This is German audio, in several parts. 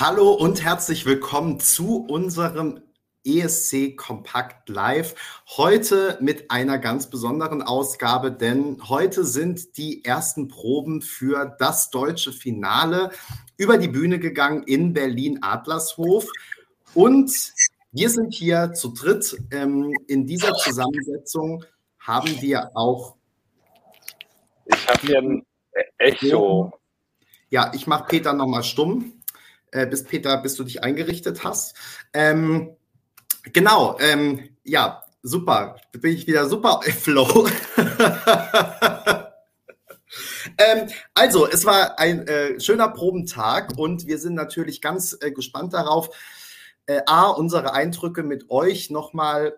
Hallo und herzlich willkommen zu unserem ESC Kompakt Live. Heute mit einer ganz besonderen Ausgabe, denn heute sind die ersten Proben für das deutsche Finale über die Bühne gegangen in Berlin Adlershof. Und wir sind hier zu dritt. Ähm, in dieser Zusammensetzung haben wir auch. Ich habe hier ein Echo. Ja, ich mache Peter nochmal stumm äh, bis Peter, bis du dich eingerichtet hast. Ähm, genau, ähm, ja, super. Bin ich wieder super Flow. ähm, also, es war ein äh, schöner Probentag und wir sind natürlich ganz äh, gespannt darauf, äh, A, unsere Eindrücke mit euch nochmal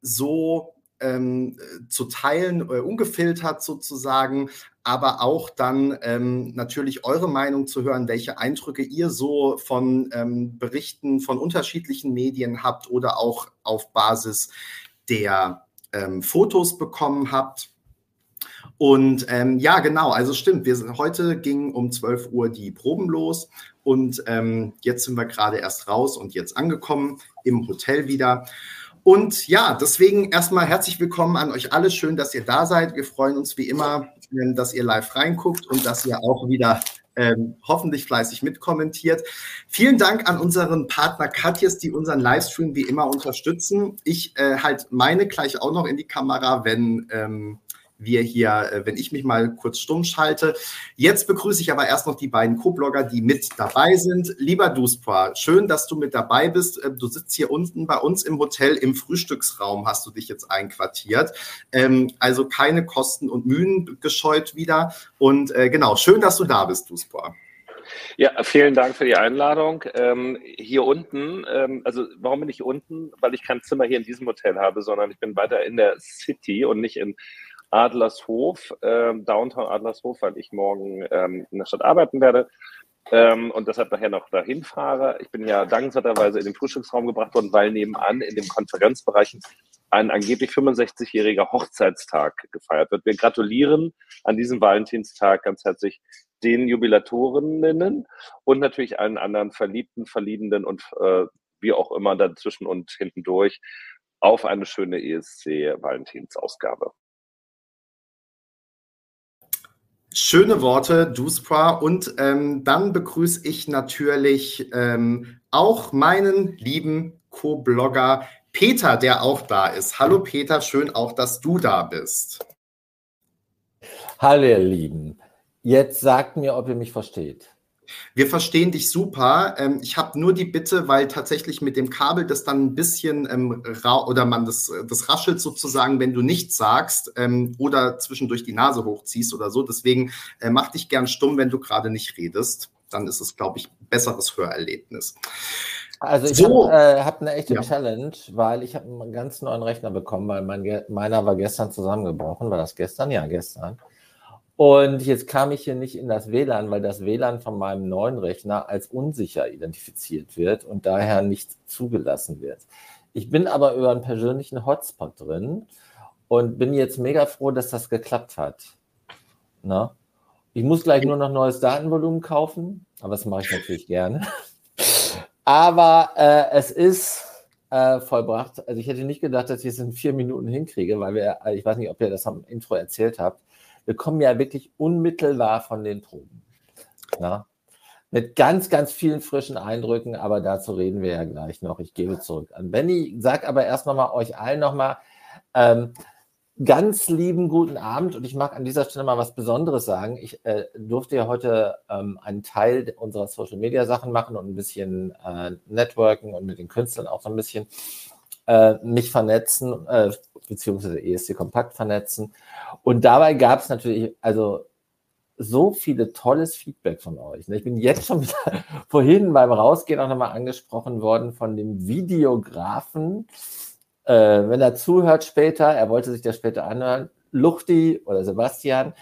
so ähm, zu teilen, äh, ungefiltert sozusagen, aber auch dann ähm, natürlich eure Meinung zu hören, welche Eindrücke ihr so von ähm, Berichten von unterschiedlichen Medien habt oder auch auf Basis der ähm, Fotos bekommen habt. Und ähm, ja, genau, also stimmt, wir sind, heute ging um 12 Uhr die Proben los und ähm, jetzt sind wir gerade erst raus und jetzt angekommen im Hotel wieder. Und ja, deswegen erstmal herzlich willkommen an euch alle. Schön, dass ihr da seid. Wir freuen uns wie immer, dass ihr live reinguckt und dass ihr auch wieder ähm, hoffentlich fleißig mitkommentiert. Vielen Dank an unseren Partner Katjes, die unseren Livestream wie immer unterstützen. Ich äh, halt meine gleich auch noch in die Kamera, wenn ähm, wir hier, äh, wenn ich mich mal kurz stumm schalte. Jetzt begrüße ich aber erst noch die beiden Co-Blogger, die mit dabei sind. Lieber Duspa, schön, dass du mit dabei bist. Ähm, du sitzt hier unten bei uns im Hotel im Frühstücksraum, hast du dich jetzt einquartiert. Ähm, also keine Kosten und Mühen gescheut wieder. Und äh, genau, schön, dass du da bist, Duspa. Ja, vielen Dank für die Einladung. Ähm, hier unten, ähm, also warum bin ich unten? Weil ich kein Zimmer hier in diesem Hotel habe, sondern ich bin weiter in der City und nicht in Adlershof, äh, Downtown Adlershof, weil ich morgen ähm, in der Stadt arbeiten werde ähm, und deshalb nachher noch dahin fahre. Ich bin ja dankenswerterweise in den Frühstücksraum gebracht worden, weil nebenan in dem Konferenzbereich ein angeblich 65-jähriger Hochzeitstag gefeiert wird. Wir gratulieren an diesem Valentinstag ganz herzlich den Jubilatorinnen und natürlich allen anderen Verliebten, Verliebenden und äh, wie auch immer dazwischen und hinten durch auf eine schöne ESC-Valentinsausgabe. Schöne Worte, Duspra. Und ähm, dann begrüße ich natürlich ähm, auch meinen lieben Co-Blogger Peter, der auch da ist. Hallo Peter, schön auch, dass du da bist. Hallo ihr Lieben. Jetzt sagt mir, ob ihr mich versteht. Wir verstehen dich super. Ähm, ich habe nur die Bitte, weil tatsächlich mit dem Kabel das dann ein bisschen ähm, oder man das, das raschelt sozusagen, wenn du nichts sagst ähm, oder zwischendurch die Nase hochziehst oder so. Deswegen äh, mach dich gern stumm, wenn du gerade nicht redest. Dann ist es, glaube ich, ein besseres Hörerlebnis. Also ich so. habe äh, hab eine echte ja. Challenge, weil ich habe einen ganz neuen Rechner bekommen, weil mein, meiner war gestern zusammengebrochen. War das gestern? Ja, gestern. Und jetzt kam ich hier nicht in das WLAN, weil das WLAN von meinem neuen Rechner als unsicher identifiziert wird und daher nicht zugelassen wird. Ich bin aber über einen persönlichen Hotspot drin und bin jetzt mega froh, dass das geklappt hat. Na? Ich muss gleich nur noch neues Datenvolumen kaufen, aber das mache ich natürlich gerne. Aber äh, es ist äh, vollbracht. Also ich hätte nicht gedacht, dass ich es in vier Minuten hinkriege, weil wir, ich weiß nicht, ob ihr das am Intro erzählt habt, wir kommen ja wirklich unmittelbar von den Proben. Na? Mit ganz, ganz vielen frischen Eindrücken, aber dazu reden wir ja gleich noch. Ich gebe zurück an Benny. Sag aber erst nochmal euch allen nochmal ähm, ganz lieben guten Abend und ich mag an dieser Stelle mal was Besonderes sagen. Ich äh, durfte ja heute ähm, einen Teil unserer Social Media Sachen machen und ein bisschen äh, networken und mit den Künstlern auch so ein bisschen äh, mich vernetzen, äh, beziehungsweise ESC Kompakt vernetzen. Und dabei gab es natürlich, also so viele tolles Feedback von euch. Ich bin jetzt schon wieder vorhin beim Rausgehen auch nochmal angesprochen worden von dem Videografen. Äh, wenn er zuhört später, er wollte sich das später anhören, Luchti oder Sebastian.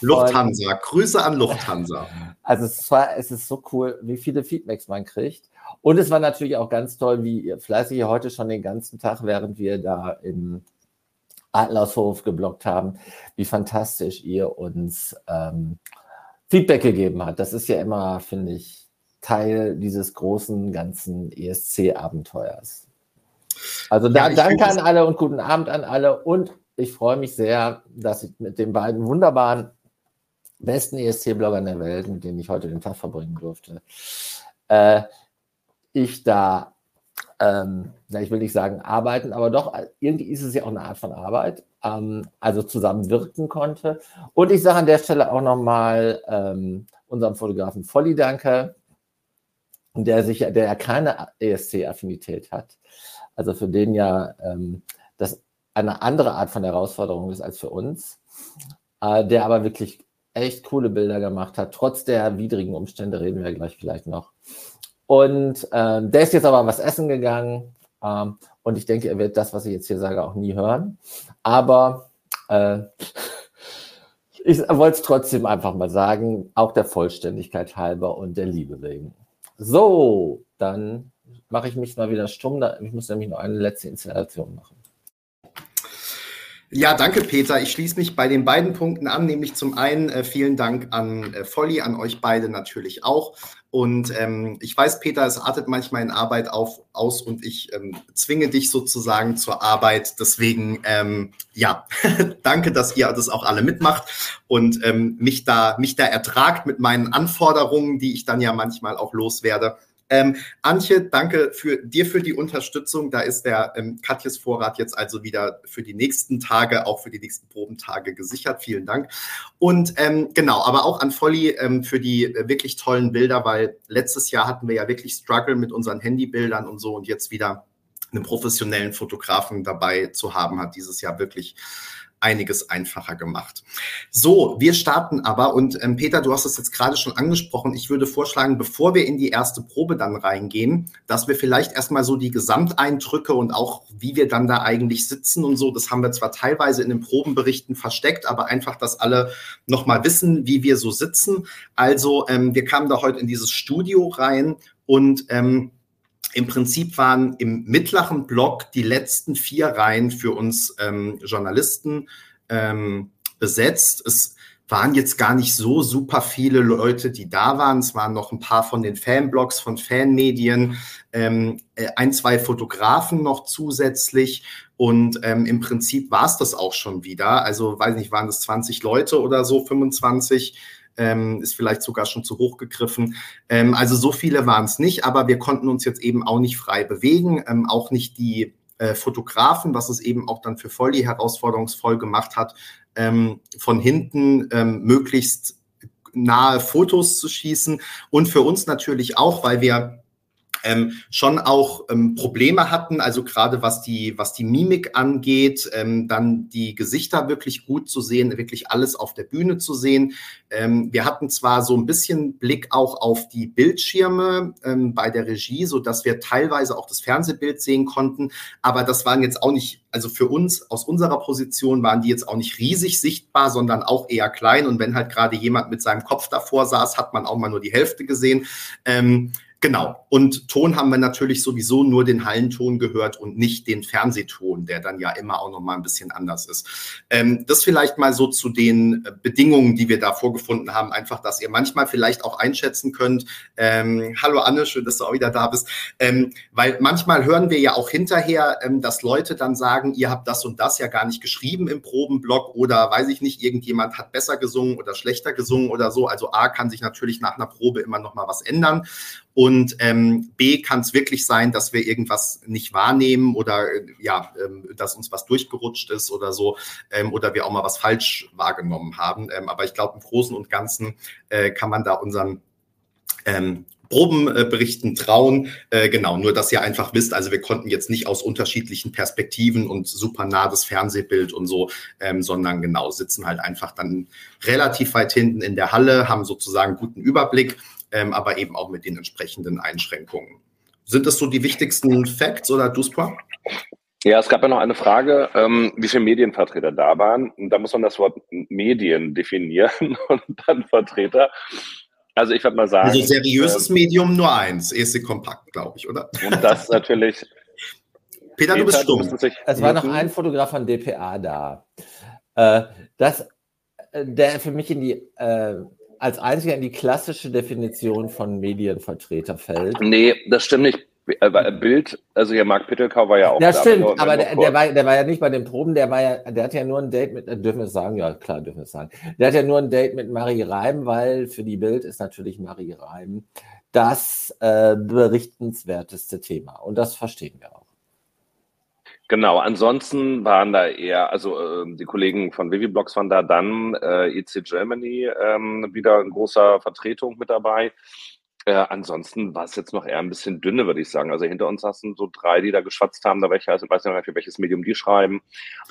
Lufthansa, Grüße an Lufthansa. Also es, war, es ist so cool, wie viele Feedbacks man kriegt. Und es war natürlich auch ganz toll, wie ihr fleißig heute schon den ganzen Tag, während wir da im Adlershof geblockt haben, wie fantastisch ihr uns ähm, Feedback gegeben habt. Das ist ja immer, finde ich, Teil dieses großen ganzen ESC-Abenteuers. Also da, ja, danke an alle und guten Abend an alle und ich freue mich sehr, dass ich mit den beiden wunderbaren besten ESC-Bloggern der Welt, mit denen ich heute den Tag verbringen durfte, äh, ich da, ähm, ich will nicht sagen arbeiten, aber doch, irgendwie ist es ja auch eine Art von Arbeit, ähm, also zusammen wirken konnte. Und ich sage an der Stelle auch nochmal ähm, unserem Fotografen Volli danke, der sich, der ja keine ESC-Affinität hat. Also für den ja ähm, eine andere Art von Herausforderung ist als für uns, äh, der aber wirklich echt coole Bilder gemacht hat, trotz der widrigen Umstände, reden wir gleich vielleicht noch. Und ähm, der ist jetzt aber was essen gegangen ähm, und ich denke, er wird das, was ich jetzt hier sage, auch nie hören. Aber äh, ich wollte es trotzdem einfach mal sagen, auch der Vollständigkeit halber und der Liebe wegen. So, dann mache ich mich mal wieder stumm. Ich muss nämlich noch eine letzte Installation machen. Ja, danke, Peter. Ich schließe mich bei den beiden Punkten an, nämlich zum einen äh, vielen Dank an äh, Volli, an euch beide natürlich auch. Und ähm, ich weiß, Peter, es artet manchmal in Arbeit auf, aus und ich ähm, zwinge dich sozusagen zur Arbeit. Deswegen, ähm, ja, danke, dass ihr das auch alle mitmacht und ähm, mich, da, mich da ertragt mit meinen Anforderungen, die ich dann ja manchmal auch loswerde. Ähm, Antje, danke für dir für die Unterstützung. Da ist der ähm, Katjes Vorrat jetzt also wieder für die nächsten Tage, auch für die nächsten Probentage gesichert. Vielen Dank. Und ähm, genau, aber auch an Volli ähm, für die äh, wirklich tollen Bilder, weil letztes Jahr hatten wir ja wirklich Struggle mit unseren Handybildern und so und jetzt wieder einen professionellen Fotografen dabei zu haben, hat dieses Jahr wirklich einiges einfacher gemacht. So, wir starten aber und ähm, Peter, du hast es jetzt gerade schon angesprochen. Ich würde vorschlagen, bevor wir in die erste Probe dann reingehen, dass wir vielleicht erstmal so die Gesamteindrücke und auch wie wir dann da eigentlich sitzen und so, das haben wir zwar teilweise in den Probenberichten versteckt, aber einfach, dass alle nochmal wissen, wie wir so sitzen. Also, ähm, wir kamen da heute in dieses Studio rein und ähm, im Prinzip waren im mittleren Block die letzten vier Reihen für uns ähm, Journalisten ähm, besetzt. Es waren jetzt gar nicht so super viele Leute, die da waren. Es waren noch ein paar von den Fanblogs, von Fanmedien, ähm, äh, ein, zwei Fotografen noch zusätzlich. Und ähm, im Prinzip war es das auch schon wieder. Also, weiß nicht, waren es 20 Leute oder so, 25 ähm, ist vielleicht sogar schon zu hoch gegriffen. Ähm, also so viele waren es nicht, aber wir konnten uns jetzt eben auch nicht frei bewegen, ähm, auch nicht die äh, Fotografen, was es eben auch dann für Volli herausforderungsvoll gemacht hat, ähm, von hinten ähm, möglichst nahe Fotos zu schießen und für uns natürlich auch, weil wir ähm, schon auch ähm, Probleme hatten, also gerade was die, was die Mimik angeht, ähm, dann die Gesichter wirklich gut zu sehen, wirklich alles auf der Bühne zu sehen. Ähm, wir hatten zwar so ein bisschen Blick auch auf die Bildschirme ähm, bei der Regie, so dass wir teilweise auch das Fernsehbild sehen konnten, aber das waren jetzt auch nicht, also für uns aus unserer Position waren die jetzt auch nicht riesig sichtbar, sondern auch eher klein. Und wenn halt gerade jemand mit seinem Kopf davor saß, hat man auch mal nur die Hälfte gesehen. Genau. Und Ton haben wir natürlich sowieso nur den Hallenton gehört und nicht den Fernsehton, der dann ja immer auch noch mal ein bisschen anders ist. Ähm, das vielleicht mal so zu den äh, Bedingungen, die wir da vorgefunden haben. Einfach, dass ihr manchmal vielleicht auch einschätzen könnt. Ähm, hallo Anne, schön, dass du auch wieder da bist. Ähm, weil manchmal hören wir ja auch hinterher, ähm, dass Leute dann sagen, ihr habt das und das ja gar nicht geschrieben im Probenblock oder weiß ich nicht, irgendjemand hat besser gesungen oder schlechter gesungen oder so. Also A kann sich natürlich nach einer Probe immer noch mal was ändern. Und ähm, B kann es wirklich sein, dass wir irgendwas nicht wahrnehmen oder äh, ja, ähm, dass uns was durchgerutscht ist oder so ähm, oder wir auch mal was falsch wahrgenommen haben. Ähm, aber ich glaube, im Großen und Ganzen äh, kann man da unseren ähm, Probenberichten trauen. Äh, genau, nur dass ihr einfach wisst, also wir konnten jetzt nicht aus unterschiedlichen Perspektiven und super nah das Fernsehbild und so, ähm, sondern genau sitzen halt einfach dann relativ weit hinten in der Halle, haben sozusagen guten Überblick ähm, aber eben auch mit den entsprechenden Einschränkungen. Sind das so die wichtigsten Facts oder Duspa? Ja, es gab ja noch eine Frage, ähm, wie viele Medienvertreter da waren. Und da muss man das Wort Medien definieren und dann Vertreter. Also ich würde mal sagen. Also seriöses ähm, Medium nur eins, ESC Kompakt, glaube ich, oder? Und das natürlich. Peter, du bist stumm. Es war noch ein Fotograf von DPA da. Äh, das, äh, der für mich in die äh, als einziger in die klassische Definition von Medienvertreter fällt. Nee, das stimmt nicht. Äh, Bild, also hier Marc Pittelkau war ja auch. Ja, stimmt, aber der, der, war, der war ja nicht bei den Proben, der war ja, der hat ja nur ein Date mit, äh, dürfen wir es sagen? Ja, klar, dürfen wir es sagen. Der hat ja nur ein Date mit Marie Reim, weil für die Bild ist natürlich Marie Reim das äh, berichtenswerteste Thema. Und das verstehen wir auch. Genau, ansonsten waren da eher, also äh, die Kollegen von Viviblogs waren da, dann äh, EC Germany ähm, wieder in großer Vertretung mit dabei. Äh, ansonsten war es jetzt noch eher ein bisschen dünne, würde ich sagen. Also hinter uns saßen so drei, die da geschwatzt haben, da welche, also ich weiß nicht mehr, für welches Medium die schreiben.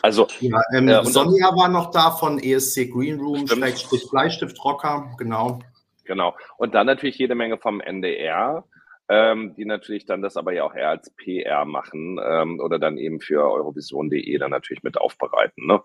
Also ja, ähm, äh, Sonja war noch da von ESC Green Room, Bleistift Rocker, genau. Genau. Und dann natürlich jede Menge vom NDR ähm, die natürlich dann das aber ja auch eher als PR machen ähm, oder dann eben für Eurovision.de dann natürlich mit aufbereiten. Ne?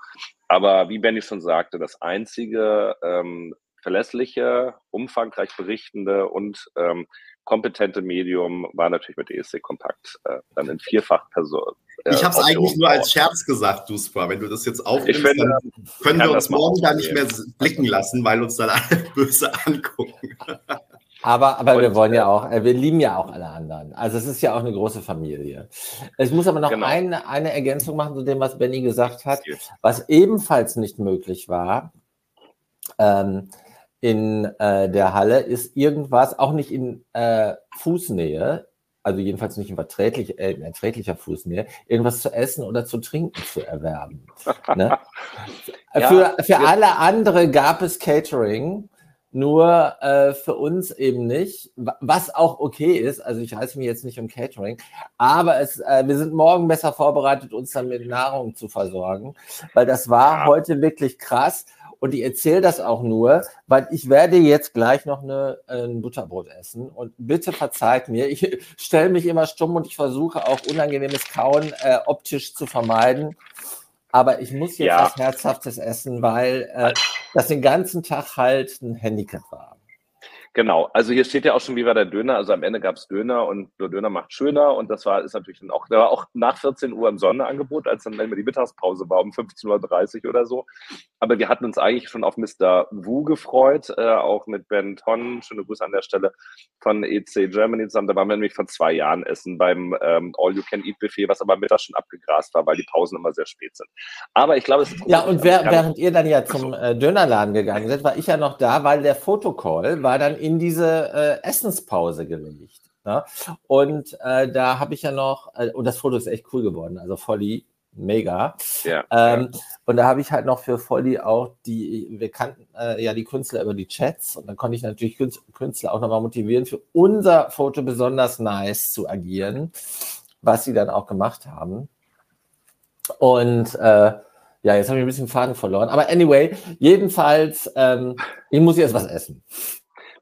Aber wie Benny schon sagte, das einzige ähm, verlässliche, umfangreich berichtende und ähm, kompetente Medium war natürlich mit ESC Kompakt äh, dann in vierfach Person. Äh, ich habe es eigentlich nur als Scherz gesagt, Duspa. Wenn du das jetzt aufnimmst, finde, dann können wir uns morgen da nicht mehr blicken lassen, weil uns dann alle böse angucken. Aber, aber wir wollen ja auch, äh, wir lieben ja auch alle anderen. Also es ist ja auch eine große Familie. Ich muss aber noch genau. eine, eine Ergänzung machen zu dem, was Benny gesagt hat. Was ebenfalls nicht möglich war ähm, in äh, der Halle, ist irgendwas, auch nicht in äh, Fußnähe, also jedenfalls nicht in, verträglich, äh, in erträglicher Fußnähe, irgendwas zu essen oder zu trinken zu erwerben. ne? ja, für, für alle andere gab es Catering nur äh, für uns eben nicht, was auch okay ist. Also ich reiße mich jetzt nicht um Catering, aber es, äh, wir sind morgen besser vorbereitet, uns dann mit Nahrung zu versorgen, weil das war ja. heute wirklich krass. Und ich erzähle das auch nur, weil ich werde jetzt gleich noch eine, ein Butterbrot essen. Und bitte verzeiht mir, ich stelle mich immer stumm und ich versuche auch unangenehmes Kauen äh, optisch zu vermeiden aber ich muss jetzt ja. was Herzhaftes essen, weil äh, das den ganzen Tag halt ein Handicap war. Genau, also hier steht ja auch schon, wie war der Döner. Also am Ende gab es Döner und nur Döner macht schöner. Und das war ist natürlich dann auch, der war auch nach 14 Uhr im Sonderangebot, als dann wenn die Mittagspause war, um 15.30 Uhr oder so. Aber wir hatten uns eigentlich schon auf Mr. Wu gefreut, äh, auch mit Ben Ton, schöne Grüße an der Stelle, von EC Germany zusammen. Da waren wir nämlich vor zwei Jahren essen beim ähm, All-You-Can-Eat-Buffet, was aber mittags schon abgegrast war, weil die Pausen immer sehr spät sind. Aber ich glaube, es ist... Ja, und wer, während ihr dann ja zum äh, Dönerladen gegangen seid, war ich ja noch da, weil der Fotocall war dann in diese äh, Essenspause gelegt. Ne? Und äh, da habe ich ja noch, äh, und das Foto ist echt cool geworden, also Volli, mega. Ja, ähm, ja. Und da habe ich halt noch für Volli auch die, wir kannten äh, ja die Künstler über die Chats und dann konnte ich natürlich Künstler auch nochmal motivieren, für unser Foto besonders nice zu agieren, was sie dann auch gemacht haben. Und äh, ja, jetzt habe ich ein bisschen Faden verloren. Aber anyway, jedenfalls, ähm, ich muss jetzt was essen.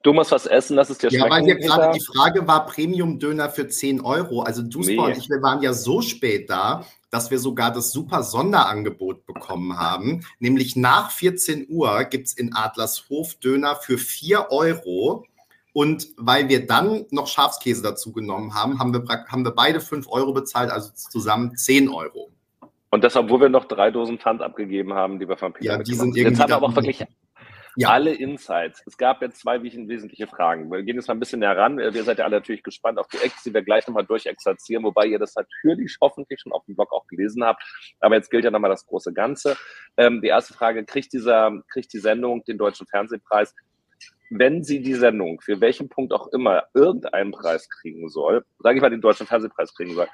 Du musst was essen, das ist dir Ja, weil hier gerade die Frage war, Premium-Döner für 10 Euro. Also du nee. und ich, wir waren ja so spät da, dass wir sogar das super Sonderangebot bekommen haben. Nämlich nach 14 Uhr gibt es in Adlershof Döner für 4 Euro. Und weil wir dann noch Schafskäse dazu genommen haben, haben wir, haben wir beide 5 Euro bezahlt, also zusammen 10 Euro. Und das, obwohl wir noch drei Dosen Pfand abgegeben haben, die wir von Peter Ja, die sind irgendwie. Jetzt haben wir aber auch wirklich ja. alle Insights. Es gab jetzt zwei wesentliche Fragen. Wir gehen jetzt mal ein bisschen näher ran. Ihr seid ja alle natürlich gespannt auf die Ex, die wir gleich nochmal durchexerzieren, wobei ihr das natürlich hoffentlich schon auf dem Blog auch gelesen habt. Aber jetzt gilt ja nochmal das große Ganze. Ähm, die erste Frage, kriegt, dieser, kriegt die Sendung den Deutschen Fernsehpreis? Wenn sie die Sendung für welchen Punkt auch immer irgendeinen Preis kriegen soll, sage ich mal den Deutschen Fernsehpreis kriegen soll,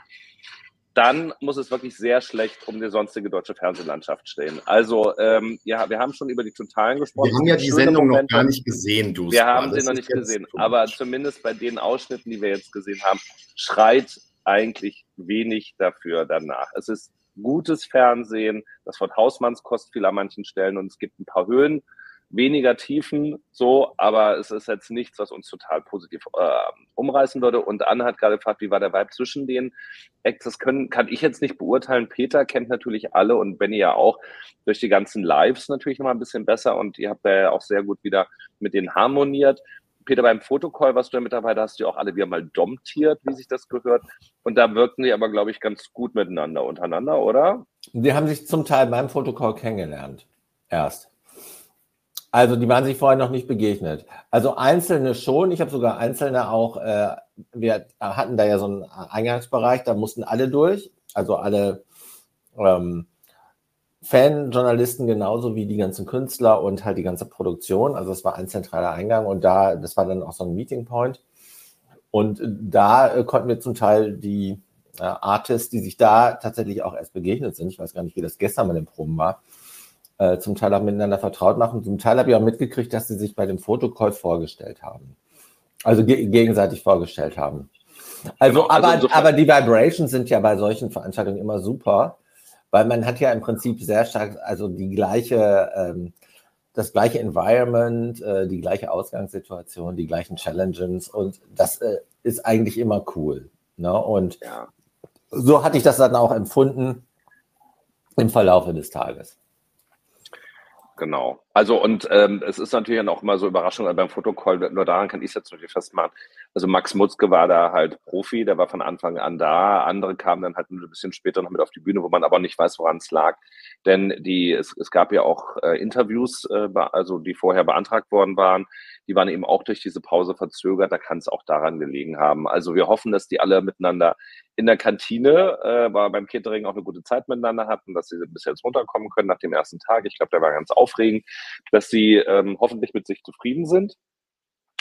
dann muss es wirklich sehr schlecht um die sonstige deutsche Fernsehlandschaft stehen. Also ähm, ja, wir haben schon über die Totalen gesprochen. Wir haben ja die Sendung Momente. noch gar nicht gesehen, du. Wir haben sie noch nicht gesehen, aber zumindest bei den Ausschnitten, die wir jetzt gesehen haben, schreit eigentlich wenig dafür danach. Es ist gutes Fernsehen, das Wort Hausmanns kostet viel an manchen Stellen und es gibt ein paar Höhen, weniger Tiefen, so, aber es ist jetzt nichts, was uns total positiv äh, umreißen würde. Und Anne hat gerade gefragt, wie war der Vibe zwischen den Acts? Das können, kann ich jetzt nicht beurteilen. Peter kennt natürlich alle und Benny ja auch durch die ganzen Lives natürlich nochmal ein bisschen besser und ihr habt da ja auch sehr gut wieder mit denen harmoniert. Peter, beim Fotocall, was du ja mit dabei hast, du auch alle wieder mal domtiert, wie sich das gehört. Und da wirken die aber, glaube ich, ganz gut miteinander untereinander, oder? Die haben sich zum Teil beim Fotocall kennengelernt. Erst. Also die waren sich vorher noch nicht begegnet. Also einzelne schon. Ich habe sogar einzelne auch. Äh, wir hatten da ja so einen Eingangsbereich, da mussten alle durch. Also alle ähm, Fan-Journalisten genauso wie die ganzen Künstler und halt die ganze Produktion. Also es war ein zentraler Eingang und da, das war dann auch so ein Meeting Point. Und da äh, konnten wir zum Teil die äh, Artists, die sich da tatsächlich auch erst begegnet sind, ich weiß gar nicht, wie das gestern mit den Proben war, äh, zum Teil auch miteinander vertraut machen. Zum Teil habe ich auch mitgekriegt, dass sie sich bei dem Fotocall vorgestellt haben. Also ge gegenseitig vorgestellt haben. Also, genau, also aber, aber die Vibrations sind ja bei solchen Veranstaltungen immer super, weil man hat ja im Prinzip sehr stark, also die gleiche, ähm, das gleiche Environment, äh, die gleiche Ausgangssituation, die gleichen Challenges und das äh, ist eigentlich immer cool. Ne? Und ja. so hatte ich das dann auch empfunden im Verlaufe des Tages. Genau. Also und ähm, es ist natürlich dann auch immer so Überraschung beim Fotocall, nur daran kann ich es jetzt natürlich festmachen. Also Max Mutzke war da halt Profi, der war von Anfang an da. Andere kamen dann halt ein bisschen später noch mit auf die Bühne, wo man aber nicht weiß, woran es lag. Denn die, es, es gab ja auch äh, Interviews, äh, also die vorher beantragt worden waren, die waren eben auch durch diese Pause verzögert. Da kann es auch daran gelegen haben. Also wir hoffen, dass die alle miteinander in der Kantine, äh, war beim Catering auch eine gute Zeit miteinander hatten, dass sie bis jetzt runterkommen können nach dem ersten Tag. Ich glaube, der war ganz aufregend, dass sie ähm, hoffentlich mit sich zufrieden sind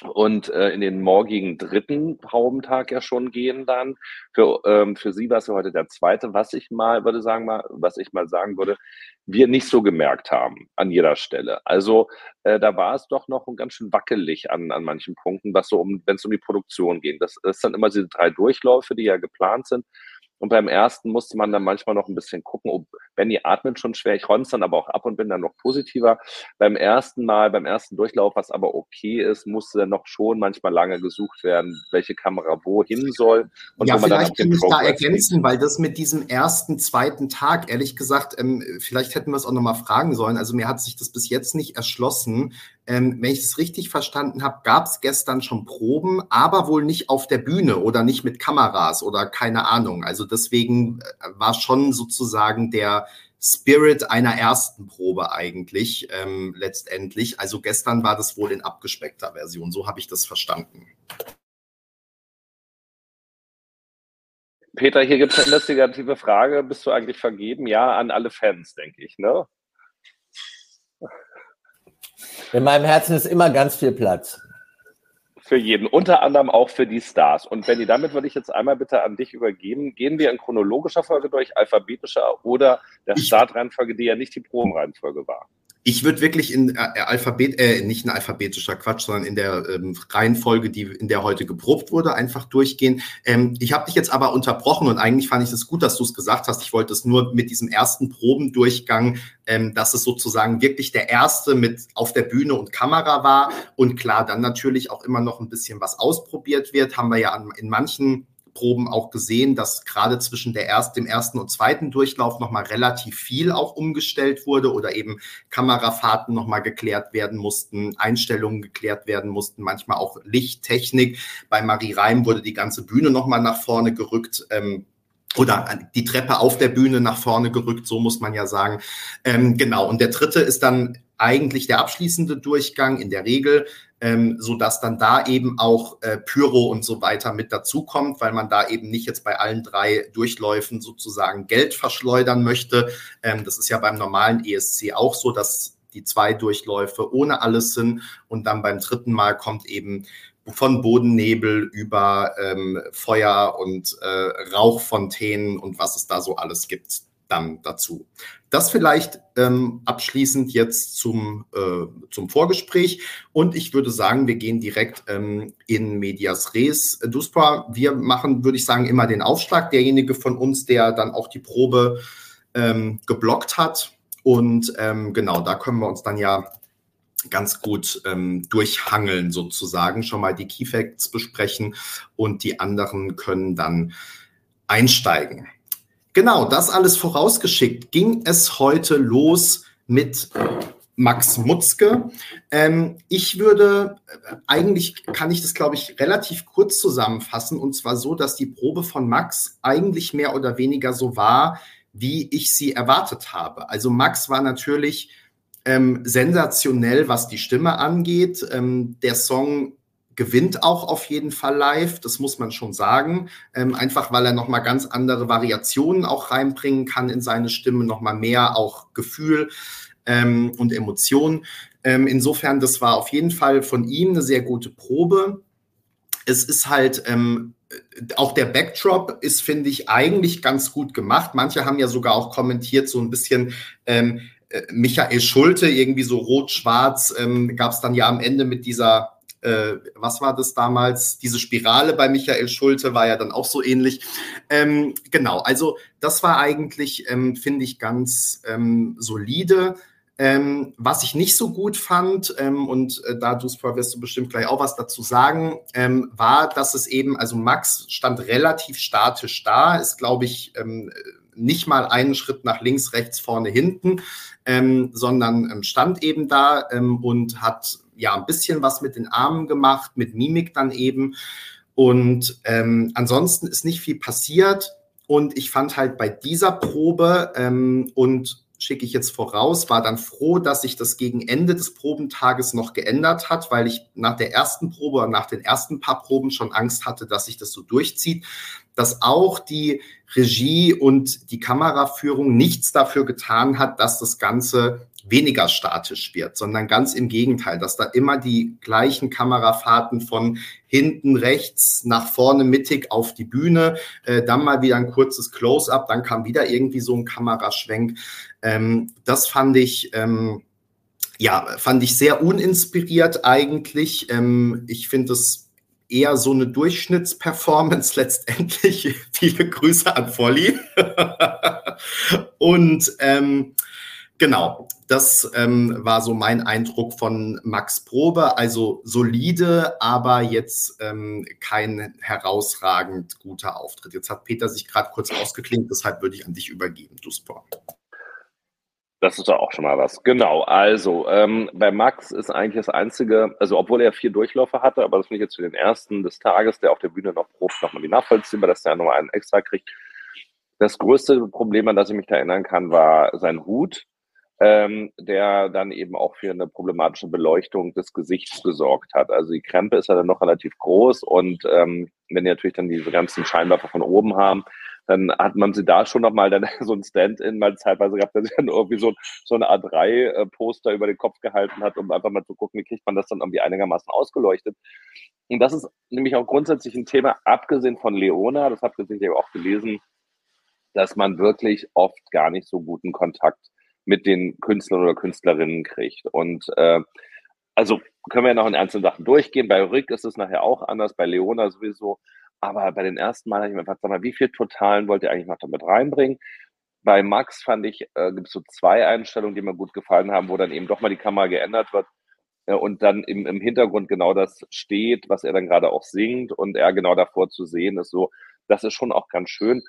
und äh, in den morgigen dritten Haubentag ja schon gehen dann. Für, ähm, für sie war es ja heute der zweite, was ich mal, würde sagen mal, was ich mal sagen würde, wir nicht so gemerkt haben an jeder Stelle. Also äh, da war es doch noch ganz schön wackelig an, an manchen Punkten, was so um, wenn es um die Produktion ging. Das, das sind immer diese drei Durchläufe, die ja geplant sind. Und beim ersten musste man dann manchmal noch ein bisschen gucken, ob Benny atmet schon schwer, ich räume es dann aber auch ab und bin dann noch positiver. Beim ersten Mal, beim ersten Durchlauf, was aber okay ist, musste dann noch schon manchmal lange gesucht werden, welche Kamera wohin soll. Und ja, vielleicht kann ich da ergänzen, weil das mit diesem ersten, zweiten Tag, ehrlich gesagt, ähm, vielleicht hätten wir es auch nochmal fragen sollen. Also mir hat sich das bis jetzt nicht erschlossen, ähm, wenn ich es richtig verstanden habe, gab es gestern schon Proben, aber wohl nicht auf der Bühne oder nicht mit Kameras oder keine Ahnung. Also deswegen äh, war schon sozusagen der Spirit einer ersten Probe eigentlich ähm, letztendlich. Also gestern war das wohl in abgespeckter Version. So habe ich das verstanden. Peter, hier gibt es eine investigative Frage. Bist du eigentlich vergeben? Ja, an alle Fans, denke ich, ne? In meinem Herzen ist immer ganz viel Platz. Für jeden, unter anderem auch für die Stars. Und Benny, damit würde ich jetzt einmal bitte an dich übergeben. Gehen wir in chronologischer Folge durch, alphabetischer oder der Startreihenfolge, die ja nicht die Probenreihenfolge war? Ich würde wirklich in äh, Alphabet, äh, nicht in alphabetischer Quatsch, sondern in der ähm, Reihenfolge, die in der heute geprobt wurde, einfach durchgehen. Ähm, ich habe dich jetzt aber unterbrochen und eigentlich fand ich es gut, dass du es gesagt hast. Ich wollte es nur mit diesem ersten Probendurchgang, ähm, dass es sozusagen wirklich der erste mit auf der Bühne und Kamera war und klar, dann natürlich auch immer noch ein bisschen was ausprobiert wird. Haben wir ja an, in manchen Proben auch gesehen, dass gerade zwischen der erst, dem ersten und zweiten Durchlauf nochmal relativ viel auch umgestellt wurde oder eben Kamerafahrten nochmal geklärt werden mussten, Einstellungen geklärt werden mussten, manchmal auch Lichttechnik. Bei Marie Reim wurde die ganze Bühne nochmal nach vorne gerückt. Ähm, oder die Treppe auf der Bühne nach vorne gerückt, so muss man ja sagen. Ähm, genau, und der dritte ist dann eigentlich der abschließende Durchgang in der Regel ähm, so dass dann da eben auch äh, Pyro und so weiter mit dazukommt, weil man da eben nicht jetzt bei allen drei Durchläufen sozusagen Geld verschleudern möchte. Ähm, das ist ja beim normalen ESC auch so, dass die zwei Durchläufe ohne alles sind und dann beim dritten Mal kommt eben von Bodennebel über ähm, Feuer und äh, Rauchfontänen und was es da so alles gibt dann dazu. Das vielleicht ähm, abschließend jetzt zum, äh, zum Vorgespräch. Und ich würde sagen, wir gehen direkt ähm, in Medias Res. Duspra, wir machen, würde ich sagen, immer den Aufschlag. Derjenige von uns, der dann auch die Probe ähm, geblockt hat. Und ähm, genau, da können wir uns dann ja ganz gut ähm, durchhangeln sozusagen, schon mal die Key Facts besprechen und die anderen können dann einsteigen. Genau, das alles vorausgeschickt, ging es heute los mit Max Mutzke. Ähm, ich würde, äh, eigentlich kann ich das, glaube ich, relativ kurz zusammenfassen. Und zwar so, dass die Probe von Max eigentlich mehr oder weniger so war, wie ich sie erwartet habe. Also Max war natürlich ähm, sensationell, was die Stimme angeht. Ähm, der Song gewinnt auch auf jeden Fall live, das muss man schon sagen. Ähm, einfach weil er nochmal ganz andere Variationen auch reinbringen kann in seine Stimme, nochmal mehr auch Gefühl ähm, und Emotionen. Ähm, insofern, das war auf jeden Fall von ihm eine sehr gute Probe. Es ist halt ähm, auch der Backdrop ist, finde ich, eigentlich ganz gut gemacht. Manche haben ja sogar auch kommentiert, so ein bisschen ähm, äh, Michael Schulte, irgendwie so rot-schwarz, ähm, gab es dann ja am Ende mit dieser äh, was war das damals? Diese Spirale bei Michael Schulte war ja dann auch so ähnlich. Ähm, genau, also das war eigentlich, ähm, finde ich, ganz ähm, solide. Ähm, was ich nicht so gut fand, ähm, und äh, da du wirst du bestimmt gleich auch was dazu sagen, ähm, war, dass es eben, also Max stand relativ statisch da, ist, glaube ich, ähm, nicht mal einen Schritt nach links, rechts, vorne, hinten, ähm, sondern ähm, stand eben da und hat ja ein bisschen was mit den Armen gemacht, mit Mimik dann eben. Und ansonsten ist nicht viel passiert. Und ich fand halt bei dieser Probe und schicke ich jetzt voraus, war dann froh, dass sich das gegen Ende des Probentages noch geändert hat, weil ich nach der ersten Probe oder nach den ersten paar Proben schon Angst hatte, dass sich das so durchzieht, dass auch die Regie und die Kameraführung nichts dafür getan hat, dass das Ganze weniger statisch wird, sondern ganz im Gegenteil, dass da immer die gleichen Kamerafahrten von hinten rechts nach vorne mittig auf die Bühne, äh, dann mal wieder ein kurzes Close-up, dann kam wieder irgendwie so ein Kameraschwenk. Ähm, das fand ich, ähm, ja, fand ich sehr uninspiriert eigentlich. Ähm, ich finde es eher so eine Durchschnittsperformance letztendlich. Viele Grüße an Volli. Und ähm, Genau, das ähm, war so mein Eindruck von Max Probe. Also solide, aber jetzt ähm, kein herausragend guter Auftritt. Jetzt hat Peter sich gerade kurz ausgeklingt, deshalb würde ich an dich übergeben, du Sport. Das ist doch auch schon mal was. Genau, also ähm, bei Max ist eigentlich das Einzige, also obwohl er vier Durchläufe hatte, aber das finde ich jetzt für den ersten des Tages, der auf der Bühne noch probt, nochmal die nachvollziehbar, dass der nochmal einen extra kriegt. Das größte Problem, an das ich mich da erinnern kann, war sein Hut ähm, der dann eben auch für eine problematische Beleuchtung des Gesichts gesorgt hat. Also die Krempe ist ja dann noch relativ groß und ähm, wenn die natürlich dann diese ganzen Scheinwerfer von oben haben, dann hat man sie da schon nochmal dann so ein Stand-in mal zeitweise gehabt, der sich dann irgendwie so, so eine A3-Poster über den Kopf gehalten hat, um einfach mal zu gucken, wie kriegt man das dann irgendwie einigermaßen ausgeleuchtet. Und das ist nämlich auch grundsätzlich ein Thema, abgesehen von Leona, das habt ihr sicher auch gelesen, dass man wirklich oft gar nicht so guten Kontakt mit den Künstlern oder Künstlerinnen kriegt. Und äh, also können wir ja noch in einzelnen Sachen durchgehen. Bei Rick ist es nachher auch anders, bei Leona sowieso. Aber bei den ersten Mal habe ich mir gefragt, sag mal, wie viel Totalen wollt ihr eigentlich noch damit reinbringen? Bei Max fand ich, äh, gibt es so zwei Einstellungen, die mir gut gefallen haben, wo dann eben doch mal die Kamera geändert wird äh, und dann im, im Hintergrund genau das steht, was er dann gerade auch singt und er genau davor zu sehen ist. So, das ist schon auch ganz schön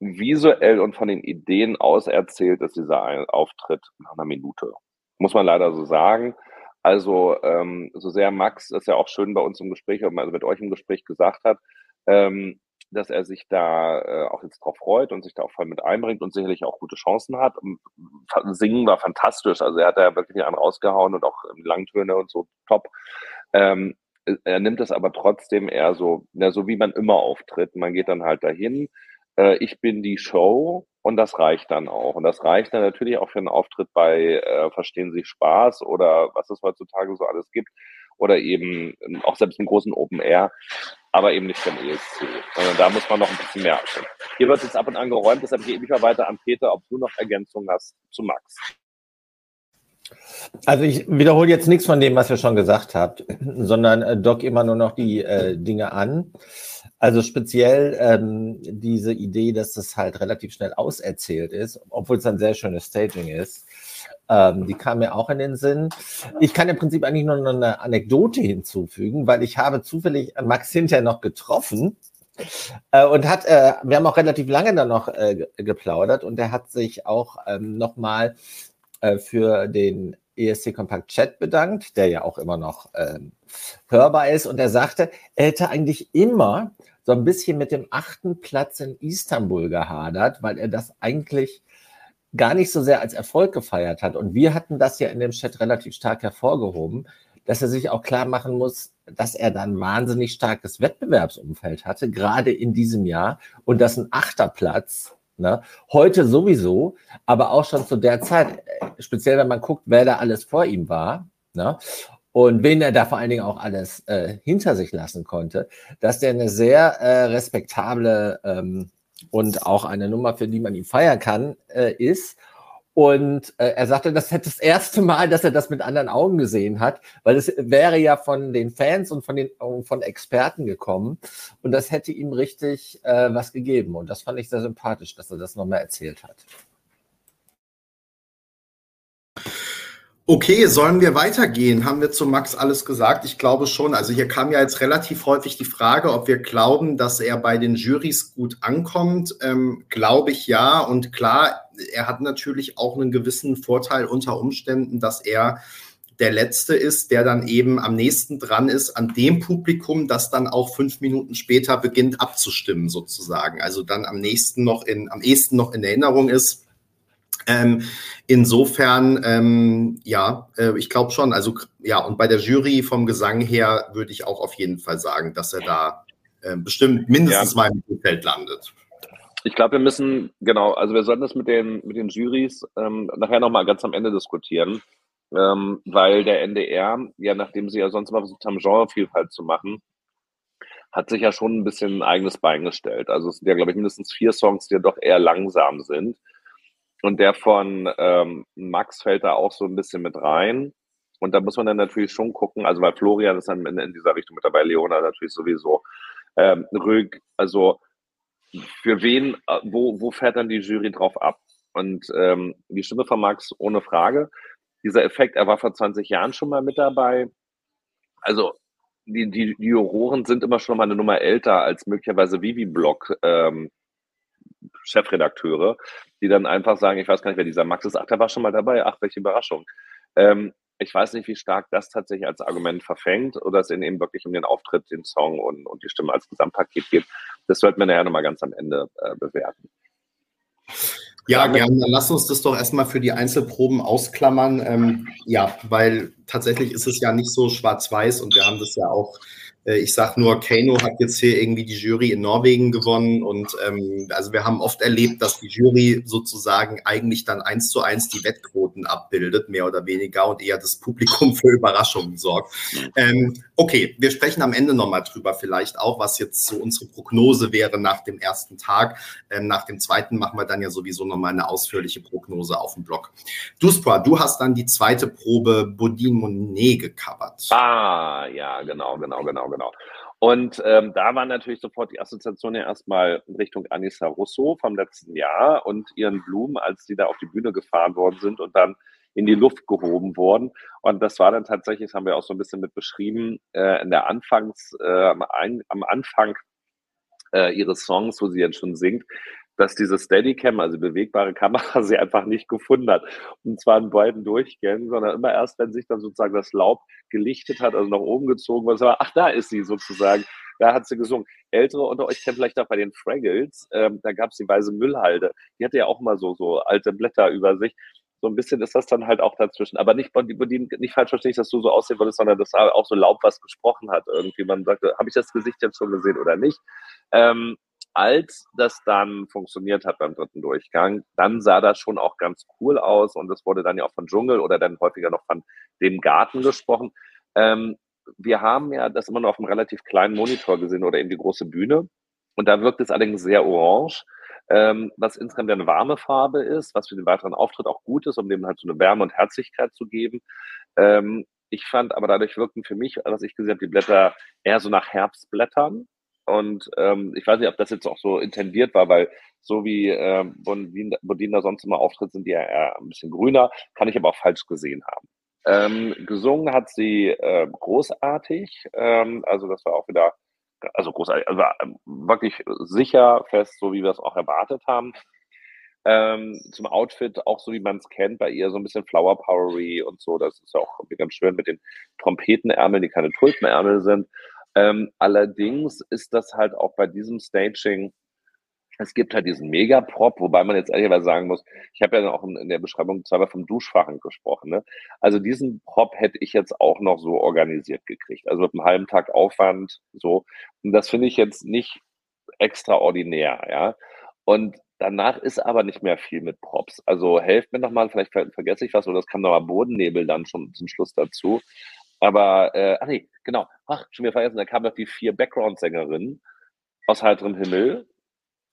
visuell und von den Ideen aus erzählt ist dieser Auftritt nach einer Minute. Muss man leider so sagen. Also, ähm, so sehr Max das ja auch schön bei uns im Gespräch, also mit euch im Gespräch gesagt hat, ähm, dass er sich da äh, auch jetzt drauf freut und sich da auch voll mit einbringt und sicherlich auch gute Chancen hat. Singen war fantastisch. Also er hat da wirklich einen rausgehauen und auch Langtöne und so top. Ähm, er nimmt es aber trotzdem eher so, ja, so wie man immer auftritt. Man geht dann halt dahin, äh, ich bin die Show und das reicht dann auch. Und das reicht dann natürlich auch für einen Auftritt bei äh, Verstehen Sie Spaß oder was es heutzutage so alles gibt. Oder eben ähm, auch selbst im großen Open Air, aber eben nicht beim ESC. Sondern da muss man noch ein bisschen mehr achten. Hier wird jetzt ab und an geräumt, deshalb gehe ich mal weiter an Peter, ob du noch Ergänzungen hast zu Max. Also ich wiederhole jetzt nichts von dem, was ihr schon gesagt habt, sondern äh, dock immer nur noch die äh, Dinge an. Also speziell ähm, diese Idee, dass das halt relativ schnell auserzählt ist, obwohl es ein sehr schönes Staging ist, ähm, die kam mir auch in den Sinn. Ich kann im Prinzip eigentlich nur eine Anekdote hinzufügen, weil ich habe zufällig Max hinterher noch getroffen äh, und hat, äh, wir haben auch relativ lange dann noch äh, geplaudert und er hat sich auch ähm, nochmal äh, für den ESC Compact Chat bedankt, der ja auch immer noch ähm, hörbar ist. Und er sagte, er hätte eigentlich immer so ein bisschen mit dem achten Platz in Istanbul gehadert, weil er das eigentlich gar nicht so sehr als Erfolg gefeiert hat. Und wir hatten das ja in dem Chat relativ stark hervorgehoben, dass er sich auch klar machen muss, dass er dann wahnsinnig starkes Wettbewerbsumfeld hatte, gerade in diesem Jahr. Und dass ein Achterplatz, ne, heute sowieso, aber auch schon zu der Zeit, äh, speziell wenn man guckt, wer da alles vor ihm war, ne, und wen er da vor allen Dingen auch alles äh, hinter sich lassen konnte, dass der eine sehr äh, respektable ähm, und auch eine Nummer, für die man ihn feiern kann, äh, ist. Und äh, er sagte, das hätte das erste Mal, dass er das mit anderen Augen gesehen hat, weil es wäre ja von den Fans und von den von Experten gekommen und das hätte ihm richtig äh, was gegeben. Und das fand ich sehr sympathisch, dass er das nochmal erzählt hat. Okay, sollen wir weitergehen? Haben wir zu Max alles gesagt? Ich glaube schon. Also hier kam ja jetzt relativ häufig die Frage, ob wir glauben, dass er bei den Jurys gut ankommt. Ähm, glaube ich ja. Und klar, er hat natürlich auch einen gewissen Vorteil unter Umständen, dass er der Letzte ist, der dann eben am nächsten dran ist an dem Publikum, das dann auch fünf Minuten später beginnt abzustimmen, sozusagen. Also dann am nächsten noch in, am ehesten noch in Erinnerung ist ähm, insofern, ähm, ja, äh, ich glaube schon. Also ja, und bei der Jury vom Gesang her würde ich auch auf jeden Fall sagen, dass er da äh, bestimmt mindestens ja. mal im Mittelfeld landet. Ich glaube, wir müssen, genau, also wir sollten das mit den, mit den Jurys ähm, nachher nochmal ganz am Ende diskutieren, ähm, weil der NDR, ja, nachdem sie ja sonst immer versucht haben, Genrevielfalt zu machen, hat sich ja schon ein bisschen ein eigenes Bein gestellt. Also es sind ja, glaube ich, mindestens vier Songs, die ja doch eher langsam sind. Und der von ähm, Max fällt da auch so ein bisschen mit rein. Und da muss man dann natürlich schon gucken, also weil Florian ist dann in, in dieser Richtung mit dabei, Leona natürlich sowieso. Ähm, Rüg, also für wen, äh, wo, wo fährt dann die Jury drauf ab? Und ähm, die Stimme von Max, ohne Frage. Dieser Effekt, er war vor 20 Jahren schon mal mit dabei. Also die, die, die Juroren sind immer schon mal eine Nummer älter als möglicherweise Vivi Block ähm, Chefredakteure, die dann einfach sagen, ich weiß gar nicht, wer dieser Max ist, ach, der war schon mal dabei, ach, welche Überraschung. Ähm, ich weiß nicht, wie stark das tatsächlich als Argument verfängt oder es ihnen eben wirklich um den Auftritt, den Song und, und die Stimme als Gesamtpaket geht. Das sollten wir nachher nochmal ganz am Ende äh, bewerten. Ja, gerne. Dann lass uns das doch erstmal für die Einzelproben ausklammern. Ähm, ja, weil tatsächlich ist es ja nicht so schwarz-weiß und wir haben das ja auch ich sage nur, Kano hat jetzt hier irgendwie die Jury in Norwegen gewonnen und ähm, also wir haben oft erlebt, dass die Jury sozusagen eigentlich dann eins zu eins die Wettquoten abbildet, mehr oder weniger und eher das Publikum für Überraschungen sorgt. Ähm, okay, wir sprechen am Ende nochmal drüber vielleicht auch, was jetzt so unsere Prognose wäre nach dem ersten Tag. Ähm, nach dem zweiten machen wir dann ja sowieso nochmal eine ausführliche Prognose auf dem Blog. Duspra, du hast dann die zweite Probe Bodin Monet gecovert. Ah, ja, genau, genau, genau, genau. Und ähm, da war natürlich sofort die Assoziation ja erstmal in Richtung Anissa Russo vom letzten Jahr und ihren Blumen, als sie da auf die Bühne gefahren worden sind und dann in die Luft gehoben wurden. Und das war dann tatsächlich, das haben wir auch so ein bisschen mit beschrieben, äh, in der Anfangs, äh, am, am Anfang äh, ihres Songs, wo sie jetzt schon singt, dass diese Steadicam, also bewegbare Kamera, sie einfach nicht gefunden hat. Und zwar in beiden Durchgängen, sondern immer erst, wenn sich dann sozusagen das Laub gelichtet hat, also nach oben gezogen war, ach, da ist sie sozusagen. Da hat sie gesungen. Ältere unter euch kennen vielleicht auch bei den Fraggles, ähm, da gab es die weiße Müllhalde. Die hatte ja auch mal so, so alte Blätter über sich. So ein bisschen ist das dann halt auch dazwischen. Aber nicht, nicht falsch verstehe ich, dass du so aussehen würdest, sondern dass auch so Laub was gesprochen hat. Irgendwie man sagte, habe ich das Gesicht jetzt schon gesehen oder nicht? Ähm, als das dann funktioniert hat beim dritten Durchgang, dann sah das schon auch ganz cool aus und es wurde dann ja auch von Dschungel oder dann häufiger noch von dem Garten gesprochen. Ähm, wir haben ja das immer nur auf einem relativ kleinen Monitor gesehen oder eben die große Bühne und da wirkt es allerdings sehr orange. Ähm, was insgesamt eine warme Farbe ist, was für den weiteren Auftritt auch gut ist, um dem halt so eine Wärme und Herzlichkeit zu geben. Ähm, ich fand aber dadurch wirkten für mich, was ich gesehen habe, die Blätter eher so nach Herbstblättern. Und ähm, ich weiß nicht, ob das jetzt auch so intendiert war, weil so wie ähm, Bodin sonst immer auftritt, sind die ja eher ein bisschen grüner. Kann ich aber auch falsch gesehen haben. Ähm, gesungen hat sie äh, großartig. Ähm, also das war auch wieder, also großartig, also ähm, wirklich sicher fest, so wie wir es auch erwartet haben. Ähm, zum Outfit auch so, wie man es kennt, bei ihr so ein bisschen Flower Powery und so. Das ist auch ganz schön mit den Trompetenärmeln, die keine Tulpenärmel sind. Ähm, allerdings ist das halt auch bei diesem Staging es gibt halt diesen Megaprop, wobei man jetzt ehrlicherweise sagen muss, ich habe ja auch in der Beschreibung zweimal vom Duschfachen gesprochen. Ne? Also diesen Prop hätte ich jetzt auch noch so organisiert gekriegt. Also mit einem halben Tag Aufwand so. Und das finde ich jetzt nicht extraordinär, ja. Und danach ist aber nicht mehr viel mit Props. Also helft mir nochmal, vielleicht ver vergesse ich was oder es kam nochmal Bodennebel dann schon zum Schluss dazu. Aber, äh, ach nee, genau, ach, schon wieder vergessen, da kamen noch die vier Background-Sängerinnen aus heiterem Himmel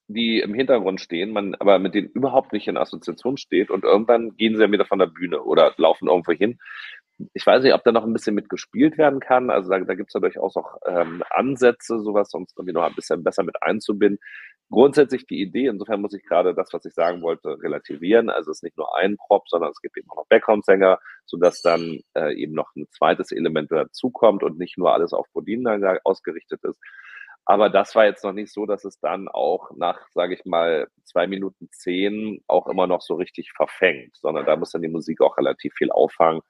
die im Hintergrund stehen, man aber mit denen überhaupt nicht in Assoziation steht und irgendwann gehen sie ja wieder von der Bühne oder laufen irgendwo hin. Ich weiß nicht, ob da noch ein bisschen mitgespielt werden kann. Also da, da gibt es ja durchaus auch ähm, Ansätze, sowas sonst irgendwie noch ein bisschen besser mit einzubinden. Grundsätzlich die Idee, insofern muss ich gerade das, was ich sagen wollte, relativieren. Also es ist nicht nur ein Prop, sondern es gibt eben auch noch Background-Sänger, sodass dann äh, eben noch ein zweites Element dazukommt und nicht nur alles auf Bodin ausgerichtet ist. Aber das war jetzt noch nicht so, dass es dann auch nach, sage ich mal, zwei Minuten zehn auch immer noch so richtig verfängt, sondern da muss dann die Musik auch relativ viel auffangen.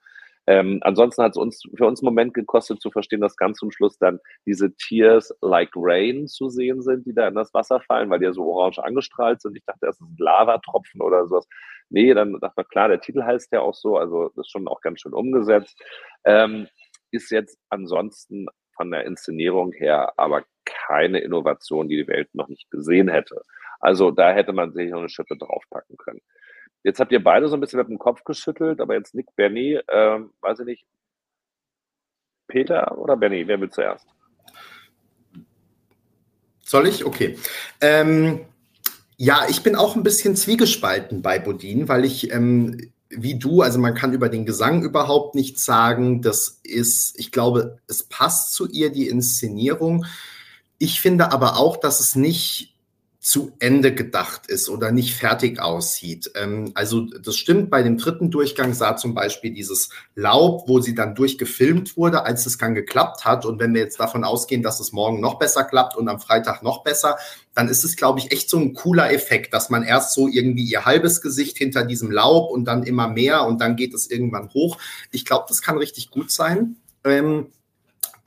Ähm, ansonsten hat es uns für uns einen Moment gekostet zu verstehen, dass ganz zum Schluss dann diese Tears like Rain zu sehen sind, die da in das Wasser fallen, weil die ja so orange angestrahlt sind. Ich dachte, das ist ein Lavatropfen oder sowas. Nee, dann dachte man, klar, der Titel heißt ja auch so, also das ist schon auch ganz schön umgesetzt. Ähm, ist jetzt ansonsten von der Inszenierung her aber keine Innovation, die die Welt noch nicht gesehen hätte. Also da hätte man sich noch eine Schippe draufpacken können. Jetzt habt ihr beide so ein bisschen mit dem Kopf geschüttelt, aber jetzt Nick, Bernie, äh, weiß ich nicht, Peter oder Bernie, wer will zuerst? Soll ich? Okay. Ähm, ja, ich bin auch ein bisschen zwiegespalten bei Bodin, weil ich ähm, wie du, also man kann über den Gesang überhaupt nichts sagen. Das ist, ich glaube, es passt zu ihr, die Inszenierung. Ich finde aber auch, dass es nicht zu Ende gedacht ist oder nicht fertig aussieht. Ähm, also das stimmt, bei dem dritten Durchgang sah zum Beispiel dieses Laub, wo sie dann durchgefilmt wurde, als es dann geklappt hat. Und wenn wir jetzt davon ausgehen, dass es morgen noch besser klappt und am Freitag noch besser, dann ist es, glaube ich, echt so ein cooler Effekt, dass man erst so irgendwie ihr halbes Gesicht hinter diesem Laub und dann immer mehr und dann geht es irgendwann hoch. Ich glaube, das kann richtig gut sein. Ähm,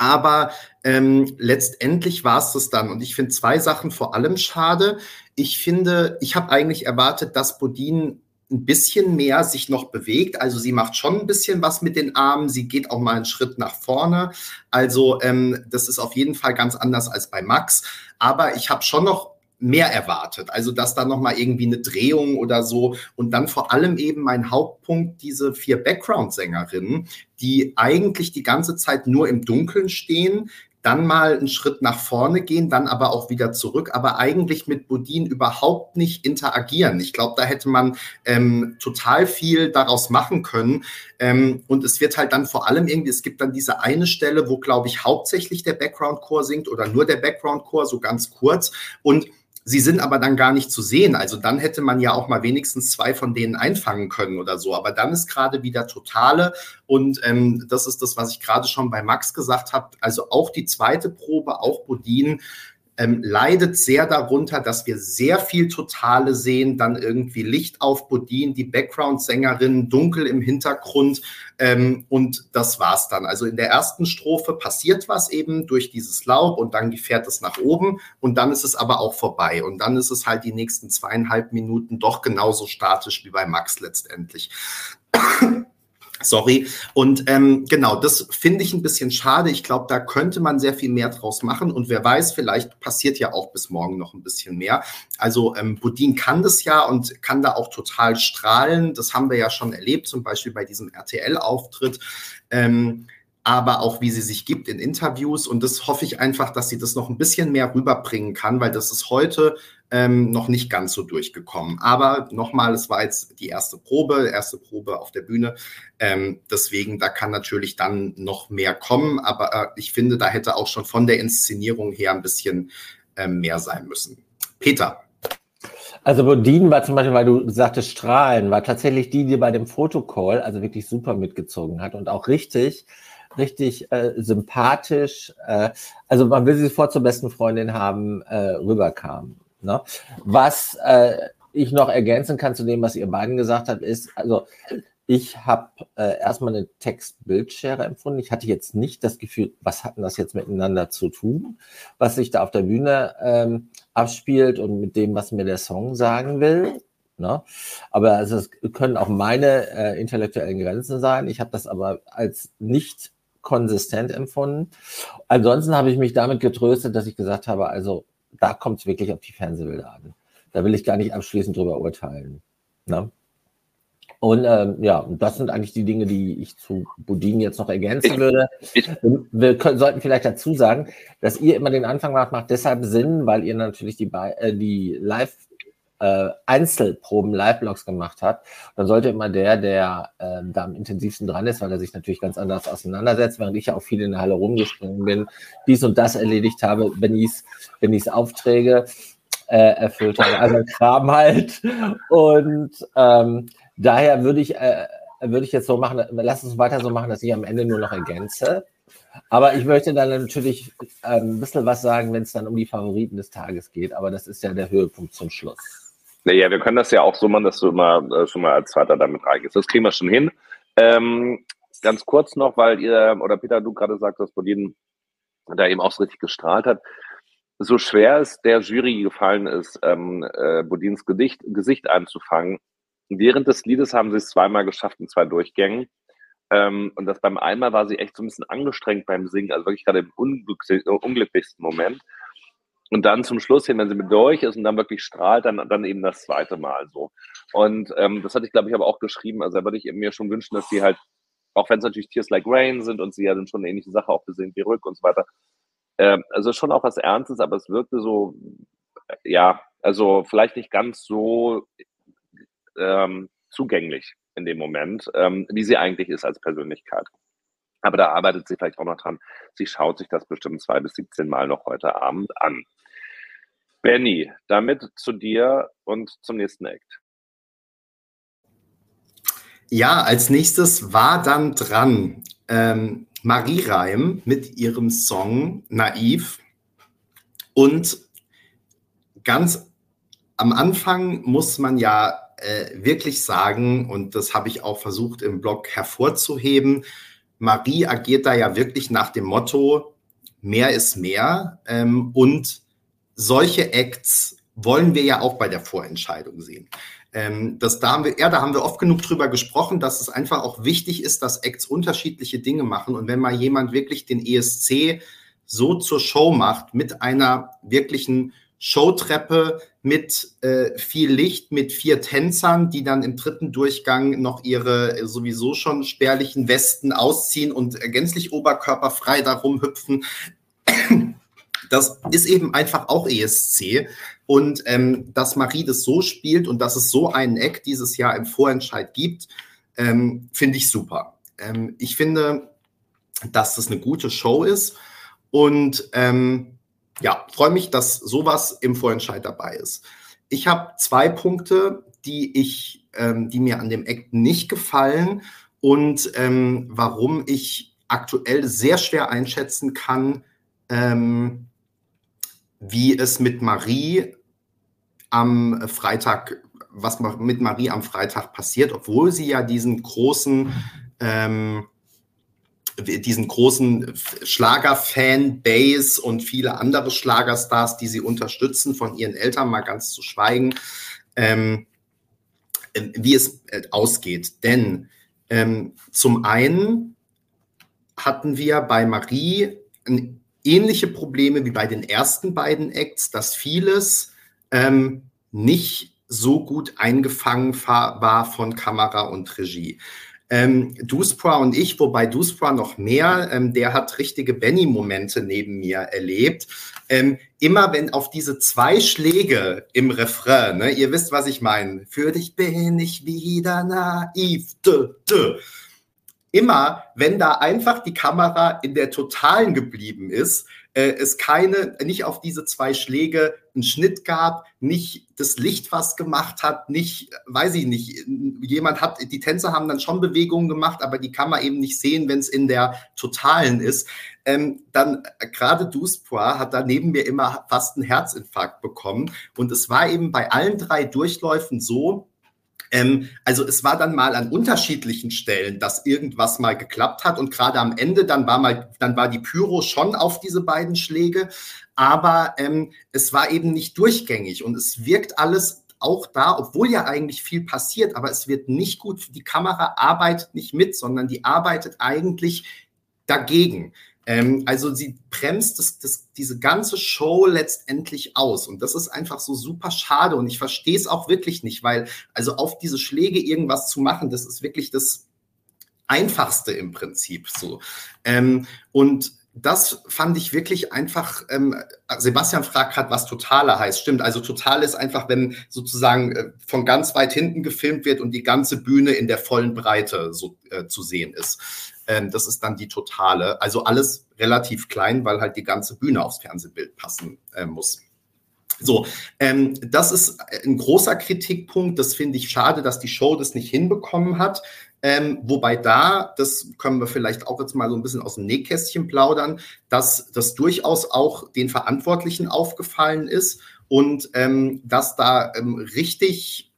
aber ähm, letztendlich war es das dann. Und ich finde zwei Sachen vor allem schade. Ich finde, ich habe eigentlich erwartet, dass Bodin ein bisschen mehr sich noch bewegt. Also sie macht schon ein bisschen was mit den Armen. Sie geht auch mal einen Schritt nach vorne. Also ähm, das ist auf jeden Fall ganz anders als bei Max. Aber ich habe schon noch mehr erwartet. Also dass da nochmal irgendwie eine Drehung oder so. Und dann vor allem eben mein Hauptpunkt, diese vier Background-Sängerinnen, die eigentlich die ganze Zeit nur im Dunkeln stehen, dann mal einen Schritt nach vorne gehen, dann aber auch wieder zurück, aber eigentlich mit Bodin überhaupt nicht interagieren. Ich glaube, da hätte man ähm, total viel daraus machen können. Ähm, und es wird halt dann vor allem irgendwie, es gibt dann diese eine Stelle, wo, glaube ich, hauptsächlich der Background-Chor singt oder nur der Background-Chor, so ganz kurz. Und Sie sind aber dann gar nicht zu sehen. Also dann hätte man ja auch mal wenigstens zwei von denen einfangen können oder so. Aber dann ist gerade wieder totale. Und ähm, das ist das, was ich gerade schon bei Max gesagt habe. Also auch die zweite Probe, auch Bodin, ähm, leidet sehr darunter, dass wir sehr viel Totale sehen, dann irgendwie Licht auf Bodin, die Background-Sängerin, dunkel im Hintergrund ähm, und das war's dann. Also in der ersten Strophe passiert was eben durch dieses Laub und dann fährt es nach oben und dann ist es aber auch vorbei und dann ist es halt die nächsten zweieinhalb Minuten doch genauso statisch wie bei Max letztendlich. Sorry. Und ähm, genau, das finde ich ein bisschen schade. Ich glaube, da könnte man sehr viel mehr draus machen. Und wer weiß, vielleicht passiert ja auch bis morgen noch ein bisschen mehr. Also ähm, Budin kann das ja und kann da auch total strahlen. Das haben wir ja schon erlebt, zum Beispiel bei diesem RTL-Auftritt. Ähm, aber auch wie sie sich gibt in Interviews. Und das hoffe ich einfach, dass sie das noch ein bisschen mehr rüberbringen kann, weil das ist heute ähm, noch nicht ganz so durchgekommen. Aber nochmal, es war jetzt die erste Probe, erste Probe auf der Bühne. Ähm, deswegen, da kann natürlich dann noch mehr kommen. Aber äh, ich finde, da hätte auch schon von der Inszenierung her ein bisschen ähm, mehr sein müssen. Peter. Also Bodine war zum Beispiel, weil du sagtest Strahlen, war tatsächlich die, die bei dem Fotocall also wirklich super mitgezogen hat und auch richtig, richtig äh, sympathisch, äh, also man will sie sofort zur besten Freundin haben, äh, rüberkam. Ne? Was äh, ich noch ergänzen kann zu dem, was ihr beiden gesagt habt, ist, also ich habe äh, erstmal eine Text-Bildschere empfunden. Ich hatte jetzt nicht das Gefühl, was hatten das jetzt miteinander zu tun, was sich da auf der Bühne ähm, abspielt und mit dem, was mir der Song sagen will. Ne? Aber also, es können auch meine äh, intellektuellen Grenzen sein. Ich habe das aber als nicht konsistent empfunden. Ansonsten habe ich mich damit getröstet, dass ich gesagt habe, also da kommt es wirklich auf die Fernsehbilder an. Da will ich gar nicht abschließend drüber urteilen. Ne? Und ähm, ja, das sind eigentlich die Dinge, die ich zu Budin jetzt noch ergänzen würde. Wir können, sollten vielleicht dazu sagen, dass ihr immer den Anfang macht, macht deshalb Sinn, weil ihr natürlich die, äh, die Live- äh, Einzelproben, Live-Blogs gemacht habt, dann sollte immer der, der äh, da am intensivsten dran ist, weil er sich natürlich ganz anders auseinandersetzt, während ich ja auch viel in der Halle rumgesprungen bin, dies und das erledigt habe, wenn ich wenn Aufträge äh, erfüllt habe, also Kram halt. Und ähm, daher würde ich, äh, würde ich jetzt so machen, lass uns weiter so machen, dass ich am Ende nur noch ergänze. Aber ich möchte dann natürlich äh, ein bisschen was sagen, wenn es dann um die Favoriten des Tages geht. Aber das ist ja der Höhepunkt zum Schluss. Naja, wir können das ja auch so machen, dass du immer äh, schon mal als Zweiter damit reingehst. Das kriegen wir schon hin. Ähm, ganz kurz noch, weil ihr, oder Peter, du gerade sagst, dass Bodin da eben auch so richtig gestrahlt hat. So schwer es der Jury gefallen ist, ähm, äh, Bodins Gedicht, Gesicht einzufangen, während des Liedes haben sie es zweimal geschafft in zwei Durchgängen. Ähm, und das beim einmal war sie echt so ein bisschen angestrengt beim Singen, also wirklich gerade im unglücklichsten Moment. Und dann zum Schluss hin, wenn sie mit durch ist und dann wirklich strahlt, dann, dann eben das zweite Mal so. Und ähm, das hatte ich, glaube ich, aber auch geschrieben. Also da würde ich mir schon wünschen, dass sie halt, auch wenn es natürlich Tears Like Rain sind und sie ja dann schon eine ähnliche Sache auch gesehen wie Rück und so weiter. Äh, also schon auch was Ernstes, aber es wirkte so, ja, also vielleicht nicht ganz so ähm, zugänglich in dem Moment, ähm, wie sie eigentlich ist als Persönlichkeit. Aber da arbeitet sie vielleicht auch noch dran. Sie schaut sich das bestimmt zwei bis 17 Mal noch heute Abend an. Benny, damit zu dir und zum nächsten Act. Ja, als nächstes war dann dran ähm, Marie Reim mit ihrem Song Naiv. Und ganz am Anfang muss man ja äh, wirklich sagen, und das habe ich auch versucht im Blog hervorzuheben, Marie agiert da ja wirklich nach dem Motto, mehr ist mehr. Ähm, und solche Acts wollen wir ja auch bei der Vorentscheidung sehen. Ähm, das, da, haben wir, ja, da haben wir oft genug drüber gesprochen, dass es einfach auch wichtig ist, dass Acts unterschiedliche Dinge machen. Und wenn mal jemand wirklich den ESC so zur Show macht, mit einer wirklichen Showtreppe mit äh, viel Licht, mit vier Tänzern, die dann im dritten Durchgang noch ihre äh, sowieso schon spärlichen Westen ausziehen und äh, gänzlich oberkörperfrei darum hüpfen. Das ist eben einfach auch ESC. Und ähm, dass Marie das so spielt und dass es so einen Eck dieses Jahr im Vorentscheid gibt, ähm, finde ich super. Ähm, ich finde, dass das eine gute Show ist. Und ähm, ja, freue mich, dass sowas im Vorentscheid dabei ist. Ich habe zwei Punkte, die ich, ähm, die mir an dem Act nicht gefallen und ähm, warum ich aktuell sehr schwer einschätzen kann, ähm, wie es mit Marie am Freitag, was mit Marie am Freitag passiert, obwohl sie ja diesen großen ähm, diesen großen Schlager-Fan-Base und viele andere Schlagerstars, die sie unterstützen, von ihren Eltern mal ganz zu schweigen, ähm, wie es äh, ausgeht. Denn ähm, zum einen hatten wir bei Marie ähnliche Probleme wie bei den ersten beiden Acts, dass vieles ähm, nicht so gut eingefangen war von Kamera und Regie. Ähm, Duspra und ich, wobei Duspra noch mehr, ähm, der hat richtige Benny-Momente neben mir erlebt. Ähm, immer wenn auf diese zwei Schläge im Refrain, ne, ihr wisst, was ich meine, für dich bin ich wieder naiv, dö, dö. Immer, wenn da einfach die Kamera in der Totalen geblieben ist, äh, es keine, nicht auf diese zwei Schläge einen Schnitt gab, nicht das Licht was gemacht hat, nicht, weiß ich nicht, jemand hat, die Tänzer haben dann schon Bewegungen gemacht, aber die kann man eben nicht sehen, wenn es in der Totalen ist. Ähm, dann äh, gerade Duspois hat da neben mir immer fast einen Herzinfarkt bekommen. Und es war eben bei allen drei Durchläufen so, Ähm, also es war dann mal an unterschiedlichen Stellen, dass irgendwas mal geklappt hat und gerade am Ende dann war mal, dann war die Pyro schon auf diese beiden Schläge, aber ähm, es war eben nicht durchgängig und es wirkt alles auch da, obwohl ja eigentlich viel passiert, aber es wird nicht gut. Die Kamera arbeitet nicht mit, sondern die arbeitet eigentlich dagegen. Ähm, also sie bremst das, das, diese ganze Show letztendlich aus. Und das ist einfach so super schade. Und ich verstehe es auch wirklich nicht, weil also auf diese Schläge irgendwas zu machen, das ist wirklich das Einfachste im Prinzip so. Ähm, und das fand ich wirklich einfach, ähm, Sebastian fragt gerade, was Totale heißt. Stimmt, also Totale ist einfach, wenn sozusagen äh, von ganz weit hinten gefilmt wird und die ganze Bühne in der vollen Breite so äh, zu sehen ist. Ähm, das ist dann die Totale. Also alles relativ klein, weil halt die ganze Bühne aufs Fernsehbild passen äh, muss. So, ähm, das ist ein großer Kritikpunkt. Das finde ich schade, dass die Show das nicht hinbekommen hat. Ähm, wobei da, das können wir vielleicht auch jetzt mal so ein bisschen aus dem Nähkästchen plaudern, dass das durchaus auch den Verantwortlichen aufgefallen ist und ähm, dass da ähm, richtig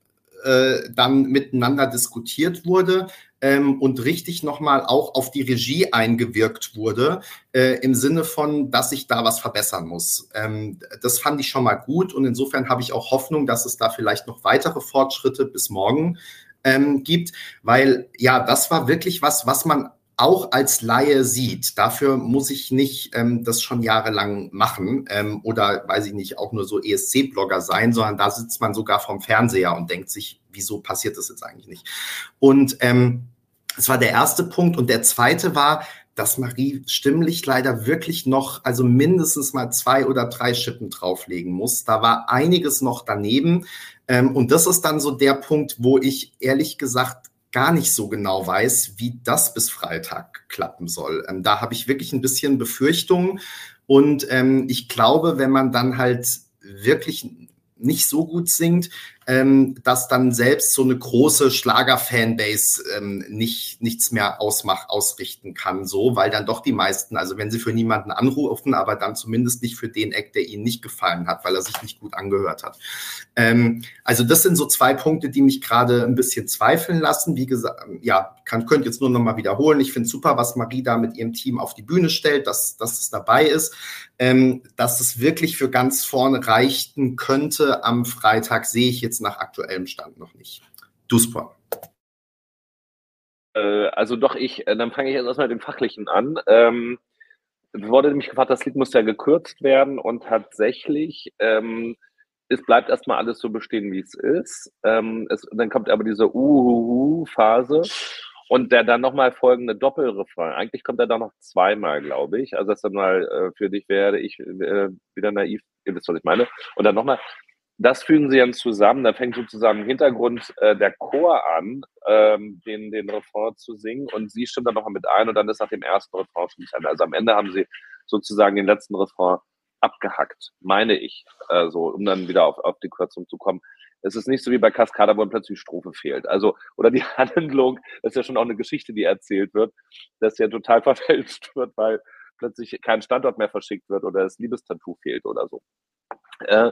äh, dann miteinander diskutiert wurde ähm, und richtig nochmal auch auf die Regie eingewirkt wurde, äh, im Sinne von, dass sich da was verbessern muss. Ähm, das fand ich schon mal gut und insofern habe ich auch Hoffnung, dass es da vielleicht noch weitere Fortschritte bis morgen ähm, gibt, weil ja, das war wirklich was, was man auch als Laie sieht. Dafür muss ich nicht ähm, das schon jahrelang machen ähm, oder, weiß ich nicht, auch nur so ESC-Blogger sein, sondern da sitzt man sogar vorm Fernseher und denkt sich, wieso passiert das jetzt eigentlich nicht? Und ähm, das war der erste Punkt. Und der zweite war, dass Marie stimmlich leider wirklich noch, also mindestens mal zwei oder drei Schippen drauflegen muss. Da war einiges noch daneben. Ähm, und das ist dann so der Punkt, wo ich ehrlich gesagt gar nicht so genau weiß, wie das bis Freitag klappen soll. Ähm, da habe ich wirklich ein bisschen Befürchtungen. Und ähm, ich glaube, wenn man dann halt wirklich nicht so gut singt, ähm, dass dann selbst so eine große Schlager-Fanbase ähm, nicht, nichts mehr ausmach, ausrichten kann, so, weil dann doch die meisten, also wenn sie für niemanden anrufen, aber dann zumindest nicht für den Eck, der ihnen nicht gefallen hat, weil er sich nicht gut angehört hat. Ähm, also das sind so zwei Punkte, die mich gerade ein bisschen zweifeln lassen. Wie gesagt, ja, kann, könnt jetzt nur noch mal wiederholen. Ich finde super, was Marie da mit ihrem Team auf die Bühne stellt, dass, dass es dabei ist. Ähm, dass es wirklich für ganz vorne reichten könnte am Freitag, sehe ich jetzt nach aktuellem Stand noch nicht. Duspor. Äh, also doch, ich, äh, dann fange ich jetzt erstmal mit dem Fachlichen an. Ähm, wurde nämlich gefragt, das Lied muss ja gekürzt werden und tatsächlich ähm, es bleibt erstmal alles so bestehen, wie es ist. Ähm, es, dann kommt aber diese Uhuhu-Phase und der dann nochmal folgende Doppelrefrain. Eigentlich kommt er da noch zweimal, glaube ich. Also das dann mal äh, für dich werde ich äh, wieder naiv, ihr wisst, was ich meine. Und dann nochmal, das fügen sie dann zusammen. Da fängt sozusagen im Hintergrund äh, der Chor an, ähm, den, den Refrain zu singen und sie stimmt dann nochmal mit ein und dann ist nach dem ersten Refrain schon nicht an. Also am Ende haben sie sozusagen den letzten Refrain abgehackt, meine ich, also um dann wieder auf, auf die Kürzung zu kommen. Es ist nicht so wie bei Cascada, wo plötzlich Strophe fehlt. Also, oder die Handlung, das ist ja schon auch eine Geschichte, die erzählt wird, dass ja total verfälscht wird, weil plötzlich kein Standort mehr verschickt wird oder das Liebestattoo fehlt oder so. Äh,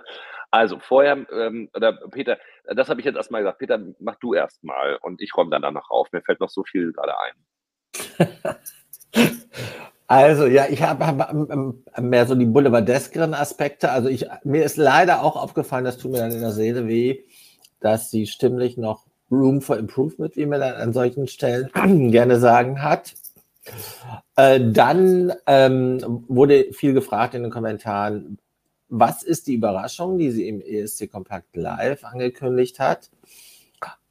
also vorher, ähm, oder Peter, das habe ich jetzt erstmal gesagt. Peter, mach du erstmal und ich räume dann danach auf. Mir fällt noch so viel gerade ein. Also ja, ich habe hab, ähm, ähm, mehr so die boulevardeskeren Aspekte. Also ich, mir ist leider auch aufgefallen, das tut mir dann in der Seele weh, dass sie stimmlich noch Room for Improvement, wie man dann an solchen Stellen gerne sagen hat. Äh, dann ähm, wurde viel gefragt in den Kommentaren, was ist die Überraschung, die sie im ESC Kompakt Live angekündigt hat?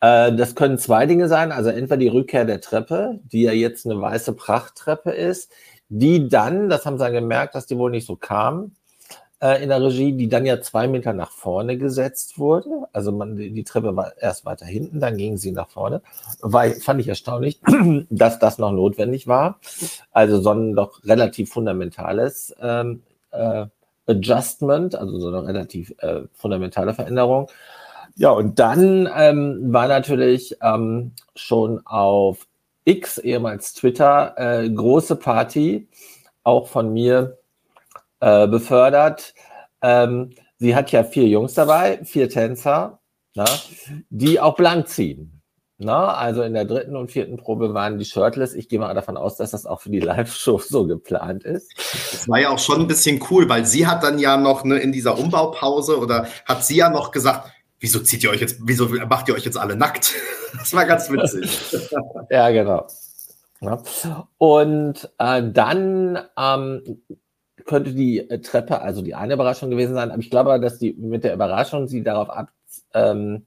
Äh, das können zwei Dinge sein. Also entweder die Rückkehr der Treppe, die ja jetzt eine weiße Prachttreppe ist, die dann, das haben sie dann gemerkt, dass die wohl nicht so kam äh, in der Regie, die dann ja zwei Meter nach vorne gesetzt wurde. Also man, die Treppe war erst weiter hinten, dann ging sie nach vorne. War, fand ich erstaunlich, dass das noch notwendig war. Also so ein doch relativ fundamentales ähm, äh, Adjustment, also so eine relativ äh, fundamentale Veränderung. Ja, und dann ähm, war natürlich ähm, schon auf X, ehemals Twitter, äh, große Party, auch von mir äh, befördert. Ähm, sie hat ja vier Jungs dabei, vier Tänzer na, die auch blank ziehen. Na, also in der dritten und vierten Probe waren die shirtless. Ich gehe mal davon aus, dass das auch für die Live-Show so geplant ist. Das war ja auch schon ein bisschen cool, weil sie hat dann ja noch ne, in dieser Umbaupause oder hat sie ja noch gesagt, wieso zieht ihr euch jetzt, wieso macht ihr euch jetzt alle nackt? Das war ganz witzig. ja, genau. Ja. Und äh, dann ähm, könnte die Treppe, also die eine Überraschung gewesen sein, aber ich glaube, dass die mit der Überraschung sie darauf abzielt, ähm,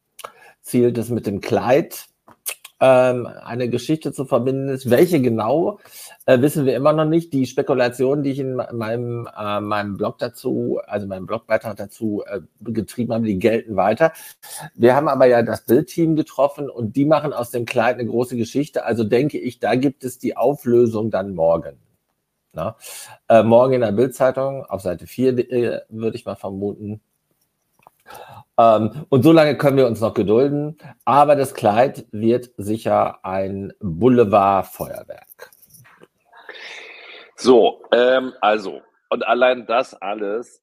dass mit dem Kleid ähm, eine Geschichte zu verbinden ist. Welche genau, äh, wissen wir immer noch nicht. Die Spekulationen, die ich in meinem, äh, meinem Blog dazu, also meinem Blogbeitrag dazu äh, getrieben habe, die gelten weiter. Wir haben aber ja das Bildteam getroffen und die machen aus dem Kleid eine große Geschichte. Also denke ich, da gibt es die Auflösung dann morgen. Na? Äh, morgen in der Bildzeitung auf Seite 4, äh, würde ich mal vermuten. Ähm, und so lange können wir uns noch gedulden. Aber das Kleid wird sicher ein Boulevardfeuerwerk. So, ähm, also, und allein das alles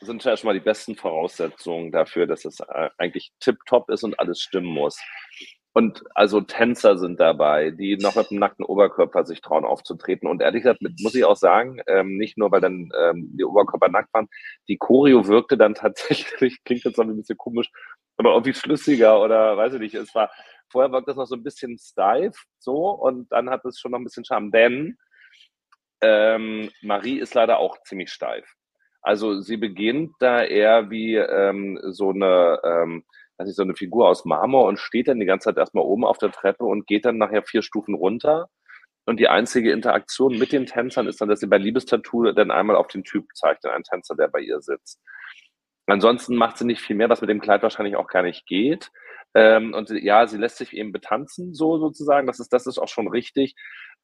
sind ja schon mal die besten Voraussetzungen dafür, dass es äh, eigentlich tiptop ist und alles stimmen muss. Und also Tänzer sind dabei, die noch mit dem nackten Oberkörper sich trauen aufzutreten. Und ehrlich gesagt, muss ich auch sagen, ähm, nicht nur, weil dann ähm, die Oberkörper nackt waren, die Choreo wirkte dann tatsächlich, klingt jetzt noch ein bisschen komisch, aber irgendwie schlüssiger oder weiß ich nicht, es war, vorher wirkt das noch so ein bisschen steif, so, und dann hat es schon noch ein bisschen Charme, denn ähm, Marie ist leider auch ziemlich steif. Also sie beginnt da eher wie ähm, so eine, ähm, also so eine Figur aus Marmor und steht dann die ganze Zeit erstmal oben auf der Treppe und geht dann nachher vier Stufen runter. Und die einzige Interaktion mit den Tänzern ist dann, dass sie bei Liebestattoo dann einmal auf den Typ zeigt, einen Tänzer, der bei ihr sitzt. Ansonsten macht sie nicht viel mehr, was mit dem Kleid wahrscheinlich auch gar nicht geht. Ähm, und ja, sie lässt sich eben betanzen, so sozusagen. Das ist, das ist auch schon richtig.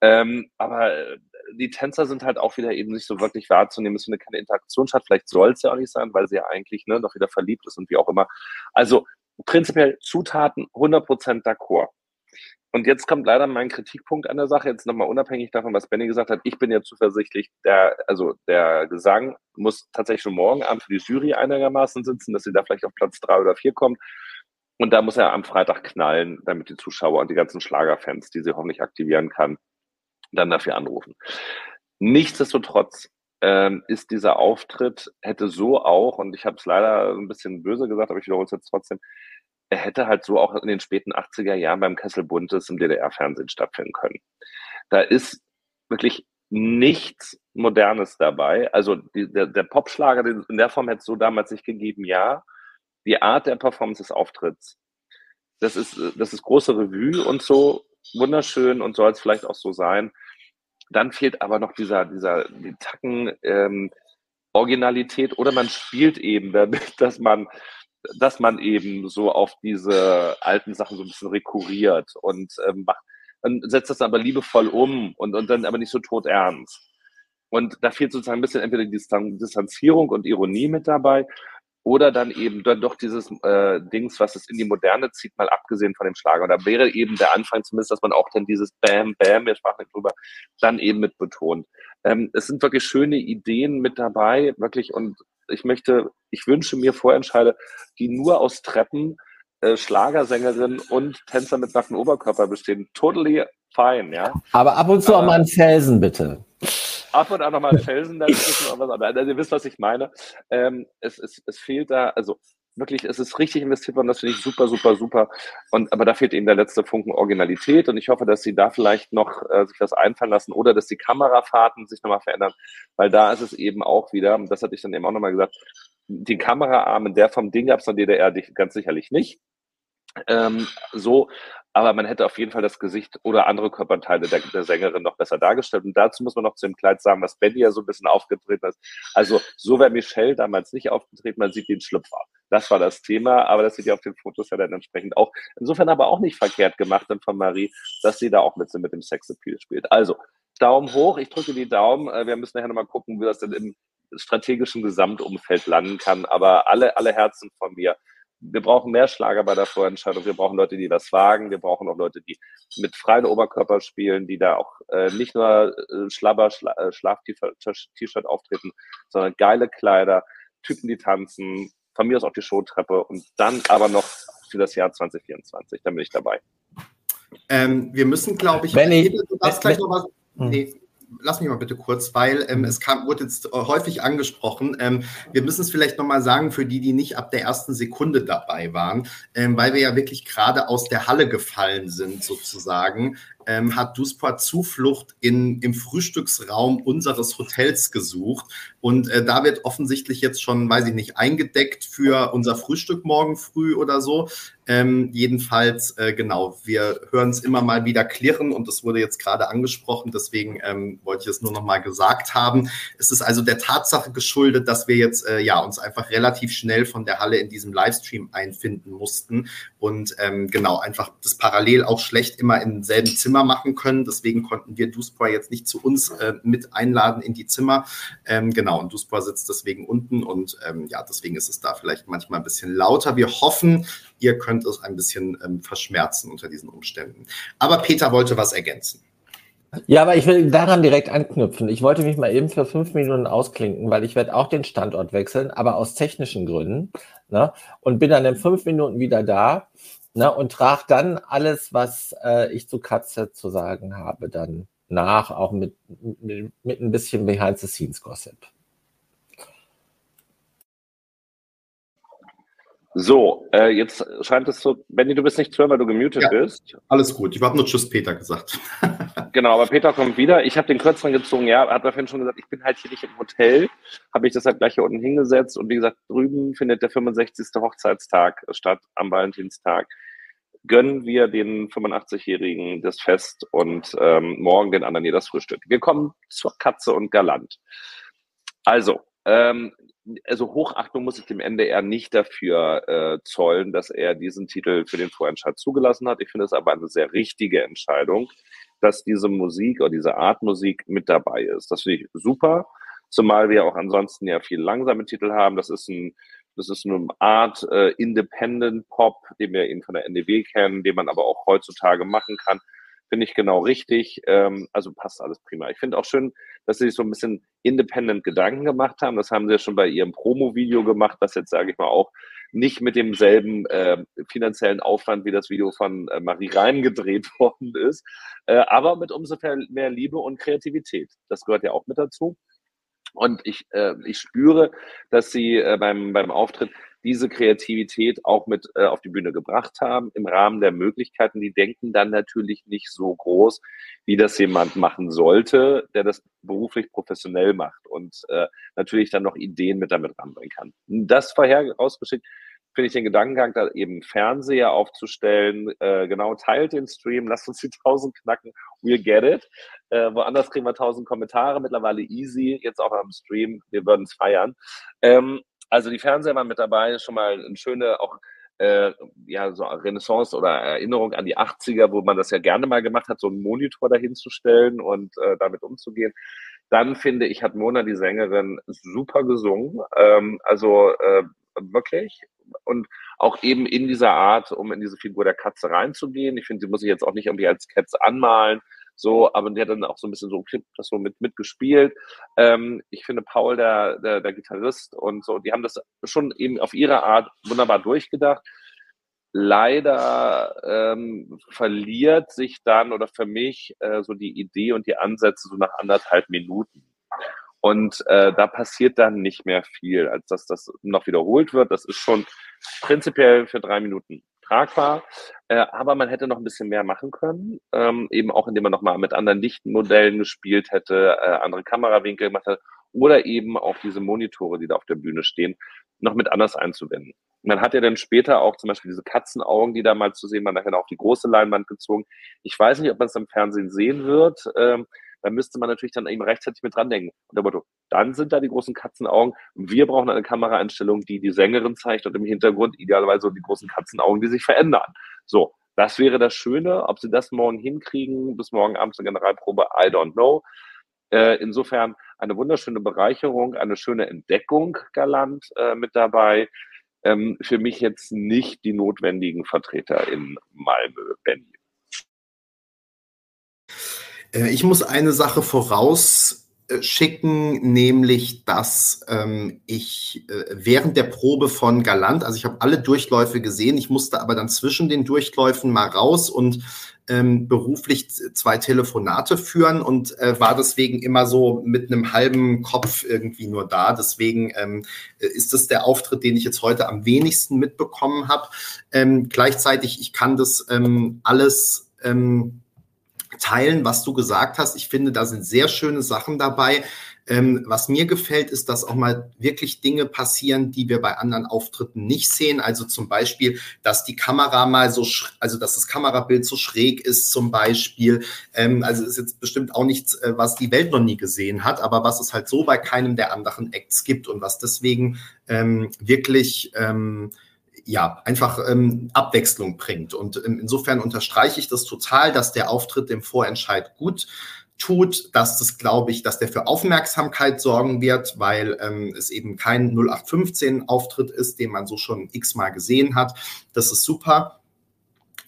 Ähm, aber äh, die Tänzer sind halt auch wieder eben nicht so wirklich wahrzunehmen. Es findet keine Interaktion statt. Vielleicht soll es ja auch nicht sein, weil sie ja eigentlich ne, noch wieder verliebt ist und wie auch immer. Also prinzipiell Zutaten 100% d'accord. Und jetzt kommt leider mein Kritikpunkt an der Sache, jetzt nochmal unabhängig davon, was Benny gesagt hat. Ich bin ja zuversichtlich, der, also der Gesang muss tatsächlich schon morgen Abend für die Jury einigermaßen sitzen, dass sie da vielleicht auf Platz drei oder vier kommt. Und da muss er am Freitag knallen, damit die Zuschauer und die ganzen Schlagerfans, die sie hoffentlich aktivieren kann, dann dafür anrufen. Nichtsdestotrotz ähm, ist dieser Auftritt, hätte so auch, und ich habe es leider ein bisschen böse gesagt, aber ich wiederhole es jetzt trotzdem, er hätte halt so auch in den späten 80er Jahren beim Kessel Buntes im DDR-Fernsehen stattfinden können. Da ist wirklich nichts Modernes dabei. Also die, der, der Popschlager in der Form hätte es so damals nicht gegeben, ja. Die Art der Performance des Auftritts, das ist, das ist große Revue und so, wunderschön und soll es vielleicht auch so sein. Dann fehlt aber noch dieser, dieser, die Tacken ähm, Originalität oder man spielt eben damit, dass man, dass man eben so auf diese alten Sachen so ein bisschen rekurriert und ähm, macht, dann setzt das aber liebevoll um und, und dann aber nicht so tot ernst. Und da fehlt sozusagen ein bisschen entweder die Distanzierung und Ironie mit dabei oder dann eben dann doch dieses äh, Dings, was es in die Moderne zieht, mal abgesehen von dem Schlager. Und da wäre eben der Anfang zumindest, dass man auch dann dieses Bam, Bam, wir sprachen nicht drüber, dann eben mit betont. Ähm, es sind wirklich schöne Ideen mit dabei, wirklich. Und ich möchte, ich wünsche mir Vorentscheide, die nur aus Treppen, äh, Schlagersängerin und Tänzer mit nacktem Oberkörper bestehen. Totally fine, ja. Aber ab und zu Aber, auch mal einen Felsen, bitte ab und an nochmal Felsen dazwischen, aber, aber also, ihr wisst, was ich meine. Ähm, es, es, es fehlt da, also wirklich, es ist richtig investiert worden, das finde ich super, super, super. Und aber da fehlt eben der letzte Funken Originalität und ich hoffe, dass sie da vielleicht noch äh, sich was einfallen lassen oder dass die Kamerafahrten sich nochmal verändern, weil da ist es eben auch wieder, das hatte ich dann eben auch nochmal gesagt, die Kameraarme der vom Ding gab es in der DDR ganz sicherlich nicht. Ähm, so, aber man hätte auf jeden Fall das Gesicht oder andere Körperteile der, der, Sängerin noch besser dargestellt. Und dazu muss man noch zu dem Kleid sagen, was Benny ja so ein bisschen aufgetreten ist. Also so wäre Michelle damals nicht aufgetreten, man sieht den Schlüpfer. Das war das Thema, aber das sieht ja auf den Fotos ja dann entsprechend auch. Insofern aber auch nicht verkehrt gemacht dann von Marie, dass sie da auch mit, mit dem Sexappeal spielt. Also Daumen hoch, ich drücke die Daumen. Äh, wir müssen nachher nochmal gucken, wie das denn im strategischen Gesamtumfeld landen kann. Aber alle, alle Herzen von mir wir brauchen mehr Schlager bei der Vorentscheidung. Wir brauchen Leute, die das wagen. Wir brauchen auch Leute, die mit freien Oberkörper spielen, die da auch äh, nicht nur äh, Schlabber, Schla äh, Schlaf-T-Shirt auftreten, sondern geile Kleider, Typen, die tanzen, von mir aus auf die Showtreppe und dann aber noch für das Jahr 2024. Da bin ich dabei. Ähm, wir müssen, glaube ich, Benny, du darfst gleich noch was. Hm. Nee, lass mich mal bitte kurz, weil ähm, es kam, wurde jetzt häufig angesprochen. Ähm, wir müssen es vielleicht nochmal sagen für die, die nicht ab der ersten Sekunde dabei waren, ähm, weil wir ja wirklich gerade aus der Halle gefallen sind, sozusagen ähm, hat Dusport Zuflucht in, im Frühstücksraum unseres Hotels gesucht. Und äh, da wird offensichtlich jetzt schon, weiß ich nicht, eingedeckt für unser Frühstück morgen früh oder so. Ähm, jedenfalls, äh, genau, wir hören es immer mal wieder klirren und das wurde jetzt gerade angesprochen, deswegen ähm, wollte ich es nur noch mal gesagt haben. Es ist also der Tatsache geschuldet, dass wir jetzt äh, ja uns einfach relativ schnell von der Halle in diesem Livestream einfinden mussten und ähm, genau einfach das parallel auch schlecht immer im selben Zimmer machen können. Deswegen konnten wir Duspor jetzt nicht zu uns äh, mit einladen in die Zimmer. Ähm, genau, und Duspor sitzt deswegen unten und ähm, ja, deswegen ist es da vielleicht manchmal ein bisschen lauter. Wir hoffen, ihr könnt es ein bisschen ähm, verschmerzen unter diesen Umständen. Aber Peter wollte was ergänzen. Ja, aber ich will daran direkt anknüpfen. Ich wollte mich mal eben für fünf Minuten ausklinken, weil ich werde auch den Standort wechseln, aber aus technischen Gründen. Ne? Und bin dann in fünf Minuten wieder da ne? und trage dann alles, was äh, ich zu Katze zu sagen habe, dann nach, auch mit, mit, mit ein bisschen Behind-the-Scenes-Gossip. So, äh, jetzt scheint es so, Benny, du bist nicht zu hören, weil du gemutet ja, bist. Alles gut, ich habe nur Tschüss Peter gesagt. genau, aber Peter kommt wieder. Ich habe den kürzeren gezogen, ja, hat er vorhin schon gesagt, ich bin halt hier nicht im Hotel, habe mich deshalb gleich hier unten hingesetzt und wie gesagt, drüben findet der 65. Hochzeitstag statt am Valentinstag. Gönnen wir den 85-Jährigen das Fest und ähm, morgen den anderen hier das Frühstück. Wir kommen zur Katze und Galant. Also, ähm, also Hochachtung muss ich dem NDR nicht dafür äh, zollen, dass er diesen Titel für den Vorentscheid zugelassen hat. Ich finde es aber eine sehr richtige Entscheidung, dass diese Musik oder diese Art Musik mit dabei ist. Das finde ich super, zumal wir auch ansonsten ja viel langsame Titel haben. Das ist ein das ist eine Art äh, Independent Pop, den wir eben von der NDW kennen, den man aber auch heutzutage machen kann finde ich genau richtig. Ähm, also passt alles prima. Ich finde auch schön, dass sie sich so ein bisschen independent Gedanken gemacht haben. Das haben sie ja schon bei ihrem Promo-Video gemacht, das jetzt, sage ich mal, auch nicht mit demselben äh, finanziellen Aufwand wie das Video von äh, Marie Reim gedreht worden ist, äh, aber mit umso mehr Liebe und Kreativität. Das gehört ja auch mit dazu. Und ich, äh, ich spüre, dass sie äh, beim, beim Auftritt diese Kreativität auch mit äh, auf die Bühne gebracht haben im Rahmen der Möglichkeiten. Die denken dann natürlich nicht so groß, wie das jemand machen sollte, der das beruflich professionell macht und äh, natürlich dann noch Ideen mit damit ranbringen kann. Das vorher rausgeschickt finde ich den Gedankengang, da eben Fernseher aufzustellen, äh, genau, teilt den Stream, lasst uns die 1000 knacken, we'll get it. Äh, woanders kriegen wir 1000 Kommentare, mittlerweile easy, jetzt auch am Stream, wir würden es feiern. Ähm, also die Fernseher waren mit dabei, schon mal eine schöne, auch äh, ja, so Renaissance oder Erinnerung an die 80er, wo man das ja gerne mal gemacht hat, so einen Monitor dahinzustellen und äh, damit umzugehen. Dann finde ich, hat Mona, die Sängerin, super gesungen. Ähm, also äh, wirklich. Und auch eben in dieser Art, um in diese Figur der Katze reinzugehen. Ich finde, sie muss sich jetzt auch nicht irgendwie als Katze anmalen. So, aber der hat dann auch so ein bisschen so das so mit mitgespielt. Ähm, ich finde Paul, der, der, der Gitarrist und so, die haben das schon eben auf ihre Art wunderbar durchgedacht. Leider ähm, verliert sich dann oder für mich äh, so die Idee und die Ansätze so nach anderthalb Minuten. Und äh, da passiert dann nicht mehr viel, als dass das noch wiederholt wird. Das ist schon prinzipiell für drei Minuten tragbar. Äh, aber man hätte noch ein bisschen mehr machen können, ähm, eben auch indem man nochmal mit anderen Lichtmodellen gespielt hätte, äh, andere Kamerawinkel gemacht hat oder eben auch diese Monitore, die da auf der Bühne stehen, noch mit anders einzubinden. Man hat ja dann später auch zum Beispiel diese Katzenaugen, die da mal zu sehen waren, nachher auf die große Leinwand gezogen. Ich weiß nicht, ob man es im Fernsehen sehen wird. Ähm, da müsste man natürlich dann eben rechtzeitig mit dran denken. Und der Motto, dann sind da die großen Katzenaugen. Wir brauchen eine Kameraeinstellung, die die Sängerin zeigt und im Hintergrund idealerweise die großen Katzenaugen, die sich verändern. So, das wäre das Schöne. Ob sie das morgen hinkriegen, bis morgen Abend zur Generalprobe, I don't know. Äh, insofern eine wunderschöne Bereicherung, eine schöne Entdeckung galant äh, mit dabei. Ähm, für mich jetzt nicht die notwendigen Vertreter in Malmö, Benny. Äh, ich muss eine Sache voraus äh, nämlich dass ähm, ich äh, während der Probe von Galant, also ich habe alle Durchläufe gesehen, ich musste aber dann zwischen den Durchläufen mal raus und ähm, beruflich zwei Telefonate führen und äh, war deswegen immer so mit einem halben Kopf irgendwie nur da. Deswegen ähm, ist das der Auftritt, den ich jetzt heute am wenigsten mitbekommen habe. Ähm, gleichzeitig, ich kann das ähm, alles ähm, teilen, was du gesagt hast. Ich finde, da sind sehr schöne Sachen dabei. Ähm, was mir gefällt, ist, dass auch mal wirklich Dinge passieren, die wir bei anderen Auftritten nicht sehen. Also zum Beispiel, dass die Kamera mal so, also dass das Kamerabild so schräg ist, zum Beispiel. Ähm, also ist jetzt bestimmt auch nichts, äh, was die Welt noch nie gesehen hat, aber was es halt so bei keinem der anderen Acts gibt und was deswegen ähm, wirklich ähm, ja, einfach ähm, Abwechslung bringt. Und ähm, insofern unterstreiche ich das total, dass der Auftritt dem Vorentscheid gut tut, dass das, glaube ich, dass der für Aufmerksamkeit sorgen wird, weil ähm, es eben kein 0815-Auftritt ist, den man so schon x-mal gesehen hat. Das ist super.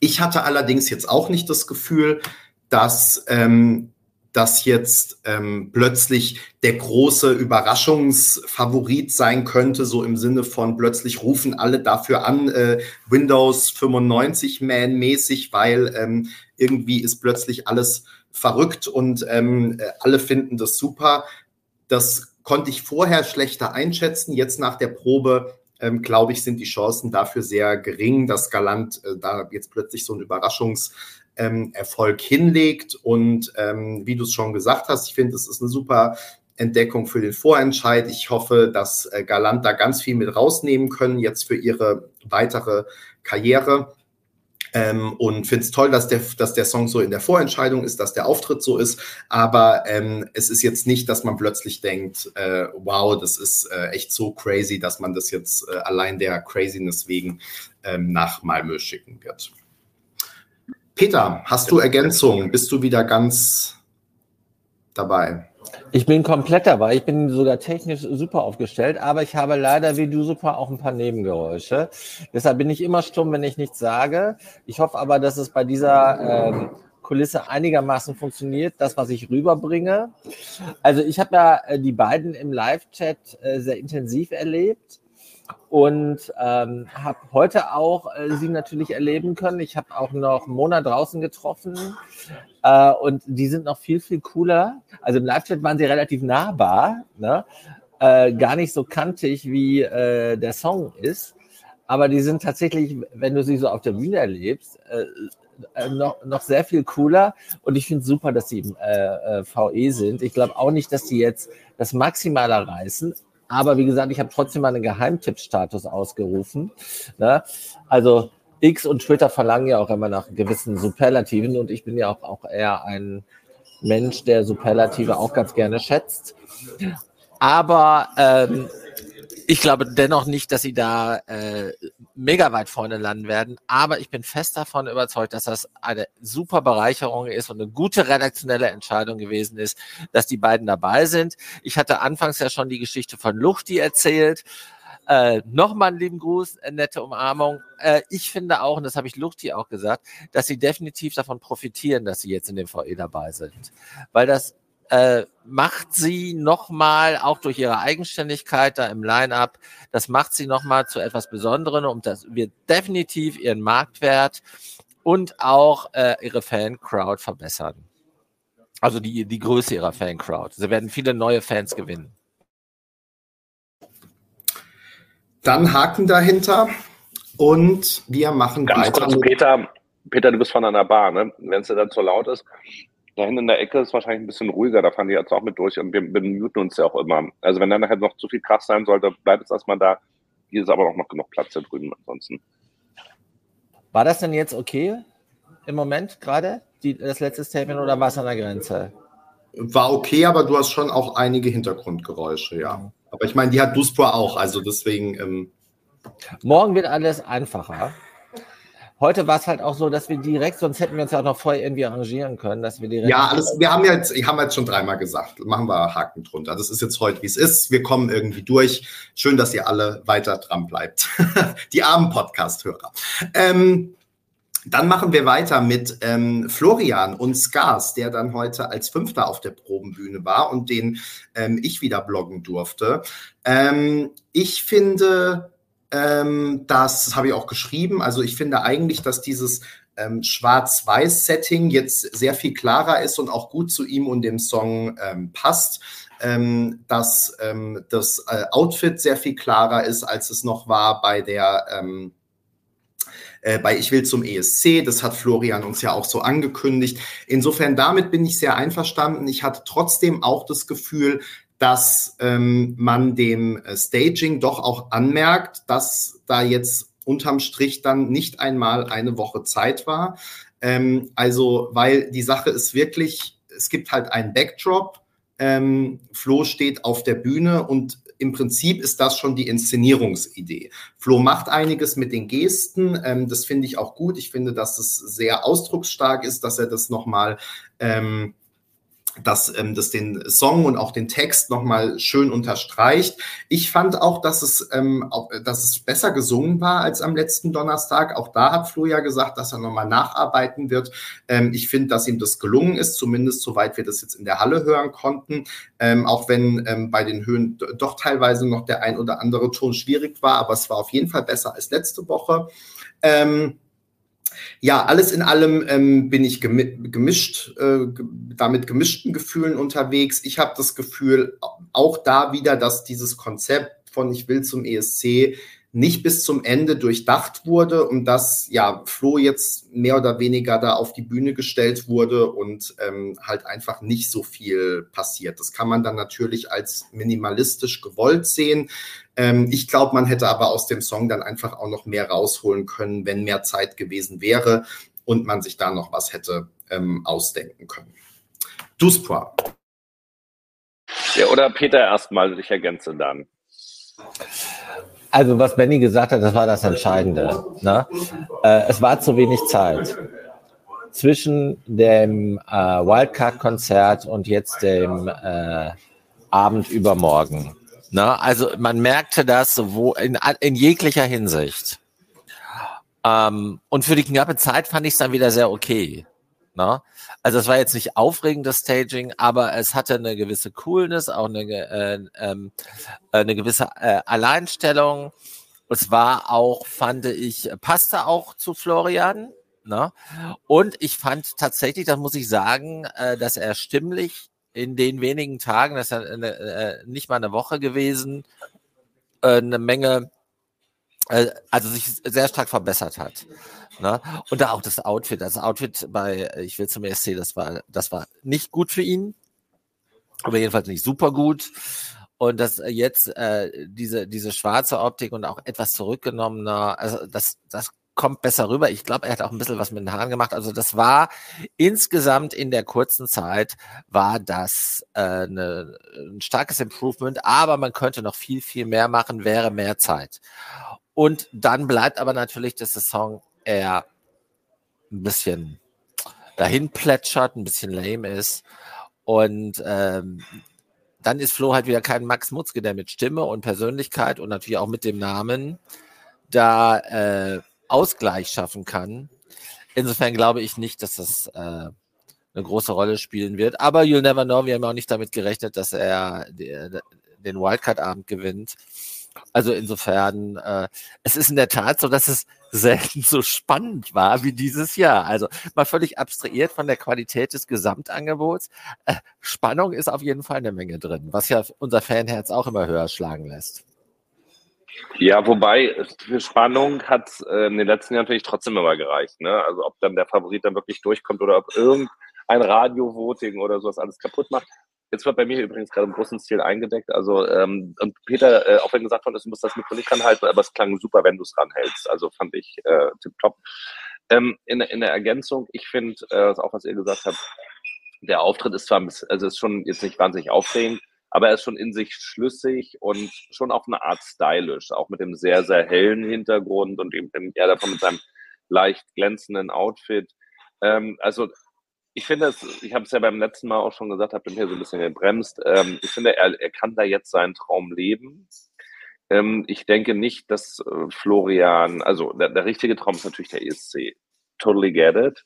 Ich hatte allerdings jetzt auch nicht das Gefühl, dass ähm, das jetzt ähm, plötzlich der große Überraschungsfavorit sein könnte, so im Sinne von plötzlich rufen alle dafür an, äh, Windows 95 Man mäßig, weil ähm, irgendwie ist plötzlich alles verrückt und ähm, äh, alle finden das super. Das konnte ich vorher schlechter einschätzen. Jetzt nach der Probe, ähm, glaube ich, sind die Chancen dafür sehr gering, dass Galant äh, da jetzt plötzlich so ein Überraschungserfolg ähm, hinlegt. Und ähm, wie du es schon gesagt hast, ich finde, es ist eine super Entdeckung für den Vorentscheid. Ich hoffe, dass äh, Galant da ganz viel mit rausnehmen können, jetzt für ihre weitere Karriere. Ähm, und finde es toll, dass der, dass der Song so in der Vorentscheidung ist, dass der Auftritt so ist. Aber ähm, es ist jetzt nicht, dass man plötzlich denkt, äh, wow, das ist äh, echt so crazy, dass man das jetzt äh, allein der Craziness wegen ähm, nach Malmö schicken wird. Peter, hast du Ergänzungen? Bist du wieder ganz dabei? Ich bin komplett dabei. Ich bin sogar technisch super aufgestellt, aber ich habe leider wie du super auch ein paar Nebengeräusche. Deshalb bin ich immer stumm, wenn ich nichts sage. Ich hoffe aber, dass es bei dieser ähm, Kulisse einigermaßen funktioniert, das, was ich rüberbringe. Also ich habe ja äh, die beiden im Live-Chat äh, sehr intensiv erlebt und ähm, habe heute auch äh, sie natürlich erleben können. Ich habe auch noch Mona draußen getroffen äh, und die sind noch viel, viel cooler. Also im Live-Chat waren sie relativ nahbar, ne? äh, gar nicht so kantig, wie äh, der Song ist. Aber die sind tatsächlich, wenn du sie so auf der Bühne erlebst, äh, äh, noch, noch sehr viel cooler. Und ich finde super, dass sie im äh, äh, VE sind. Ich glaube auch nicht, dass die jetzt das Maximale reißen, aber wie gesagt, ich habe trotzdem mal einen Geheimtippstatus ausgerufen. Ne? Also X und Twitter verlangen ja auch immer nach gewissen Superlativen und ich bin ja auch, auch eher ein Mensch, der Superlative auch ganz gerne schätzt. Aber ähm, ich glaube dennoch nicht, dass sie da äh, mega weit vorne landen werden. Aber ich bin fest davon überzeugt, dass das eine super Bereicherung ist und eine gute redaktionelle Entscheidung gewesen ist, dass die beiden dabei sind. Ich hatte anfangs ja schon die Geschichte von Luchti erzählt. Äh, Nochmal einen lieben Gruß, eine nette Umarmung. Äh, ich finde auch, und das habe ich Luchti auch gesagt, dass sie definitiv davon profitieren, dass sie jetzt in dem VE dabei sind. Weil das äh, macht sie nochmal, auch durch ihre Eigenständigkeit da im Line-up, das macht sie nochmal zu etwas Besonderem und das wird definitiv ihren Marktwert und auch äh, ihre Fan-Crowd verbessern. Also die, die Größe ihrer Fan-Crowd. Sie werden viele neue Fans gewinnen. Dann Haken dahinter und wir machen Ganz weiter. Kurz, Peter, Peter, du bist von einer Bar, ne? Wenn es dir dann zu laut ist, da hinten in der Ecke ist wahrscheinlich ein bisschen ruhiger, da fahren die jetzt auch mit durch und wir, wir muten uns ja auch immer. Also wenn dann nachher noch zu viel Krach sein sollte, bleibt es erstmal da. Hier ist aber auch noch genug Platz da drüben ansonsten. War das denn jetzt okay im Moment gerade, das letzte Statement, oder war es an der Grenze? War okay, aber du hast schon auch einige Hintergrundgeräusche, ja. Aber ich meine, die hat Duspor auch, also deswegen. Ähm Morgen wird alles einfacher. Heute war es halt auch so, dass wir direkt, sonst hätten wir uns ja auch noch vorher irgendwie arrangieren können, dass wir direkt. Ja, alles, wir haben jetzt, ich habe jetzt schon dreimal gesagt, machen wir Haken drunter. Das ist jetzt heute, wie es ist. Wir kommen irgendwie durch. Schön, dass ihr alle weiter dran bleibt. Die armen Podcast-Hörer. Ähm, Dann machen wir weiter mit ähm, Florian und Skars, der dann heute als Fünfter auf der Probenbühne war und den ähm, ich wieder bloggen durfte. Ähm, ich finde, ähm, das habe ich auch geschrieben. Also ich finde eigentlich, dass dieses ähm, Schwarz-Weiß-Setting jetzt sehr viel klarer ist und auch gut zu ihm und dem Song ähm, passt. Ähm, dass ähm, das äh, Outfit sehr viel klarer ist, als es noch war bei der ähm, äh, bei Ich will zum ESC. Das hat Florian uns ja auch so angekündigt. Insofern damit bin ich sehr einverstanden. Ich hatte trotzdem auch das Gefühl, dass ähm, man dem äh, Staging doch auch anmerkt, dass da jetzt unterm Strich dann nicht einmal eine Woche Zeit war. Ähm, also, weil die Sache ist wirklich, es gibt halt einen Backdrop. Ähm, Flo steht auf der Bühne und im Prinzip ist das schon die Inszenierungsidee. Flo macht einiges mit den Gesten. Ähm, das finde ich auch gut. Ich finde, dass es sehr ausdrucksstark ist, dass er das nochmal ähm, dass ähm, das den Song und auch den Text nochmal schön unterstreicht. Ich fand auch, dass es, ähm, auch, dass es besser gesungen war als am letzten Donnerstag. Auch da hat Flo ja gesagt, dass er nochmal nacharbeiten wird. Ähm, ich finde, dass ihm das gelungen ist, zumindest soweit wir das jetzt in der Halle hören konnten. Ähm, auch wenn ähm, bei den Höhen doch teilweise noch der ein oder andere Ton schwierig war, aber es war auf jeden Fall besser als letzte Woche. Ähm, ja, alles in allem ähm, bin ich gemischt, äh, damit gemischten Gefühlen unterwegs. Ich habe das Gefühl, auch da wieder, dass dieses Konzept von Ich will zum ESC nicht bis zum Ende durchdacht wurde und dass ja Flo jetzt mehr oder weniger da auf die Bühne gestellt wurde und ähm, halt einfach nicht so viel passiert. Das kann man dann natürlich als minimalistisch gewollt sehen. Ähm, ich glaube, man hätte aber aus dem Song dann einfach auch noch mehr rausholen können, wenn mehr Zeit gewesen wäre und man sich da noch was hätte ähm, ausdenken können. Duspoir. Ja, oder Peter erstmal, ich ergänze dann. Also was Benny gesagt hat, das war das Entscheidende. Ne? Äh, es war zu wenig Zeit zwischen dem äh, Wildcard-Konzert und jetzt dem äh, Abend übermorgen. Ne? Also man merkte das wo in, in jeglicher Hinsicht. Ähm, und für die knappe Zeit fand ich es dann wieder sehr okay. Ne? Also es war jetzt nicht aufregendes Staging, aber es hatte eine gewisse Coolness, auch eine, äh, ähm, äh, eine gewisse äh, Alleinstellung. Es war auch, fand ich, passte auch zu Florian. Ne? Und ich fand tatsächlich, das muss ich sagen, äh, dass er stimmlich in den wenigen Tagen, das ist ja eine, äh, nicht mal eine Woche gewesen, äh, eine Menge, also sich sehr stark verbessert hat. Ne? Und da auch das Outfit. Das Outfit bei Ich will zum ESC, das war, das war nicht gut für ihn, aber jedenfalls nicht super gut. Und dass jetzt äh, diese, diese schwarze Optik und auch etwas zurückgenommener, also das, das kommt besser rüber. Ich glaube, er hat auch ein bisschen was mit den Haaren gemacht. Also das war insgesamt in der kurzen Zeit war das äh, eine, ein starkes Improvement, aber man könnte noch viel, viel mehr machen, wäre mehr Zeit. Und dann bleibt aber natürlich, dass der Song er ein bisschen dahin plätschert, ein bisschen lame ist. Und ähm, dann ist Flo halt wieder kein Max Mutzke, der mit Stimme und Persönlichkeit und natürlich auch mit dem Namen da äh, Ausgleich schaffen kann. Insofern glaube ich nicht, dass das äh, eine große Rolle spielen wird. Aber you'll never know. Wir haben auch nicht damit gerechnet, dass er den Wildcard-Abend gewinnt. Also insofern, äh, es ist in der Tat so, dass es selten so spannend war wie dieses Jahr. Also mal völlig abstrahiert von der Qualität des Gesamtangebots. Äh, Spannung ist auf jeden Fall eine Menge drin, was ja unser Fanherz auch immer höher schlagen lässt. Ja, wobei für Spannung hat äh, in den letzten Jahren natürlich trotzdem immer gereicht. Ne? Also ob dann der Favorit dann wirklich durchkommt oder ob irgendein Radio-Voting oder sowas alles kaputt macht. Jetzt wird bei mir übrigens gerade im großen Stil eingedeckt. Also, ähm, und Peter, äh, auch wenn gesagt worden ist, du musst das Mikro nicht ranhalten, aber es klang super, wenn du es ranhältst. Also fand ich äh, tipptopp. Ähm, in, in der Ergänzung, ich finde, äh, auch was ihr gesagt habt, der Auftritt ist zwar, also ist schon jetzt nicht wahnsinnig aufregend, aber er ist schon in sich schlüssig und schon auf eine Art stylisch, auch mit dem sehr, sehr hellen Hintergrund und eben er davon mit seinem leicht glänzenden Outfit. Ähm, also ich finde es, ich habe es ja beim letzten Mal auch schon gesagt, habe hier so ein bisschen gebremst. Ähm, ich finde, er, er kann da jetzt seinen Traum leben. Ähm, ich denke nicht, dass äh, Florian, also der, der richtige Traum ist natürlich der ESC. totally get it.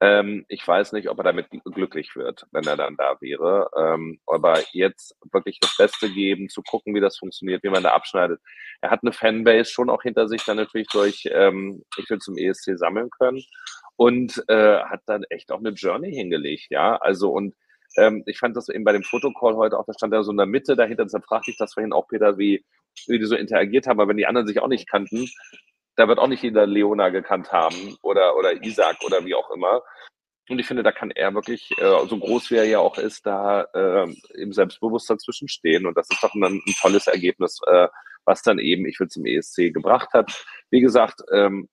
Ähm, ich weiß nicht, ob er damit glücklich wird, wenn er dann da wäre. Ähm, aber jetzt wirklich das Beste geben, zu gucken, wie das funktioniert, wie man da abschneidet. Er hat eine Fanbase schon auch hinter sich dann natürlich durch, ähm, ich will zum ESC sammeln können und äh, hat dann echt auch eine Journey hingelegt, ja. Also und ähm, ich fand das eben bei dem Fotocall heute auch, da stand er so in der Mitte dahinter, deshalb fragte ich das vorhin auch, Peter, wie, wie die so interagiert haben, aber wenn die anderen sich auch nicht kannten, da wird auch nicht jeder Leona gekannt haben oder, oder Isaac oder wie auch immer. Und ich finde, da kann er wirklich, äh, so groß wie er ja auch ist, da äh, im Selbstbewusst dazwischen stehen. Und das ist doch ein, ein tolles Ergebnis, äh, was dann eben, ich will zum ESC gebracht hat. Wie gesagt, ähm,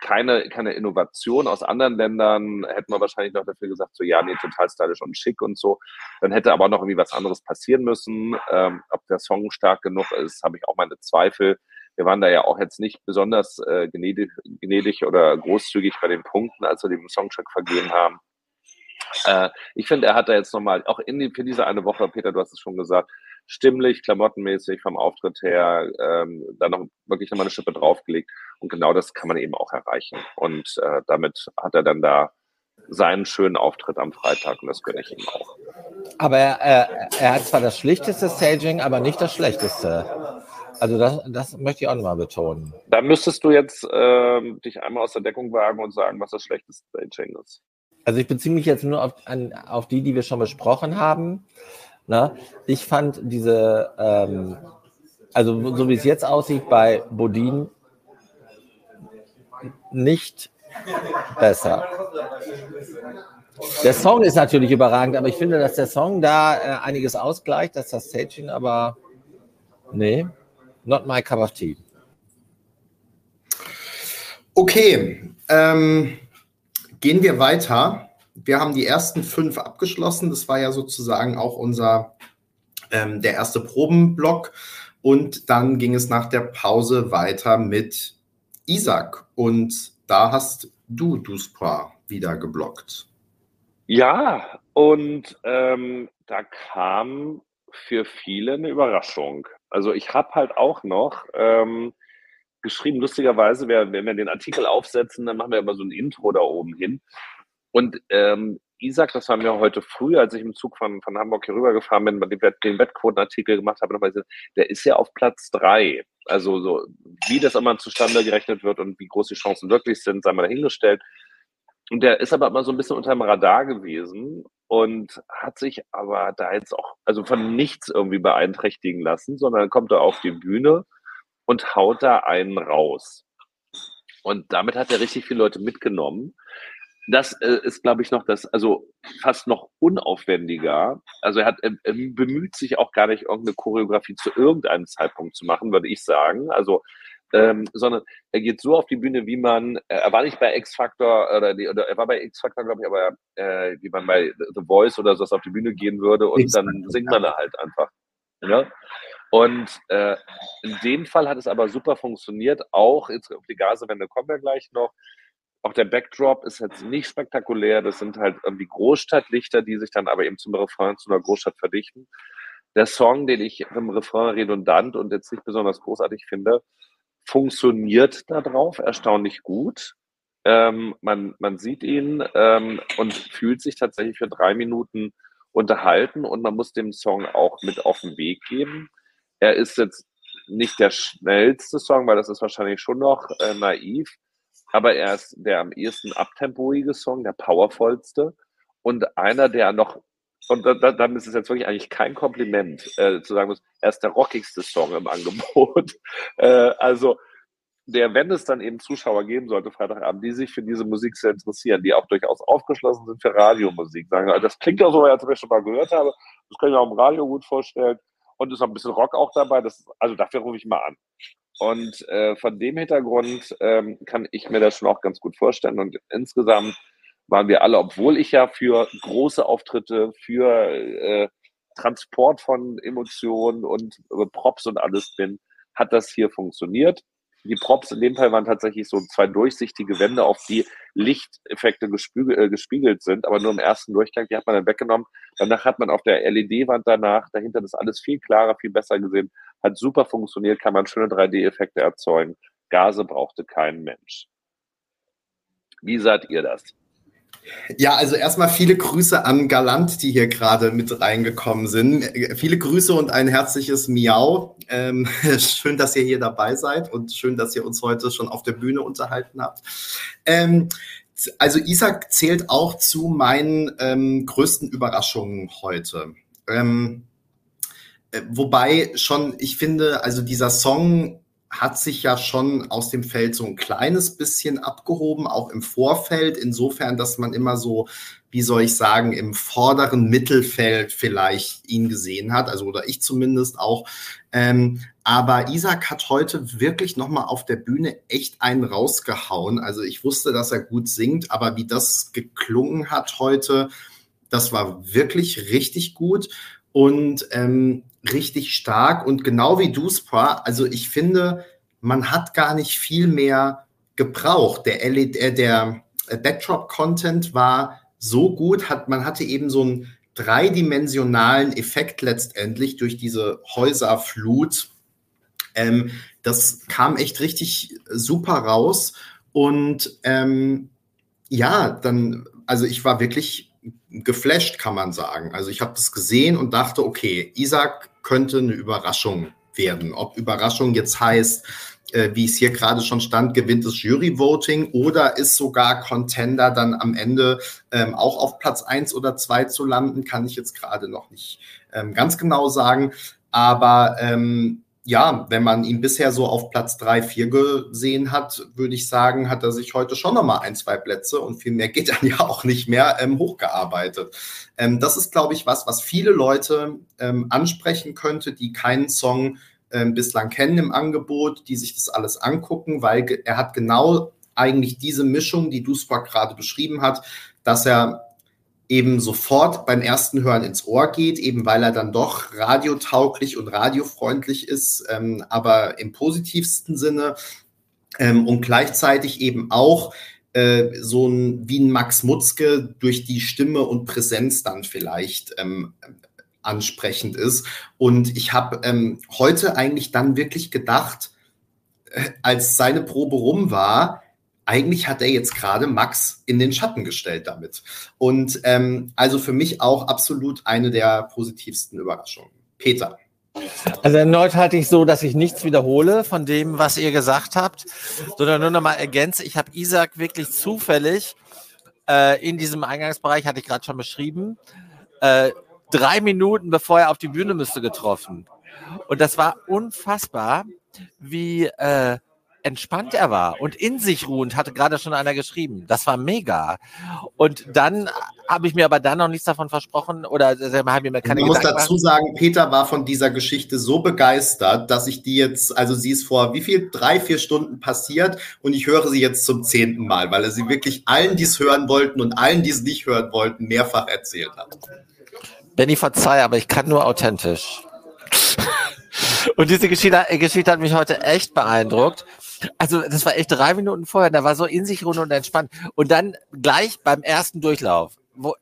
keine, keine Innovation aus anderen Ländern, hätten wir wahrscheinlich noch dafür gesagt, so ja, nee, total stylisch und schick und so. Dann hätte aber noch irgendwie was anderes passieren müssen. Ähm, ob der Song stark genug ist, habe ich auch meine Zweifel wir waren da ja auch jetzt nicht besonders äh, gnädig, gnädig oder großzügig bei den Punkten, als wir den Songcheck vergeben haben. Äh, ich finde, er hat da jetzt nochmal, auch in die, für diese eine Woche, Peter, du hast es schon gesagt, stimmlich, klamottenmäßig, vom Auftritt her, ähm, da noch wirklich nochmal eine Schippe draufgelegt. Und genau das kann man eben auch erreichen. Und äh, damit hat er dann da seinen schönen Auftritt am Freitag und das gönne ich ihm auch. Aber er, er, hat zwar das schlichteste Staging, aber nicht das schlechteste. Also das, das möchte ich auch nochmal betonen. Da müsstest du jetzt äh, dich einmal aus der Deckung wagen und sagen, was das schlechteste Staging ist. Also ich beziehe mich jetzt nur auf, an, auf die, die wir schon besprochen haben. Na, ich fand diese, ähm, also so wie es jetzt aussieht bei Bodin, nicht besser. Der Song ist natürlich überragend, aber ich finde, dass der Song da äh, einiges ausgleicht, dass das Staging aber nee, Not my cup of tea. Okay, ähm, gehen wir weiter. Wir haben die ersten fünf abgeschlossen. Das war ja sozusagen auch unser ähm, der erste Probenblock. Und dann ging es nach der Pause weiter mit Isaac. Und da hast du Duspra wieder geblockt. Ja, und ähm, da kam für viele eine Überraschung. Also ich habe halt auch noch ähm, geschrieben, lustigerweise, wenn wir den Artikel aufsetzen, dann machen wir immer so ein Intro da oben hin. Und ähm, Isaac, das war mir heute früh, als ich im Zug von, von Hamburg hier rübergefahren bin, den, Wettquotenartikel gemacht habe, der ist ja auf Platz drei. Also so, wie das immer zustande gerechnet wird und wie groß die Chancen wirklich sind, sei mal dahingestellt. Und der ist aber immer so ein bisschen unter dem Radar gewesen und hat sich aber da jetzt auch, also von nichts irgendwie beeinträchtigen lassen, sondern kommt da auf die Bühne und haut da einen raus. Und damit hat er richtig viele Leute mitgenommen. Das äh, ist, glaube ich, noch das, also fast noch unaufwendiger. Also er hat, er, bemüht sich auch gar nicht, irgendeine Choreografie zu irgendeinem Zeitpunkt zu machen, würde ich sagen. Also ähm, sondern er geht so auf die Bühne, wie man, er war nicht bei X Factor oder, die, oder er war bei X Factor, glaube ich, aber äh, wie man bei The Voice oder so auf die Bühne gehen würde und dann singt man da halt einfach. Ja? Und äh, in dem Fall hat es aber super funktioniert, auch jetzt auf die Gasewende kommen wir gleich noch. Auch der Backdrop ist jetzt nicht spektakulär, das sind halt irgendwie Großstadtlichter, die sich dann aber eben zum Refrain zu einer Großstadt verdichten. Der Song, den ich im Refrain redundant und jetzt nicht besonders großartig finde, funktioniert da drauf erstaunlich gut. Ähm, man, man sieht ihn ähm, und fühlt sich tatsächlich für drei Minuten unterhalten und man muss dem Song auch mit auf den Weg geben. Er ist jetzt nicht der schnellste Song, weil das ist wahrscheinlich schon noch äh, naiv, aber er ist der am ehesten abtempoige Song, der powervollste und einer, der noch und da, da, dann ist es jetzt wirklich eigentlich kein Kompliment, äh, zu sagen muss, er ist der rockigste Song im Angebot. äh, also, der, wenn es dann eben Zuschauer geben sollte, Freitagabend, die sich für diese Musik sehr interessieren, die auch durchaus aufgeschlossen sind für Radiomusik, sagen, das klingt ja so, als ich schon mal gehört habe, das kann ich mir auch im Radio gut vorstellen. Und ist auch ein bisschen Rock auch dabei. Das, also dafür rufe ich mal an. Und äh, von dem Hintergrund ähm, kann ich mir das schon auch ganz gut vorstellen. Und insgesamt waren wir alle, obwohl ich ja für große Auftritte, für äh, Transport von Emotionen und äh, Props und alles bin, hat das hier funktioniert. Die Props in dem Fall waren tatsächlich so zwei durchsichtige Wände, auf die Lichteffekte gespiegelt, äh, gespiegelt sind, aber nur im ersten Durchgang, die hat man dann weggenommen. Danach hat man auf der LED-Wand danach dahinter das alles viel klarer, viel besser gesehen. Hat super funktioniert, kann man schöne 3D-Effekte erzeugen. Gase brauchte kein Mensch. Wie seid ihr das? Ja, also erstmal viele Grüße an Galant, die hier gerade mit reingekommen sind. Viele Grüße und ein herzliches Miau. Ähm, schön, dass ihr hier dabei seid und schön, dass ihr uns heute schon auf der Bühne unterhalten habt. Ähm, also Isaac zählt auch zu meinen ähm, größten Überraschungen heute. Ähm, äh, wobei schon, ich finde, also dieser Song hat sich ja schon aus dem Feld so ein kleines bisschen abgehoben, auch im Vorfeld, insofern, dass man immer so, wie soll ich sagen, im vorderen Mittelfeld vielleicht ihn gesehen hat, also oder ich zumindest auch. Ähm, aber Isaac hat heute wirklich nochmal auf der Bühne echt einen rausgehauen. Also ich wusste, dass er gut singt, aber wie das geklungen hat heute, das war wirklich richtig gut und ähm, richtig stark. Und genau wie du, Spra, also ich finde, man hat gar nicht viel mehr gebraucht. Der, LED, äh, der Backdrop-Content war so gut, hat, man hatte eben so einen dreidimensionalen Effekt letztendlich durch diese Häuserflut. Ähm, das kam echt richtig super raus. Und ähm, ja, dann, also ich war wirklich geflasht, kann man sagen. Also ich habe das gesehen und dachte, okay, Isaac könnte eine Überraschung werden. Ob Überraschung jetzt heißt, äh, wie es hier gerade schon stand, gewinnt das Jury-Voting oder ist sogar Contender dann am Ende ähm, auch auf Platz eins oder zwei zu landen, kann ich jetzt gerade noch nicht ähm, ganz genau sagen. Aber ähm, ja, wenn man ihn bisher so auf Platz drei, vier gesehen hat, würde ich sagen, hat er sich heute schon nochmal ein, zwei Plätze und viel mehr geht dann ja auch nicht mehr ähm, hochgearbeitet. Ähm, das ist, glaube ich, was, was viele Leute ähm, ansprechen könnte, die keinen Song ähm, bislang kennen im Angebot, die sich das alles angucken, weil er hat genau eigentlich diese Mischung, die Duspa gerade beschrieben hat, dass er eben sofort beim ersten Hören ins Ohr geht, eben weil er dann doch radiotauglich und radiofreundlich ist, ähm, aber im positivsten Sinne ähm, und gleichzeitig eben auch äh, so ein wie ein Max Mutzke durch die Stimme und Präsenz dann vielleicht ähm, ansprechend ist. Und ich habe ähm, heute eigentlich dann wirklich gedacht, äh, als seine Probe rum war, eigentlich hat er jetzt gerade Max in den Schatten gestellt damit. Und ähm, also für mich auch absolut eine der positivsten Überraschungen. Peter. Also erneut halte ich so, dass ich nichts wiederhole von dem, was ihr gesagt habt, sondern nur nochmal ergänze. Ich habe Isaac wirklich zufällig äh, in diesem Eingangsbereich, hatte ich gerade schon beschrieben, äh, drei Minuten bevor er auf die Bühne müsste getroffen. Und das war unfassbar, wie äh, entspannt er war und in sich ruhend, hatte gerade schon einer geschrieben. Das war mega. Und dann habe ich mir aber dann noch nichts davon versprochen oder habe mir keine Ich muss dazu sagen, Peter war von dieser Geschichte so begeistert, dass ich die jetzt, also sie ist vor wie viel, drei, vier Stunden passiert und ich höre sie jetzt zum zehnten Mal, weil er sie wirklich allen, die es hören wollten und allen, die es nicht hören wollten, mehrfach erzählt hat. Benny, verzeih, aber ich kann nur authentisch. Und diese Geschichte, Geschichte hat mich heute echt beeindruckt. Also, das war echt drei Minuten vorher, da war so in sich rund und entspannt. Und dann gleich beim ersten Durchlauf, wo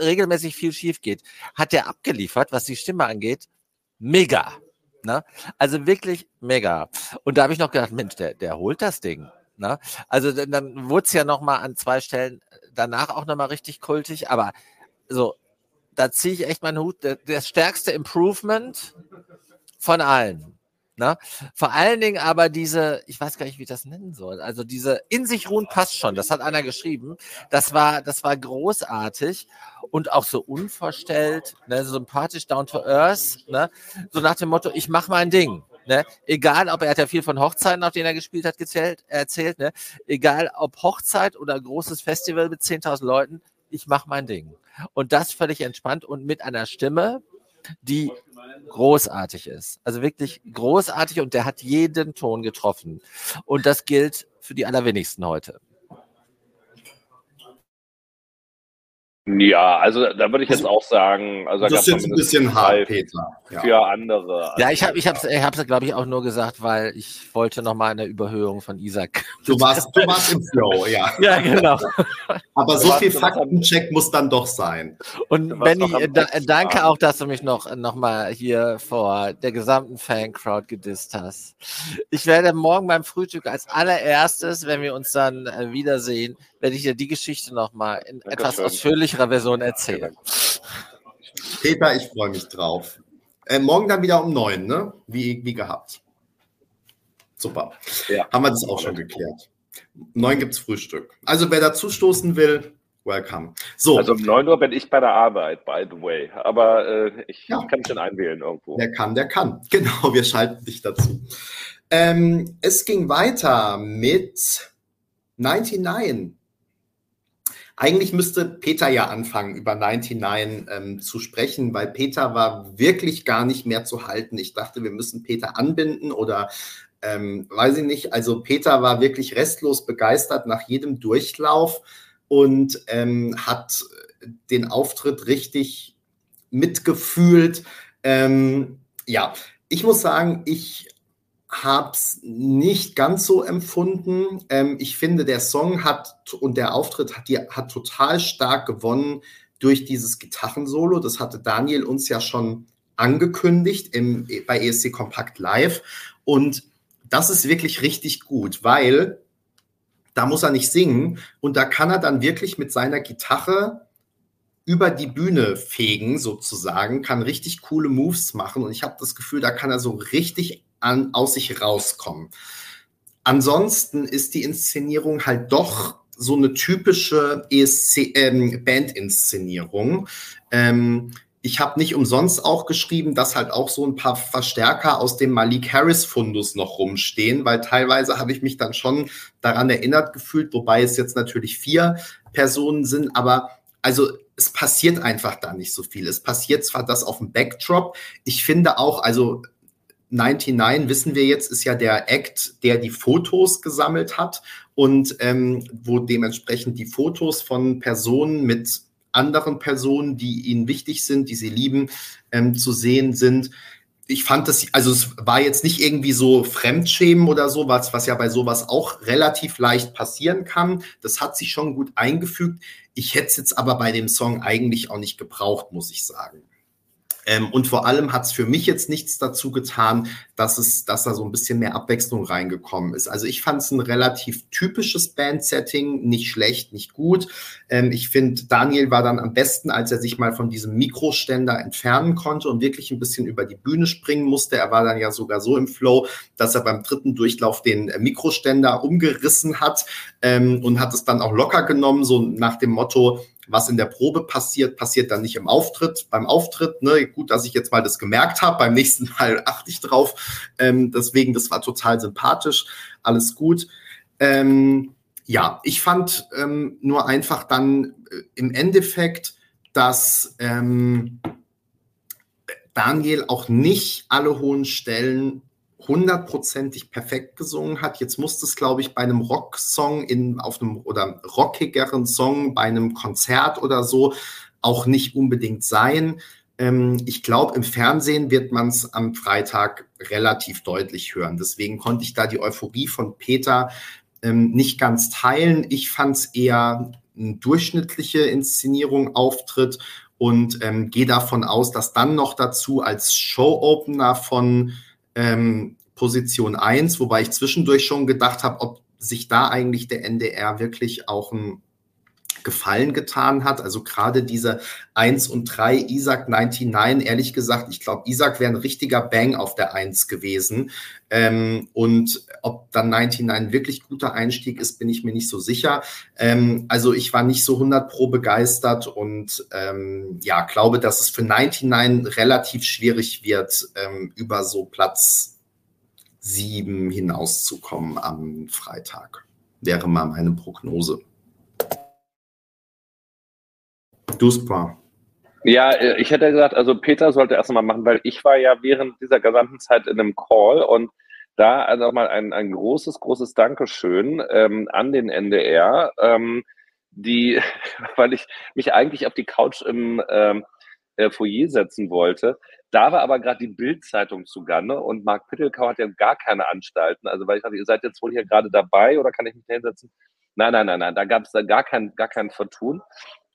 regelmäßig viel schief geht, hat der abgeliefert, was die Stimme angeht. Mega. Ne? Also wirklich mega. Und da habe ich noch gedacht, Mensch, der, der holt das Ding. Ne? Also dann, dann wurde es ja nochmal an zwei Stellen danach auch nochmal richtig kultig, aber so da ziehe ich echt meinen Hut. Das stärkste Improvement von allen. Ne? Vor allen Dingen aber diese, ich weiß gar nicht, wie ich das nennen soll. Also diese in sich ruhen passt schon. Das hat einer geschrieben. Das war, das war großartig und auch so unverstellt, ne? so sympathisch down to earth. Ne? So nach dem Motto, ich mache mein Ding. Ne? Egal, ob er hat ja viel von Hochzeiten, auf denen er gespielt hat, gezählt, erzählt. Ne? Egal, ob Hochzeit oder großes Festival mit 10.000 Leuten, ich mache mein Ding. Und das völlig entspannt und mit einer Stimme, die großartig ist. Also wirklich großartig und der hat jeden Ton getroffen. Und das gilt für die allerwenigsten heute. Ja, also da würde ich jetzt auch sagen, also das ist jetzt ein bisschen hart, Peter. Ja. Für andere. Ja, ich habe, ich habe, ich habe glaube ich auch nur gesagt, weil ich wollte noch mal eine Überhöhung von Isaac. Du warst, du warst im Flow, ja. Ja, genau. Aber so viel Faktencheck muss dann doch sein. Und Benny, da, danke auch, dass du mich noch, noch mal hier vor der gesamten Fancrowd gedisst hast. Ich werde morgen beim Frühstück als allererstes, wenn wir uns dann äh, wiedersehen, werde ich dir die Geschichte nochmal in Dankeschön. etwas ausführlicherer Version erzählen. Peter, ich freue mich drauf. Äh, morgen dann wieder um neun, ne? Wie, wie gehabt. Super. Ja. Haben wir das auch schon geklärt. Um neun gibt es Frühstück. Also wer dazu stoßen will, welcome. So. Also um 9 Uhr bin ich bei der Arbeit, by the way. Aber äh, ich, ja. kann mich dann einwählen irgendwo. Der kann, der kann. Genau, wir schalten dich dazu. Ähm, es ging weiter mit 99. Eigentlich müsste Peter ja anfangen, über 99 ähm, zu sprechen, weil Peter war wirklich gar nicht mehr zu halten. Ich dachte, wir müssen Peter anbinden oder ähm, weiß ich nicht. Also Peter war wirklich restlos begeistert nach jedem Durchlauf und ähm, hat den Auftritt richtig mitgefühlt. Ähm, ja, ich muss sagen, ich habe es nicht ganz so empfunden. Ähm, ich finde, der Song hat und der Auftritt hat, die, hat total stark gewonnen durch dieses Gitarrensolo. Das hatte Daniel uns ja schon angekündigt im, bei ESC Kompakt Live. Und das ist wirklich richtig gut, weil da muss er nicht singen und da kann er dann wirklich mit seiner Gitarre über die Bühne fegen sozusagen, kann richtig coole Moves machen und ich habe das Gefühl, da kann er so richtig an, aus sich rauskommen. Ansonsten ist die Inszenierung halt doch so eine typische ESC, ähm, Bandinszenierung. Ähm, ich habe nicht umsonst auch geschrieben, dass halt auch so ein paar Verstärker aus dem Malik Harris-Fundus noch rumstehen, weil teilweise habe ich mich dann schon daran erinnert gefühlt, wobei es jetzt natürlich vier Personen sind, aber also es passiert einfach da nicht so viel. Es passiert zwar das auf dem Backdrop. Ich finde auch, also 99 wissen wir jetzt, ist ja der Act, der die Fotos gesammelt hat und ähm, wo dementsprechend die Fotos von Personen mit anderen Personen, die ihnen wichtig sind, die sie lieben, ähm, zu sehen sind. Ich fand das, also es war jetzt nicht irgendwie so Fremdschämen oder so, was, was ja bei sowas auch relativ leicht passieren kann. Das hat sich schon gut eingefügt. Ich hätte es jetzt aber bei dem Song eigentlich auch nicht gebraucht, muss ich sagen. Ähm, und vor allem hat es für mich jetzt nichts dazu getan, dass es, dass da so ein bisschen mehr Abwechslung reingekommen ist. Also ich fand es ein relativ typisches Band-Setting, nicht schlecht, nicht gut. Ähm, ich finde, Daniel war dann am besten, als er sich mal von diesem Mikroständer entfernen konnte und wirklich ein bisschen über die Bühne springen musste. Er war dann ja sogar so im Flow, dass er beim dritten Durchlauf den äh, Mikroständer umgerissen hat ähm, und hat es dann auch locker genommen, so nach dem Motto, was in der Probe passiert, passiert dann nicht im Auftritt. Beim Auftritt, ne, gut, dass ich jetzt mal das gemerkt habe, beim nächsten Mal achte ich drauf. Ähm, deswegen, das war total sympathisch, alles gut. Ähm, ja, ich fand ähm, nur einfach dann äh, im Endeffekt, dass ähm, Daniel auch nicht alle hohen Stellen hundertprozentig perfekt gesungen hat. Jetzt muss es, glaube ich, bei einem Rocksong in auf einem oder rockigeren Song bei einem Konzert oder so auch nicht unbedingt sein. Ähm, ich glaube, im Fernsehen wird man es am Freitag relativ deutlich hören. Deswegen konnte ich da die Euphorie von Peter ähm, nicht ganz teilen. Ich fand es eher eine durchschnittliche Inszenierung, Auftritt und ähm, gehe davon aus, dass dann noch dazu als Show-Opener von ähm, Position 1, wobei ich zwischendurch schon gedacht habe, ob sich da eigentlich der NDR wirklich auch ein Gefallen getan hat. Also gerade diese 1 und 3, Isaac 99, ehrlich gesagt, ich glaube, Isaac wäre ein richtiger Bang auf der 1 gewesen. Ähm, und ob dann 99 wirklich guter Einstieg ist, bin ich mir nicht so sicher. Ähm, also ich war nicht so 100 pro begeistert und ähm, ja, glaube, dass es für 99 relativ schwierig wird, ähm, über so Platz 7 hinauszukommen am Freitag. Wäre mal meine Prognose. Duspar. Ja, äh, ich hätte gesagt, also Peter sollte erst mal machen, weil ich war ja während dieser gesamten Zeit in einem Call und da also mal ein, ein großes, großes Dankeschön ähm, an den NDR, ähm, die, weil ich mich eigentlich auf die Couch im ähm, äh, Foyer setzen wollte. Da war aber gerade die Bild-Zeitung zugange und Marc Pittelkau hat ja gar keine Anstalten. Also weil ich dachte, ihr seid jetzt wohl hier gerade dabei oder kann ich mich da hinsetzen? Nein, nein, nein, nein, da gab es da gar kein, gar kein Vertun.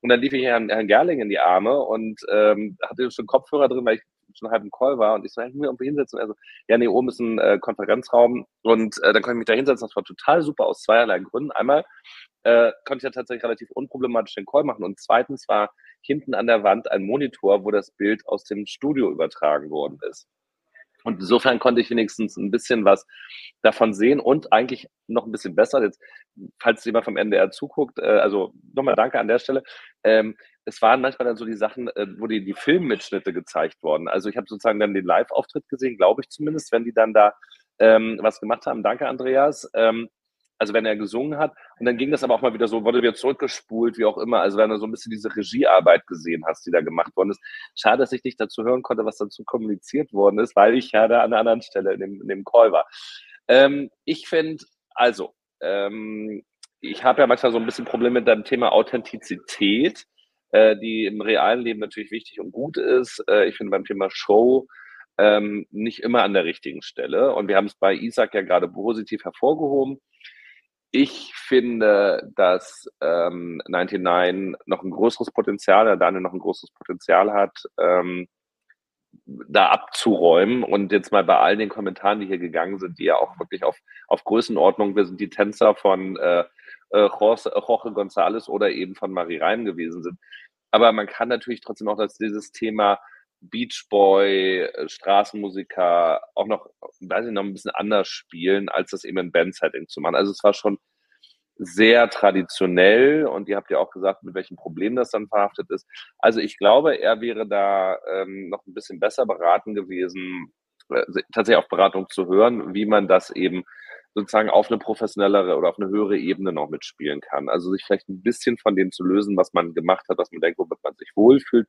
Und dann lief ich Herrn, Herrn Gerling in die Arme und ähm, hatte schon Kopfhörer drin, weil ich schon halb im Call war. Und ich so, ich muss mich irgendwie hinsetzen. Und er so, ja, nee, oben ist ein äh, Konferenzraum. Und äh, dann konnte ich mich da hinsetzen. Das war total super aus zweierlei Gründen. Einmal, äh, konnte ich ja tatsächlich relativ unproblematisch den Call machen. Und zweitens war hinten an der Wand ein Monitor, wo das Bild aus dem Studio übertragen worden ist. Und insofern konnte ich wenigstens ein bisschen was davon sehen und eigentlich noch ein bisschen besser. Jetzt, falls jemand vom NDR zuguckt, äh, also nochmal danke an der Stelle. Ähm, es waren manchmal dann so die Sachen, äh, wo die, die Filmmitschnitte gezeigt wurden. Also ich habe sozusagen dann den Live-Auftritt gesehen, glaube ich zumindest, wenn die dann da ähm, was gemacht haben. Danke, Andreas. Ähm, also wenn er gesungen hat. Und dann ging das aber auch mal wieder so, wurde wieder zurückgespult, wie auch immer. Also wenn du so ein bisschen diese Regiearbeit gesehen hast, die da gemacht worden ist. Schade, dass ich nicht dazu hören konnte, was dazu kommuniziert worden ist, weil ich ja da an einer anderen Stelle in dem, in dem Call war. Ähm, ich finde, also, ähm, ich habe ja manchmal so ein bisschen Probleme mit dem Thema Authentizität, äh, die im realen Leben natürlich wichtig und gut ist. Äh, ich finde beim Thema Show ähm, nicht immer an der richtigen Stelle. Und wir haben es bei Isaac ja gerade positiv hervorgehoben. Ich finde, dass ähm, 99 noch ein größeres Potenzial, der Daniel noch ein großes Potenzial hat, ähm, da abzuräumen. Und jetzt mal bei all den Kommentaren, die hier gegangen sind, die ja auch wirklich auf, auf Größenordnung, wir sind die Tänzer von äh, äh, Jorge, Jorge González oder eben von Marie Reim gewesen sind. Aber man kann natürlich trotzdem auch dass dieses Thema Beach Boy, äh, Straßenmusiker auch noch, weiß ich noch, ein bisschen anders spielen, als das eben in Bandsetting zu machen. Also es war schon sehr traditionell und ihr habt ja auch gesagt, mit welchem Problem das dann verhaftet ist. Also ich glaube, er wäre da ähm, noch ein bisschen besser beraten gewesen, äh, tatsächlich auch Beratung zu hören, wie man das eben sozusagen auf eine professionellere oder auf eine höhere Ebene noch mitspielen kann. Also sich vielleicht ein bisschen von dem zu lösen, was man gemacht hat, was man denkt, womit man sich wohlfühlt,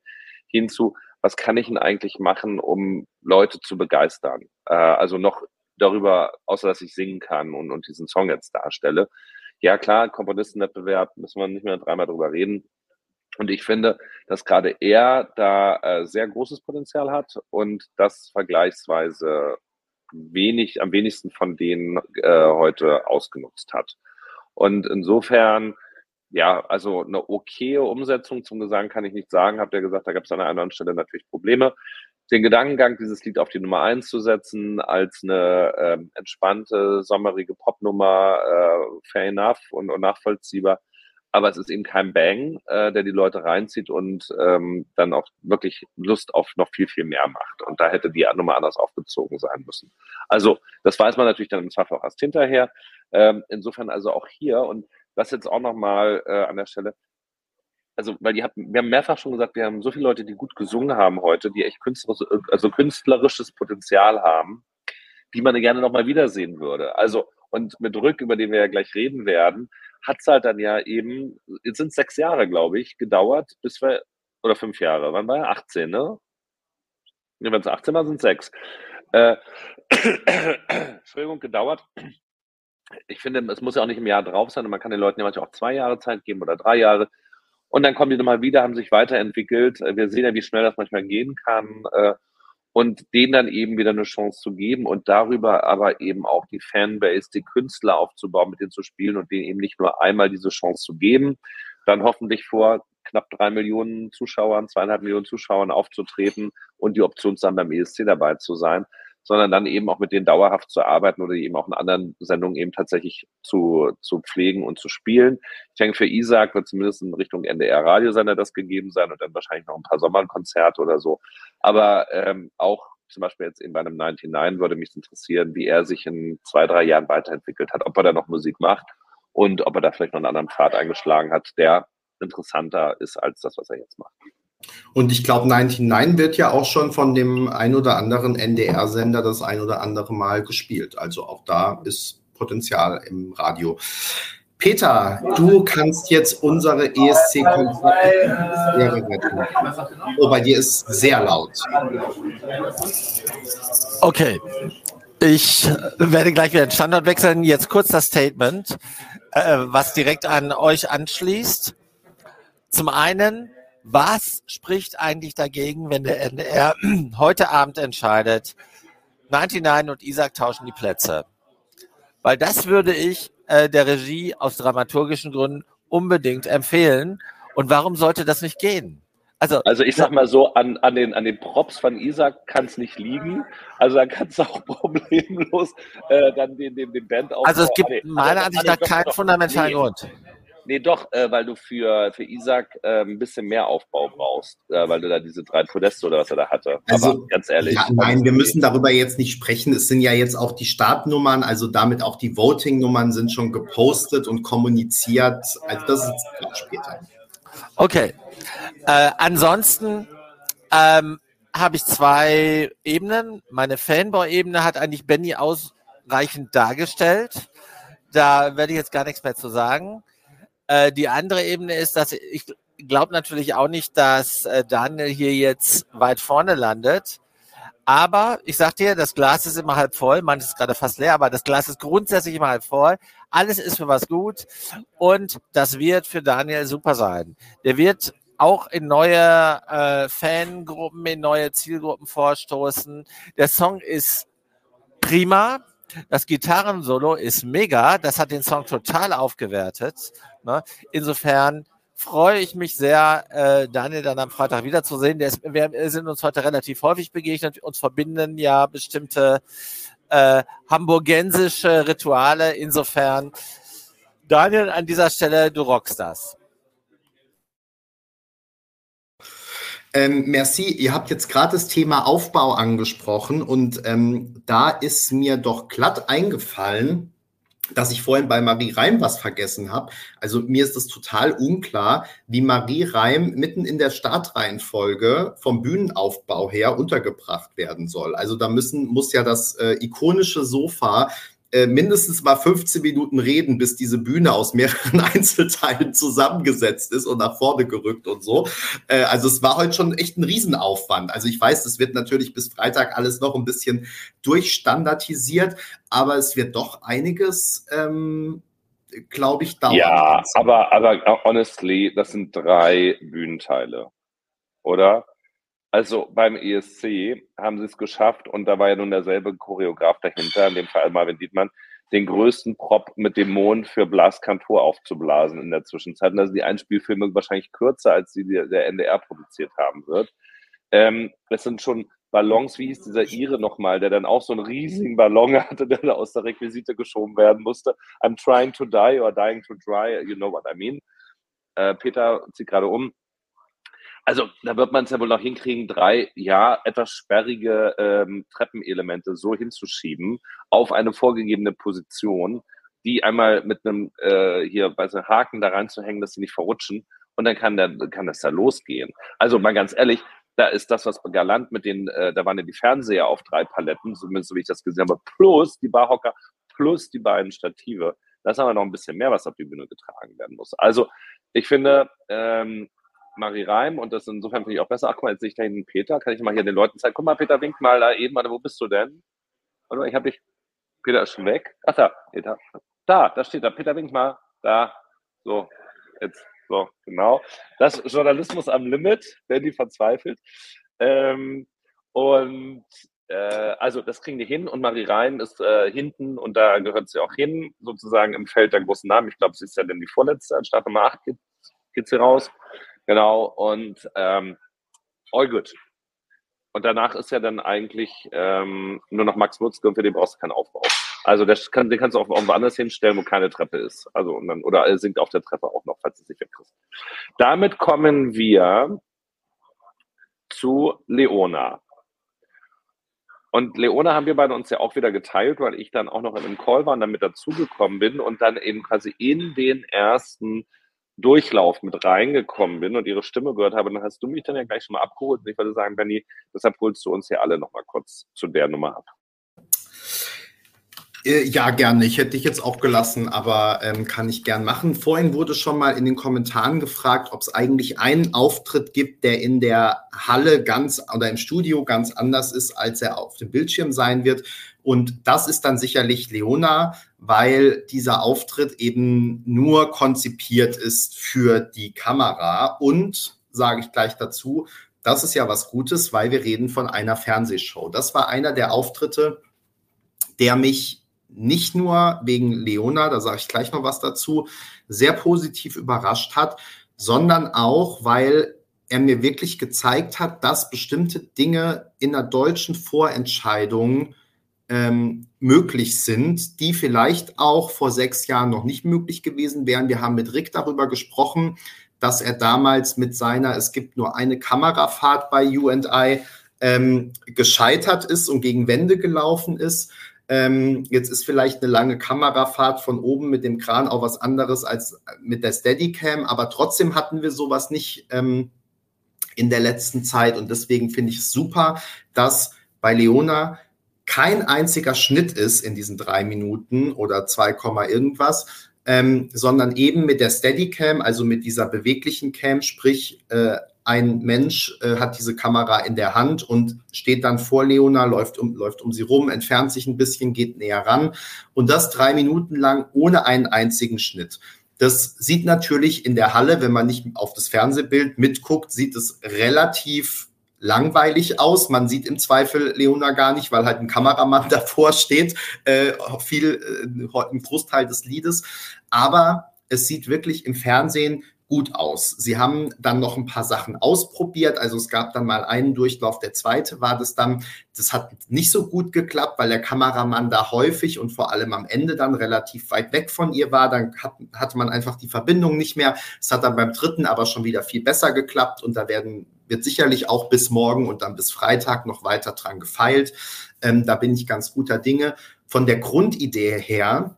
hinzu, was kann ich denn eigentlich machen, um Leute zu begeistern? Äh, also noch darüber, außer dass ich singen kann und, und diesen Song jetzt darstelle. Ja klar, Komponistenwettbewerb, müssen wir nicht mehr dreimal drüber reden. Und ich finde, dass gerade er da äh, sehr großes Potenzial hat und das vergleichsweise wenig, am wenigsten von denen äh, heute ausgenutzt hat. Und insofern ja, also eine okaye Umsetzung zum Gesang kann ich nicht sagen. Habt ihr gesagt, da gab es an einer anderen Stelle natürlich Probleme. Den Gedankengang, dieses Lied auf die Nummer eins zu setzen, als eine äh, entspannte, sommerige Popnummer, äh, fair enough und, und nachvollziehbar. Aber es ist eben kein Bang, äh, der die Leute reinzieht und ähm, dann auch wirklich Lust auf noch viel, viel mehr macht. Und da hätte die Nummer anders aufgezogen sein müssen. Also, das weiß man natürlich dann im Zweifel auch erst hinterher. Ähm, insofern also auch hier und was jetzt auch nochmal äh, an der Stelle, also weil die hatten, wir haben mehrfach schon gesagt, wir haben so viele Leute, die gut gesungen haben heute, die echt künstlerisches, also künstlerisches Potenzial haben, die man gerne nochmal wiedersehen würde. Also, und mit Rück, über den wir ja gleich reden werden, hat es halt dann ja eben, jetzt sind sechs Jahre, glaube ich, gedauert, bis wir, oder fünf Jahre, wann war er? 18, ne? Wenn es 18 war, sind es sechs. Äh, Entschuldigung, gedauert, ich finde, es muss ja auch nicht im Jahr drauf sein und man kann den Leuten ja manchmal auch zwei Jahre Zeit geben oder drei Jahre. Und dann kommen die nochmal wieder, haben sich weiterentwickelt. Wir sehen ja, wie schnell das manchmal gehen kann. Und denen dann eben wieder eine Chance zu geben und darüber aber eben auch die Fanbase, die Künstler aufzubauen, mit denen zu spielen und denen eben nicht nur einmal diese Chance zu geben, dann hoffentlich vor knapp drei Millionen Zuschauern, zweieinhalb Millionen Zuschauern aufzutreten und die Option dann beim ESC dabei zu sein, sondern dann eben auch mit denen dauerhaft zu arbeiten oder eben auch in anderen Sendungen eben tatsächlich zu, zu pflegen und zu spielen. Ich denke, für Isaac wird zumindest in Richtung NDR-Radiosender das gegeben sein und dann wahrscheinlich noch ein paar Sommerkonzerte oder so. Aber ähm, auch zum Beispiel jetzt eben bei einem 99 würde mich interessieren, wie er sich in zwei, drei Jahren weiterentwickelt hat, ob er da noch Musik macht und ob er da vielleicht noch einen anderen Pfad eingeschlagen hat, der interessanter ist als das, was er jetzt macht. Und ich glaube, 99 wird ja auch schon von dem ein oder anderen NDR-Sender das ein oder andere Mal gespielt. Also auch da ist Potenzial im Radio. Peter, du kannst jetzt unsere esc retten. Oh, bei dir ist sehr laut. Okay. Ich werde gleich wieder den Standort wechseln. Jetzt kurz das Statement, äh, was direkt an euch anschließt. Zum einen was spricht eigentlich dagegen, wenn der NDR heute Abend entscheidet, 99 und Isaac tauschen die Plätze? Weil das würde ich äh, der Regie aus dramaturgischen Gründen unbedingt empfehlen. Und warum sollte das nicht gehen? Also, also ich sag mal so, an, an, den, an den Props von Isaac kann es nicht liegen. Also da kannst du auch problemlos äh, dann den, den, den Band auch. Also es gibt meiner Ansicht nach keinen fundamentalen Grund. Nee, doch, äh, weil du für, für Isaac äh, ein bisschen mehr Aufbau brauchst, äh, weil du da diese drei Podeste oder was er da hatte. Also, Aber ganz ehrlich. Ja, nein, wir müssen darüber jetzt nicht sprechen. Es sind ja jetzt auch die Startnummern, also damit auch die Voting-Nummern sind schon gepostet und kommuniziert. Also das ist jetzt später. Okay. Äh, ansonsten ähm, habe ich zwei Ebenen. Meine Fanboy-Ebene hat eigentlich Benny ausreichend dargestellt. Da werde ich jetzt gar nichts mehr zu sagen. Äh, die andere Ebene ist, dass ich glaube natürlich auch nicht, dass äh, Daniel hier jetzt weit vorne landet. Aber ich sag dir, das Glas ist immer halb voll. Manches ist gerade fast leer, aber das Glas ist grundsätzlich immer halb voll. Alles ist für was gut. Und das wird für Daniel super sein. Der wird auch in neue äh, Fangruppen, in neue Zielgruppen vorstoßen. Der Song ist prima. Das Gitarrensolo ist mega. Das hat den Song total aufgewertet. Ne? Insofern freue ich mich sehr, äh, Daniel dann am Freitag wiederzusehen. Der ist, wir sind uns heute relativ häufig begegnet. Uns verbinden ja bestimmte äh, hamburgensische Rituale. Insofern, Daniel, an dieser Stelle, du rockst das. Ähm, merci. Ihr habt jetzt gerade das Thema Aufbau angesprochen und ähm, da ist mir doch glatt eingefallen, dass ich vorhin bei Marie Reim was vergessen habe. Also mir ist es total unklar, wie Marie Reim mitten in der Startreihenfolge vom Bühnenaufbau her untergebracht werden soll. Also da müssen, muss ja das äh, ikonische Sofa äh, mindestens mal 15 Minuten reden, bis diese Bühne aus mehreren Einzelteilen zusammengesetzt ist und nach vorne gerückt und so. Äh, also es war heute schon echt ein Riesenaufwand. Also ich weiß, es wird natürlich bis Freitag alles noch ein bisschen durchstandardisiert, aber es wird doch einiges, ähm, glaube ich, dauern. Ja, aber, aber honestly, das sind drei Bühnenteile, oder? Also beim ESC haben sie es geschafft und da war ja nun derselbe Choreograf dahinter, in dem Fall Marvin Dietmann, den größten Prop mit dem Mond für Blaskantor aufzublasen in der Zwischenzeit. Und da sind die Einspielfilme wahrscheinlich kürzer, als die der NDR produziert haben wird. Ähm, es sind schon Ballons, wie hieß dieser Ire nochmal, der dann auch so einen riesigen Ballon hatte, der da aus der Requisite geschoben werden musste. I'm trying to die or dying to dry, you know what I mean. Äh, Peter zieht gerade um. Also da wird man es ja wohl noch hinkriegen, drei, ja, etwas sperrige ähm, Treppenelemente so hinzuschieben auf eine vorgegebene Position, die einmal mit einem äh, hier bei so Haken da reinzuhängen, dass sie nicht verrutschen und dann kann, der, kann das da losgehen. Also mal ganz ehrlich, da ist das, was galant mit den, äh, da waren ja die Fernseher auf drei Paletten, zumindest so wie ich das gesehen habe, plus die Barhocker, plus die beiden Stative. Das haben wir noch ein bisschen mehr, was auf die Bühne getragen werden muss. Also ich finde, ähm, Marie Reim und das insofern finde ich auch besser. Ach, guck mal, jetzt sehe ich da hinten Peter. Kann ich mal hier den Leuten zeigen? Guck mal, Peter, wink mal da eben. Warte, wo bist du denn? Warte mal, ich habe dich. Peter ist schon weg. Ach, da, Peter. Da, da steht er. Peter, wink mal. Da. So, jetzt. So, genau. Das Journalismus am Limit, wenn die verzweifelt. Ähm, und äh, also das kriegen die hin und Marie Reim ist äh, hinten und da gehört sie auch hin, sozusagen im Feld der großen Namen. Ich glaube, sie ist ja dann die vorletzte, an Start Nummer 8 geht, geht sie raus. Genau, und ähm, all good. Und danach ist ja dann eigentlich ähm, nur noch Max Mutzke und für den brauchst du keinen Aufbau. Also das kann, den kannst du auch irgendwo anders hinstellen, wo keine Treppe ist. Also und dann, oder er singt auf der Treppe auch noch, falls es nicht wegkriegst. Damit kommen wir zu Leona. Und Leona haben wir beide uns ja auch wieder geteilt, weil ich dann auch noch in einem Call war und dann mit dazugekommen bin und dann eben quasi in den ersten Durchlauf mit reingekommen bin und ihre Stimme gehört habe, dann hast du mich dann ja gleich schon mal abgeholt. Und ich würde sagen, Benny, deshalb holst du uns hier alle noch mal kurz zu der Nummer ab. Äh, ja, gerne. Ich hätte dich jetzt auch gelassen, aber ähm, kann ich gern machen. Vorhin wurde schon mal in den Kommentaren gefragt, ob es eigentlich einen Auftritt gibt, der in der Halle ganz oder im Studio ganz anders ist, als er auf dem Bildschirm sein wird. Und das ist dann sicherlich Leona, weil dieser Auftritt eben nur konzipiert ist für die Kamera. Und, sage ich gleich dazu, das ist ja was Gutes, weil wir reden von einer Fernsehshow. Das war einer der Auftritte, der mich nicht nur wegen Leona, da sage ich gleich noch was dazu, sehr positiv überrascht hat, sondern auch, weil er mir wirklich gezeigt hat, dass bestimmte Dinge in der deutschen Vorentscheidung ähm, möglich sind, die vielleicht auch vor sechs Jahren noch nicht möglich gewesen wären. Wir haben mit Rick darüber gesprochen, dass er damals mit seiner, es gibt nur eine Kamerafahrt bei UI, ähm, gescheitert ist und gegen Wände gelaufen ist. Ähm, jetzt ist vielleicht eine lange Kamerafahrt von oben mit dem Kran auch was anderes als mit der Steadicam, aber trotzdem hatten wir sowas nicht ähm, in der letzten Zeit und deswegen finde ich es super, dass bei Leona kein einziger Schnitt ist in diesen drei Minuten oder 2, irgendwas, ähm, sondern eben mit der Steadicam, also mit dieser beweglichen Cam, sprich äh, ein Mensch äh, hat diese Kamera in der Hand und steht dann vor Leona, läuft um, läuft um sie rum, entfernt sich ein bisschen, geht näher ran und das drei Minuten lang ohne einen einzigen Schnitt. Das sieht natürlich in der Halle, wenn man nicht auf das Fernsehbild mitguckt, sieht es relativ langweilig aus. Man sieht im Zweifel Leona gar nicht, weil halt ein Kameramann davor steht, äh, viel, äh, ein Großteil des Liedes. Aber es sieht wirklich im Fernsehen gut aus. Sie haben dann noch ein paar Sachen ausprobiert. Also es gab dann mal einen Durchlauf, der zweite war das dann. Das hat nicht so gut geklappt, weil der Kameramann da häufig und vor allem am Ende dann relativ weit weg von ihr war. Dann hat, hatte man einfach die Verbindung nicht mehr. Es hat dann beim dritten aber schon wieder viel besser geklappt und da werden, wird sicherlich auch bis morgen und dann bis Freitag noch weiter dran gefeilt. Ähm, da bin ich ganz guter Dinge. Von der Grundidee her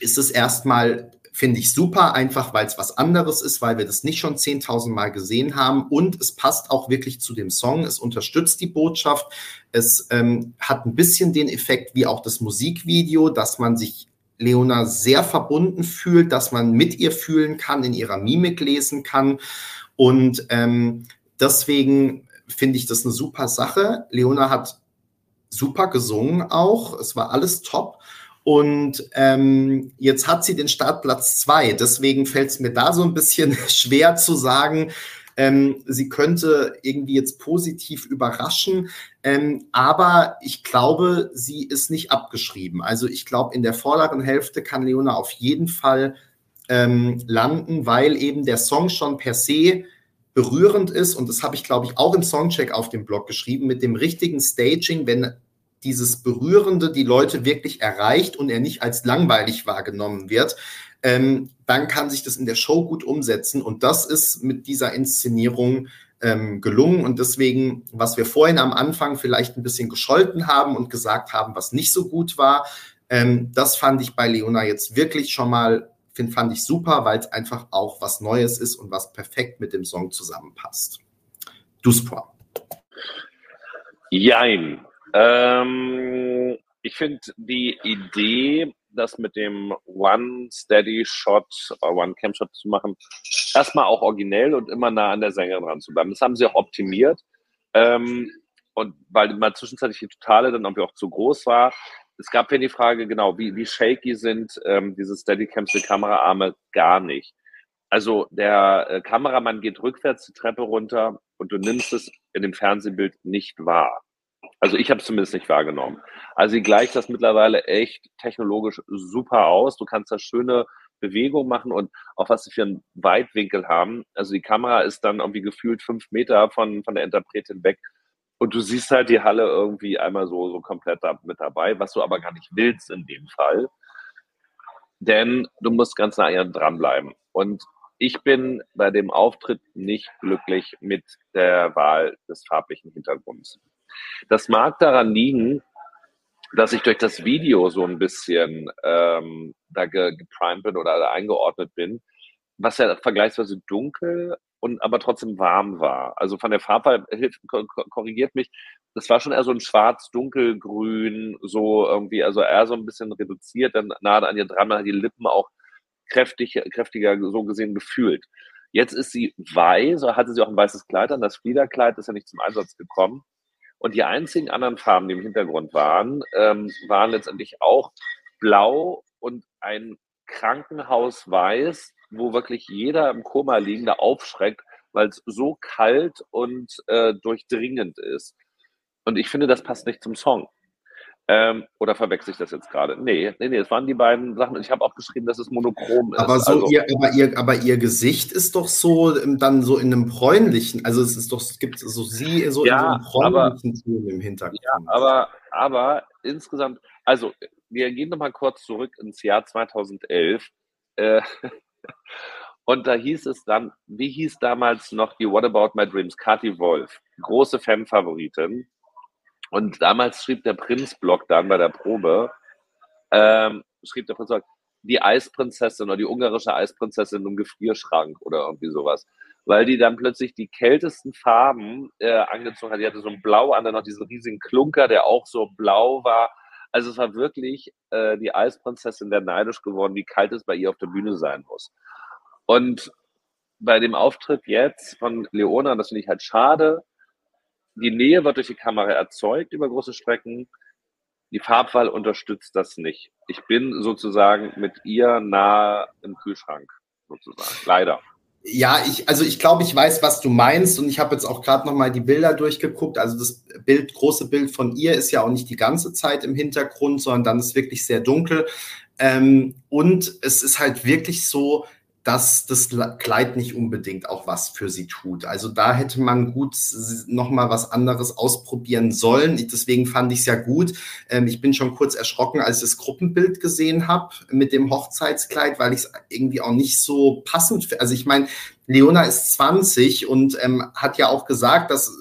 ist es erstmal finde ich super, einfach weil es was anderes ist, weil wir das nicht schon 10.000 Mal gesehen haben und es passt auch wirklich zu dem Song. Es unterstützt die Botschaft. Es ähm, hat ein bisschen den Effekt wie auch das Musikvideo, dass man sich Leona sehr verbunden fühlt, dass man mit ihr fühlen kann, in ihrer Mimik lesen kann. Und ähm, deswegen finde ich das eine super Sache. Leona hat super gesungen auch. Es war alles top. Und ähm, jetzt hat sie den Startplatz zwei. Deswegen fällt es mir da so ein bisschen schwer zu sagen, ähm, sie könnte irgendwie jetzt positiv überraschen. Ähm, aber ich glaube, sie ist nicht abgeschrieben. Also ich glaube, in der vorderen Hälfte kann Leona auf jeden Fall ähm, landen, weil eben der Song schon per se berührend ist. Und das habe ich, glaube ich, auch im Songcheck auf dem Blog geschrieben, mit dem richtigen Staging, wenn dieses Berührende die Leute wirklich erreicht und er nicht als langweilig wahrgenommen wird, ähm, dann kann sich das in der Show gut umsetzen. Und das ist mit dieser Inszenierung ähm, gelungen. Und deswegen, was wir vorhin am Anfang vielleicht ein bisschen gescholten haben und gesagt haben, was nicht so gut war, ähm, das fand ich bei Leona jetzt wirklich schon mal, find, fand ich super, weil es einfach auch was Neues ist und was perfekt mit dem Song zusammenpasst. Du Sport. Jein. Ähm, ich finde die Idee, das mit dem One Steady Shot, oder One Cam Shot zu machen, erstmal auch originell und immer nah an der Sängerin dran zu bleiben. Das haben sie auch optimiert. Ähm, und weil mal zwischenzeitlich die Totale dann irgendwie auch zu groß war. Es gab ja die Frage, genau, wie, wie shaky sind ähm, diese Steadycams, die Kameraarme? Gar nicht. Also der äh, Kameramann geht rückwärts die Treppe runter und du nimmst es in dem Fernsehbild nicht wahr. Also ich habe es zumindest nicht wahrgenommen. Also sie gleicht das mittlerweile echt technologisch super aus. Du kannst da schöne Bewegungen machen und auch was sie für einen Weitwinkel haben. Also die Kamera ist dann irgendwie gefühlt fünf Meter von, von der Interpretin weg. Und du siehst halt die Halle irgendwie einmal so, so komplett da, mit dabei, was du aber gar nicht willst in dem Fall. Denn du musst ganz nah dranbleiben. Und ich bin bei dem Auftritt nicht glücklich mit der Wahl des farblichen Hintergrunds. Das mag daran liegen, dass ich durch das Video so ein bisschen ähm, da ge geprimed bin oder eingeordnet bin, was ja vergleichsweise dunkel und aber trotzdem warm war. Also von der Farbe korrigiert mich, das war schon eher so ein schwarz-dunkelgrün, so irgendwie, also eher so ein bisschen reduziert, dann nahe an ihr dran, man hat die Lippen auch kräftig, kräftiger so gesehen gefühlt. Jetzt ist sie weiß, hatte sie auch ein weißes Kleid an, das Fliederkleid ist ja nicht zum Einsatz gekommen. Und die einzigen anderen Farben, die im Hintergrund waren, ähm, waren letztendlich auch blau und ein Krankenhaus weiß, wo wirklich jeder im Koma liegende aufschreckt, weil es so kalt und äh, durchdringend ist. Und ich finde, das passt nicht zum Song. Ähm, oder verwechsel ich das jetzt gerade? Nee, nee, nee, es waren die beiden Sachen. Ich habe auch geschrieben, dass es monochrom ist. Aber, so also, ihr, aber, ihr, aber ihr Gesicht ist doch so ähm, dann so in einem bräunlichen, also es ist doch, es gibt so sie so ja, in so einem bräunlichen Ton im Hintergrund. Ja, aber, aber insgesamt, also wir gehen nochmal kurz zurück ins Jahr 2011. Äh, und da hieß es dann, wie hieß damals noch die What About My Dreams? Kati Wolf, große Fan-Favoritin und damals schrieb der Prinzblock dann bei der Probe, ähm, schrieb der Prinzblock, die Eisprinzessin oder die ungarische Eisprinzessin im Gefrierschrank oder irgendwie sowas. Weil die dann plötzlich die kältesten Farben äh, angezogen hat. Die hatte so ein Blau an, dann noch diesen riesigen Klunker, der auch so blau war. Also es war wirklich äh, die Eisprinzessin, der neidisch geworden, wie kalt es bei ihr auf der Bühne sein muss. Und bei dem Auftritt jetzt von Leona, das finde ich halt schade, die Nähe wird durch die Kamera erzeugt über große Strecken. Die Farbwahl unterstützt das nicht. Ich bin sozusagen mit ihr nah im Kühlschrank, sozusagen. Leider. Ja, ich, also ich glaube, ich weiß, was du meinst und ich habe jetzt auch gerade noch mal die Bilder durchgeguckt. Also das Bild, große Bild von ihr ist ja auch nicht die ganze Zeit im Hintergrund, sondern dann ist wirklich sehr dunkel. Ähm, und es ist halt wirklich so, dass das Kleid nicht unbedingt auch was für sie tut. Also da hätte man gut noch mal was anderes ausprobieren sollen. deswegen fand ich es ja gut. Ähm, ich bin schon kurz erschrocken, als ich das Gruppenbild gesehen habe mit dem Hochzeitskleid, weil ich es irgendwie auch nicht so passend finde. Also ich meine, Leona ist 20 und ähm, hat ja auch gesagt, dass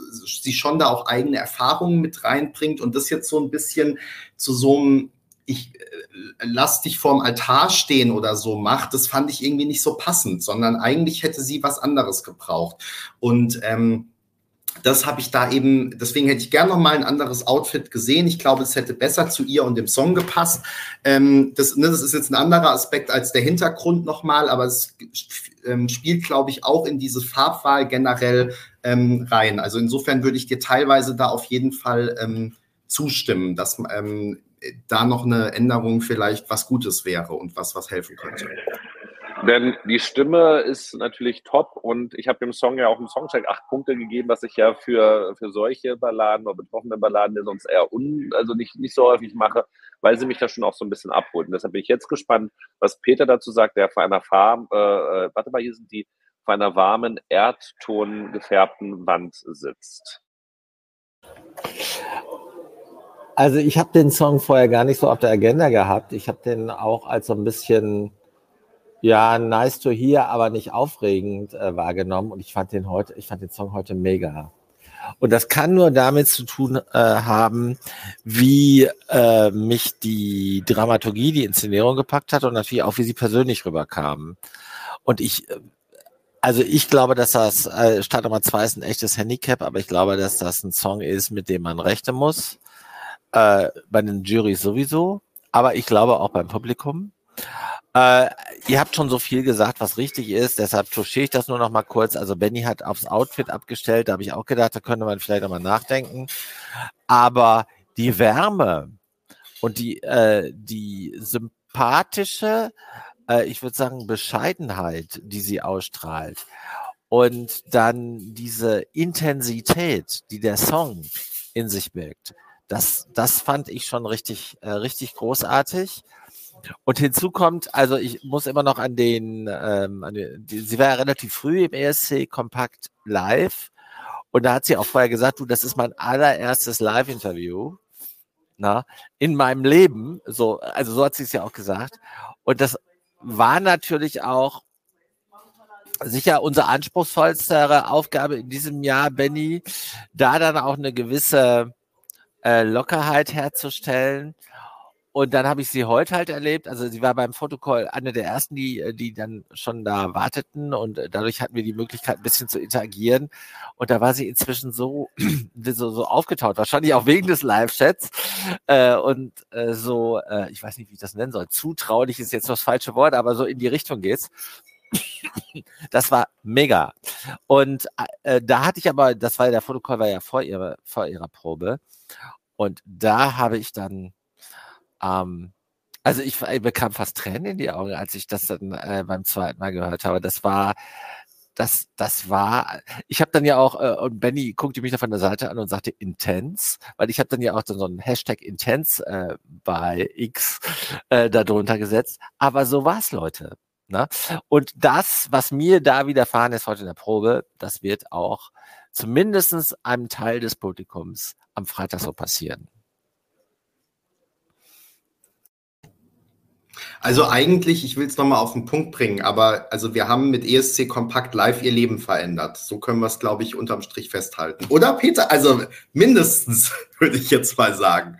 sie schon da auch eigene Erfahrungen mit reinbringt und das jetzt so ein bisschen zu so einem ich äh, lass dich vorm Altar stehen oder so macht, das fand ich irgendwie nicht so passend, sondern eigentlich hätte sie was anderes gebraucht. Und ähm, das habe ich da eben, deswegen hätte ich gerne noch mal ein anderes Outfit gesehen. Ich glaube, es hätte besser zu ihr und dem Song gepasst. Ähm, das, ne, das ist jetzt ein anderer Aspekt als der Hintergrund nochmal, aber es ähm, spielt, glaube ich, auch in diese Farbwahl generell ähm, rein. Also insofern würde ich dir teilweise da auf jeden Fall ähm, zustimmen, dass ähm, da noch eine Änderung vielleicht was Gutes wäre und was, was helfen könnte. Denn die Stimme ist natürlich top und ich habe dem Song ja auch im Songcheck acht Punkte gegeben, was ich ja für, für solche Balladen oder betroffene Balladen ja sonst eher un, also nicht, nicht so häufig mache, weil sie mich da schon auch so ein bisschen abholen. Deshalb bin ich jetzt gespannt, was Peter dazu sagt, der vor einer Farm, äh, äh, warte mal, hier sind die, vor einer warmen, Erdton gefärbten Wand sitzt. Also ich habe den Song vorher gar nicht so auf der Agenda gehabt. Ich habe den auch als so ein bisschen, ja, nice to hear, aber nicht aufregend äh, wahrgenommen. Und ich fand den heute, ich fand den Song heute mega. Und das kann nur damit zu tun äh, haben, wie äh, mich die Dramaturgie, die Inszenierung gepackt hat und natürlich auch, wie sie persönlich rüberkam. Und ich, äh, also ich glaube, dass das, äh, Stadt Nummer zwei ist ein echtes Handicap, aber ich glaube, dass das ein Song ist, mit dem man rechnen muss äh, bei den Jurys sowieso, aber ich glaube auch beim Publikum. Äh, ihr habt schon so viel gesagt, was richtig ist, deshalb touchiere ich das nur noch mal kurz. Also Benny hat aufs Outfit abgestellt, da habe ich auch gedacht, da könnte man vielleicht nochmal nachdenken. Aber die Wärme und die, äh, die sympathische, äh, ich würde sagen, Bescheidenheit, die sie ausstrahlt und dann diese Intensität, die der Song in sich birgt, das, das fand ich schon richtig, äh, richtig großartig. Und hinzu kommt, also ich muss immer noch an den, ähm, an den die, sie war ja relativ früh im ESC Kompakt live und da hat sie auch vorher gesagt, du, das ist mein allererstes Live-Interview na, in meinem Leben. So, also so hat sie es ja auch gesagt. Und das war natürlich auch sicher unsere anspruchsvollste Aufgabe in diesem Jahr, Benny, da dann auch eine gewisse äh, Lockerheit herzustellen. Und dann habe ich sie heute halt erlebt. Also sie war beim Fotocall eine der ersten, die, äh, die dann schon da warteten und äh, dadurch hatten wir die Möglichkeit, ein bisschen zu interagieren. Und da war sie inzwischen so, so, so aufgetaut, wahrscheinlich auch wegen des Live-Chats. Äh, und äh, so, äh, ich weiß nicht, wie ich das nennen soll, zutraulich ist jetzt das falsche Wort, aber so in die Richtung geht's. Das war mega. Und äh, da hatte ich aber, das war der Fotocall war ja vor ihrer, vor ihrer Probe. Und da habe ich dann, ähm, also ich, ich, bekam fast Tränen in die Augen, als ich das dann äh, beim zweiten Mal gehört habe. Das war, das, das war, ich habe dann ja auch, äh, und Benny guckte mich da von der Seite an und sagte intens, weil ich habe dann ja auch so einen Hashtag intens äh, bei X äh, darunter gesetzt. Aber so war's, Leute. Ne? Und das, was mir da widerfahren ist heute in der Probe, das wird auch zumindestens einem Teil des Publikums am Freitag so passieren. Also eigentlich, ich will es nochmal auf den Punkt bringen, aber also wir haben mit ESC Kompakt live ihr Leben verändert. So können wir es, glaube ich, unterm Strich festhalten. Oder Peter? Also mindestens, würde ich jetzt mal sagen.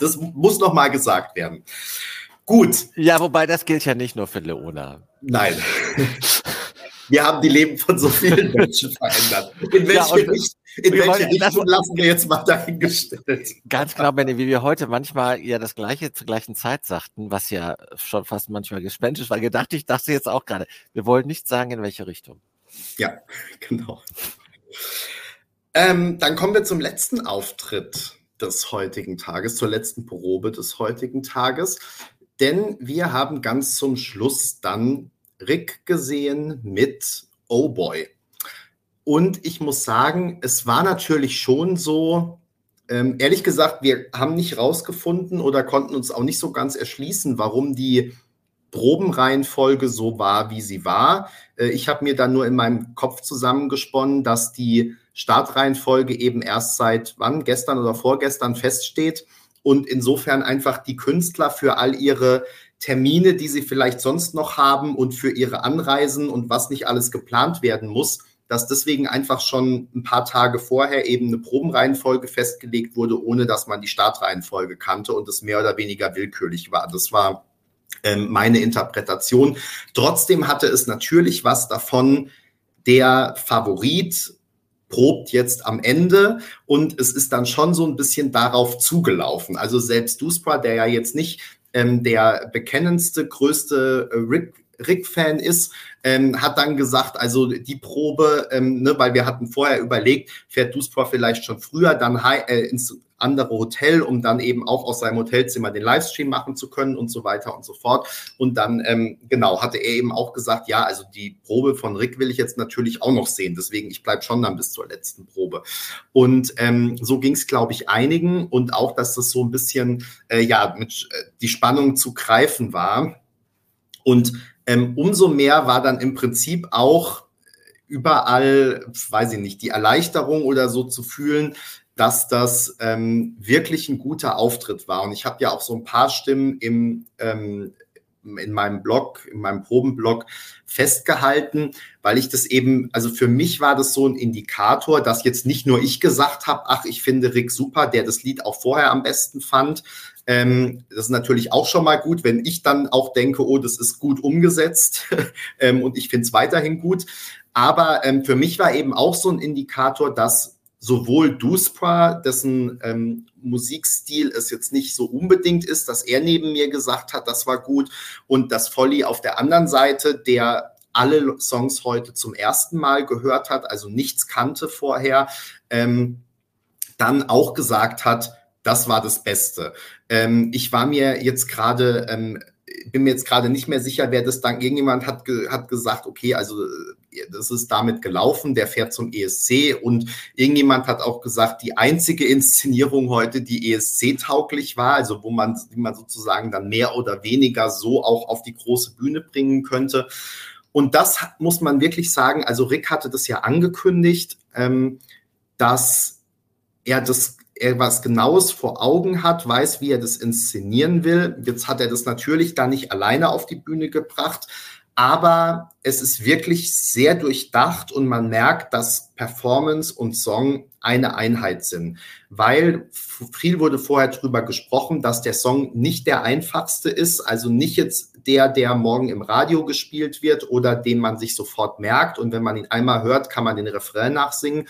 Das muss nochmal gesagt werden. Gut. Ja, wobei das gilt ja nicht nur für Leona. Nein. Wir haben die Leben von so vielen Menschen verändert. In welche, ja, Richt in welche wollen, Richtung lassen wir jetzt mal dahingestellt? Ganz genau, Benny, wie wir heute manchmal ja das Gleiche zur gleichen Zeit sagten, was ja schon fast manchmal gespenstisch war, gedacht, ich dachte jetzt auch gerade, wir wollen nicht sagen, in welche Richtung. Ja, genau. Ähm, dann kommen wir zum letzten Auftritt des heutigen Tages, zur letzten Probe des heutigen Tages. Denn wir haben ganz zum Schluss dann Rick gesehen mit Oh Boy. Und ich muss sagen, es war natürlich schon so, ähm, ehrlich gesagt, wir haben nicht rausgefunden oder konnten uns auch nicht so ganz erschließen, warum die Probenreihenfolge so war, wie sie war. Äh, ich habe mir dann nur in meinem Kopf zusammengesponnen, dass die Startreihenfolge eben erst seit wann, gestern oder vorgestern feststeht und insofern einfach die Künstler für all ihre Termine, die sie vielleicht sonst noch haben und für ihre Anreisen und was nicht alles geplant werden muss, dass deswegen einfach schon ein paar Tage vorher eben eine Probenreihenfolge festgelegt wurde, ohne dass man die Startreihenfolge kannte und es mehr oder weniger willkürlich war. Das war ähm, meine Interpretation. Trotzdem hatte es natürlich was davon, der Favorit probt jetzt am Ende und es ist dann schon so ein bisschen darauf zugelaufen. Also selbst Duspra, der ja jetzt nicht ähm, der bekennendste, größte äh, Rick Rick-Fan ist, ähm, hat dann gesagt, also die Probe, ähm, ne, weil wir hatten vorher überlegt, fährt Duspra vielleicht schon früher dann äh, ins andere Hotel, um dann eben auch aus seinem Hotelzimmer den Livestream machen zu können und so weiter und so fort. Und dann, ähm, genau, hatte er eben auch gesagt, ja, also die Probe von Rick will ich jetzt natürlich auch noch sehen. Deswegen, ich bleibe schon dann bis zur letzten Probe. Und ähm, so ging es, glaube ich, einigen und auch, dass das so ein bisschen, äh, ja, mit äh, die Spannung zu greifen war. Und ähm, umso mehr war dann im Prinzip auch überall, weiß ich nicht, die Erleichterung oder so zu fühlen, dass das ähm, wirklich ein guter Auftritt war. Und ich habe ja auch so ein paar Stimmen im, ähm, in meinem Blog, in meinem Probenblog festgehalten, weil ich das eben, also für mich war das so ein Indikator, dass jetzt nicht nur ich gesagt habe, ach, ich finde Rick super, der das Lied auch vorher am besten fand. Ähm, das ist natürlich auch schon mal gut, wenn ich dann auch denke, oh, das ist gut umgesetzt ähm, und ich finde es weiterhin gut. Aber ähm, für mich war eben auch so ein Indikator, dass sowohl Duspra, dessen ähm, Musikstil es jetzt nicht so unbedingt ist, dass er neben mir gesagt hat, das war gut, und dass Folly auf der anderen Seite, der alle Songs heute zum ersten Mal gehört hat, also nichts kannte vorher, ähm, dann auch gesagt hat, das war das Beste. Ähm, ich war mir jetzt gerade ähm, bin mir jetzt gerade nicht mehr sicher, wer das dann, irgendjemand hat, ge, hat gesagt, okay, also das ist damit gelaufen, der fährt zum ESC und irgendjemand hat auch gesagt, die einzige Inszenierung heute, die ESC-tauglich war, also wo man, die man sozusagen dann mehr oder weniger so auch auf die große Bühne bringen könnte. Und das muss man wirklich sagen, also Rick hatte das ja angekündigt, ähm, dass er das er was Genaues vor Augen hat, weiß, wie er das inszenieren will. Jetzt hat er das natürlich da nicht alleine auf die Bühne gebracht, aber es ist wirklich sehr durchdacht und man merkt, dass Performance und Song eine Einheit sind, weil viel wurde vorher drüber gesprochen, dass der Song nicht der einfachste ist, also nicht jetzt der, der morgen im Radio gespielt wird oder den man sich sofort merkt. Und wenn man ihn einmal hört, kann man den Refrain nachsingen,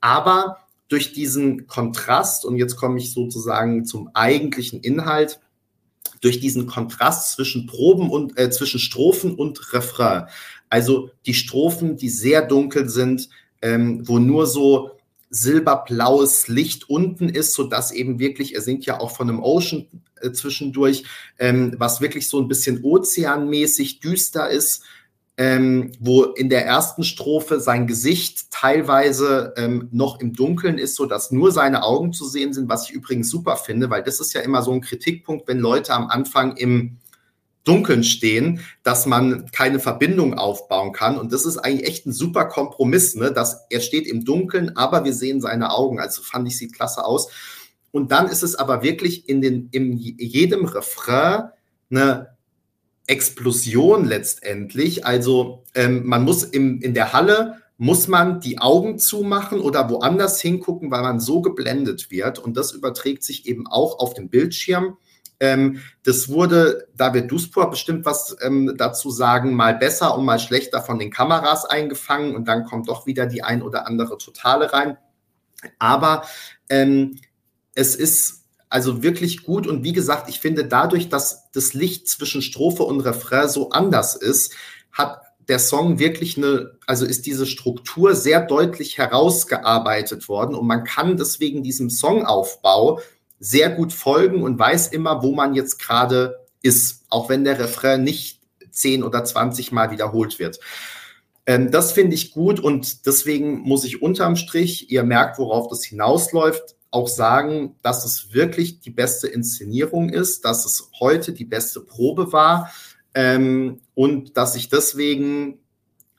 aber durch diesen Kontrast, und jetzt komme ich sozusagen zum eigentlichen Inhalt, durch diesen Kontrast zwischen Proben und äh, zwischen Strophen und Refrain. Also die Strophen, die sehr dunkel sind, ähm, wo nur so silberblaues Licht unten ist, so dass eben wirklich, er singt ja auch von einem Ocean äh, zwischendurch, ähm, was wirklich so ein bisschen ozeanmäßig düster ist ähm, wo in der ersten Strophe sein Gesicht teilweise ähm, noch im Dunkeln ist, so dass nur seine Augen zu sehen sind, was ich übrigens super finde, weil das ist ja immer so ein Kritikpunkt, wenn Leute am Anfang im Dunkeln stehen, dass man keine Verbindung aufbauen kann. Und das ist eigentlich echt ein super Kompromiss, ne? dass er steht im Dunkeln, aber wir sehen seine Augen. Also fand ich, sieht klasse aus. Und dann ist es aber wirklich in, den, in jedem Refrain eine Explosion letztendlich. Also ähm, man muss im, in der Halle, muss man die Augen zumachen oder woanders hingucken, weil man so geblendet wird. Und das überträgt sich eben auch auf den Bildschirm. Ähm, das wurde, da wird Duspor bestimmt was ähm, dazu sagen, mal besser und mal schlechter von den Kameras eingefangen und dann kommt doch wieder die ein oder andere Totale rein. Aber ähm, es ist also wirklich gut. Und wie gesagt, ich finde dadurch, dass das Licht zwischen Strophe und Refrain so anders ist, hat der Song wirklich eine, also ist diese Struktur sehr deutlich herausgearbeitet worden und man kann deswegen diesem Songaufbau sehr gut folgen und weiß immer, wo man jetzt gerade ist, auch wenn der Refrain nicht zehn oder zwanzig Mal wiederholt wird. Ähm, das finde ich gut und deswegen muss ich unterm Strich, ihr merkt, worauf das hinausläuft, auch sagen, dass es wirklich die beste Inszenierung ist, dass es heute die beste Probe war ähm, und dass ich deswegen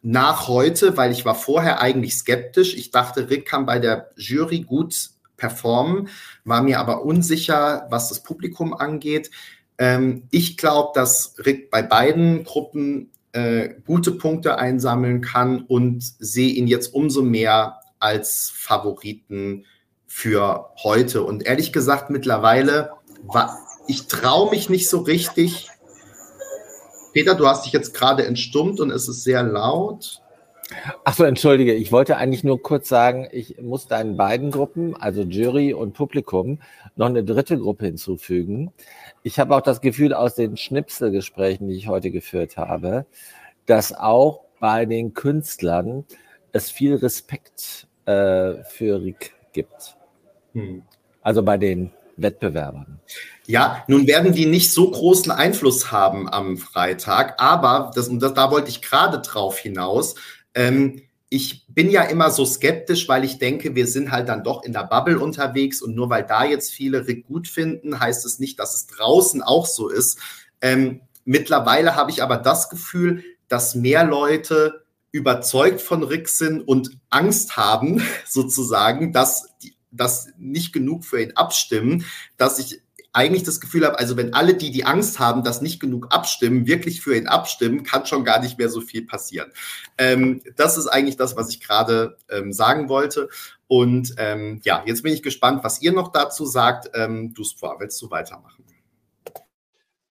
nach heute, weil ich war vorher eigentlich skeptisch, ich dachte, Rick kann bei der Jury gut performen, war mir aber unsicher, was das Publikum angeht. Ähm, ich glaube, dass Rick bei beiden Gruppen äh, gute Punkte einsammeln kann und sehe ihn jetzt umso mehr als Favoriten für heute. Und ehrlich gesagt, mittlerweile, war, ich traue mich nicht so richtig. Peter, du hast dich jetzt gerade entstummt und es ist sehr laut. Achso, entschuldige, ich wollte eigentlich nur kurz sagen, ich muss deinen beiden Gruppen, also Jury und Publikum, noch eine dritte Gruppe hinzufügen. Ich habe auch das Gefühl aus den Schnipselgesprächen, die ich heute geführt habe, dass auch bei den Künstlern es viel Respekt äh, für Rick gibt. Hm. Also bei den Wettbewerbern. Ja, nun werden die nicht so großen Einfluss haben am Freitag, aber das, und das, da wollte ich gerade drauf hinaus. Ähm, ich bin ja immer so skeptisch, weil ich denke, wir sind halt dann doch in der Bubble unterwegs und nur weil da jetzt viele Rick gut finden, heißt es nicht, dass es draußen auch so ist. Ähm, mittlerweile habe ich aber das Gefühl, dass mehr Leute überzeugt von Rick sind und Angst haben, sozusagen, dass die dass nicht genug für ihn abstimmen, dass ich eigentlich das Gefühl habe, also wenn alle die, die Angst haben, dass nicht genug abstimmen, wirklich für ihn abstimmen, kann schon gar nicht mehr so viel passieren. Ähm, das ist eigentlich das, was ich gerade ähm, sagen wollte. Und ähm, ja, jetzt bin ich gespannt, was ihr noch dazu sagt. Ähm, du, willst du weitermachen?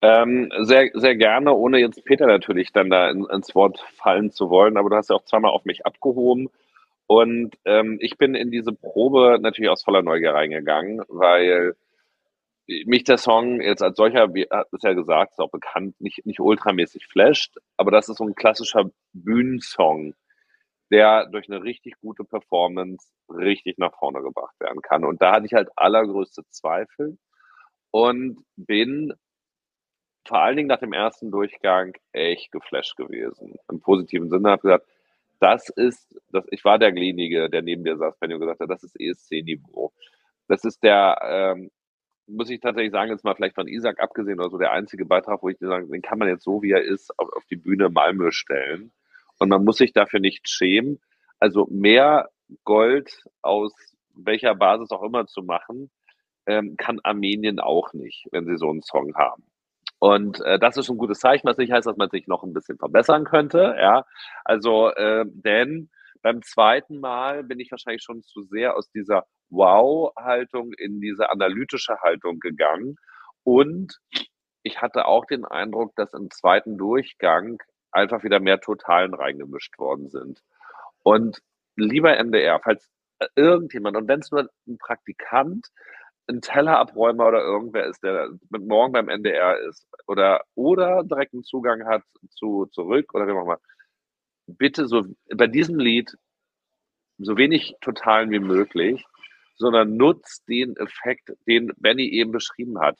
Ähm, sehr, sehr gerne, ohne jetzt Peter natürlich dann da in, ins Wort fallen zu wollen, aber du hast ja auch zweimal auf mich abgehoben. Und ähm, ich bin in diese Probe natürlich aus voller Neugier reingegangen, weil mich der Song jetzt als solcher, wie hat es ja gesagt, ist auch bekannt, nicht, nicht ultramäßig flasht, aber das ist so ein klassischer Bühnensong, der durch eine richtig gute Performance richtig nach vorne gebracht werden kann. Und da hatte ich halt allergrößte Zweifel und bin vor allen Dingen nach dem ersten Durchgang echt geflasht gewesen. Im positiven Sinne habe gesagt, das ist, das, ich war derjenige, der neben dir saß, Benny, und gesagt hat, das ist ESC-Niveau. Das ist der, ähm, muss ich tatsächlich sagen, jetzt mal vielleicht von Isaac abgesehen oder so, der einzige Beitrag, wo ich sage, den kann man jetzt so, wie er ist, auf, auf die Bühne Malmö stellen. Und man muss sich dafür nicht schämen. Also mehr Gold aus welcher Basis auch immer zu machen, ähm, kann Armenien auch nicht, wenn sie so einen Song haben. Und äh, das ist ein gutes Zeichen, was nicht heißt, dass man sich noch ein bisschen verbessern könnte. Ja, also äh, denn beim zweiten Mal bin ich wahrscheinlich schon zu sehr aus dieser Wow-Haltung in diese analytische Haltung gegangen. Und ich hatte auch den Eindruck, dass im zweiten Durchgang einfach wieder mehr Totalen reingemischt worden sind. Und lieber NDR, falls irgendjemand, und wenn es nur ein Praktikant ein Tellerabräumer oder irgendwer ist, der morgen beim NDR ist oder, oder direkt einen Zugang hat zu zurück oder wie auch immer, bitte so bei diesem Lied so wenig Totalen wie möglich, sondern nutzt den Effekt, den Benny eben beschrieben hat.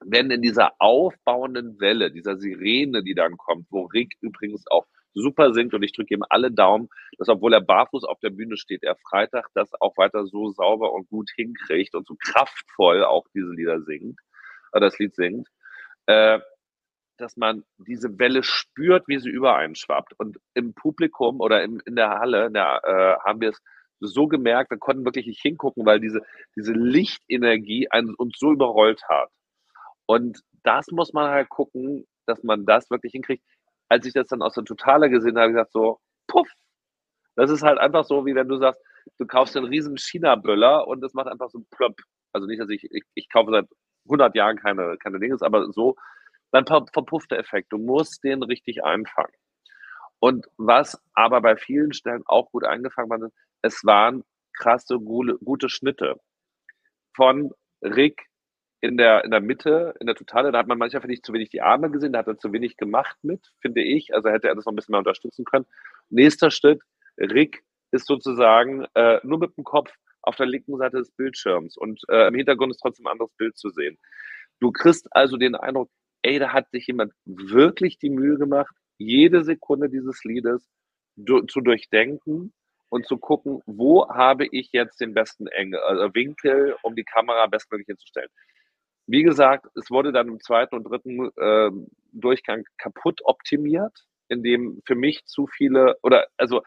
Wenn in dieser aufbauenden Welle, dieser Sirene, die dann kommt, wo Rick übrigens auch super singt und ich drücke ihm alle Daumen, dass obwohl er barfuß auf der Bühne steht, er Freitag das auch weiter so sauber und gut hinkriegt und so kraftvoll auch diese Lieder singt, äh, das Lied singt, äh, dass man diese Welle spürt, wie sie übereinschwappt. Und im Publikum oder im, in der Halle der, äh, haben wir es so gemerkt, wir konnten wirklich nicht hingucken, weil diese, diese Lichtenergie uns so überrollt hat. Und das muss man halt gucken, dass man das wirklich hinkriegt. Als ich das dann aus der Totale gesehen habe, gesagt so, puff. Das ist halt einfach so, wie wenn du sagst, du kaufst einen riesen China-Böller und das macht einfach so plöpp. Also nicht, dass ich, ich, ich kaufe seit 100 Jahren keine, keine Dinge, aber so, dann verpufft der Effekt. Du musst den richtig einfangen. Und was aber bei vielen Stellen auch gut eingefangen war, es waren krasse, gute Schnitte. Von Rick in der, in der Mitte, in der Totale, da hat man manchmal, finde ich, zu wenig die Arme gesehen, da hat er zu wenig gemacht mit, finde ich. Also hätte er das noch ein bisschen mehr unterstützen können. Nächster Schritt, Rick ist sozusagen äh, nur mit dem Kopf auf der linken Seite des Bildschirms und äh, im Hintergrund ist trotzdem ein anderes Bild zu sehen. Du kriegst also den Eindruck, ey, da hat sich jemand wirklich die Mühe gemacht, jede Sekunde dieses Liedes du, zu durchdenken und zu gucken, wo habe ich jetzt den besten Engel, also Winkel, um die Kamera bestmöglich hinzustellen. Wie gesagt, es wurde dann im zweiten und dritten äh, Durchgang kaputt optimiert, indem für mich zu viele, oder also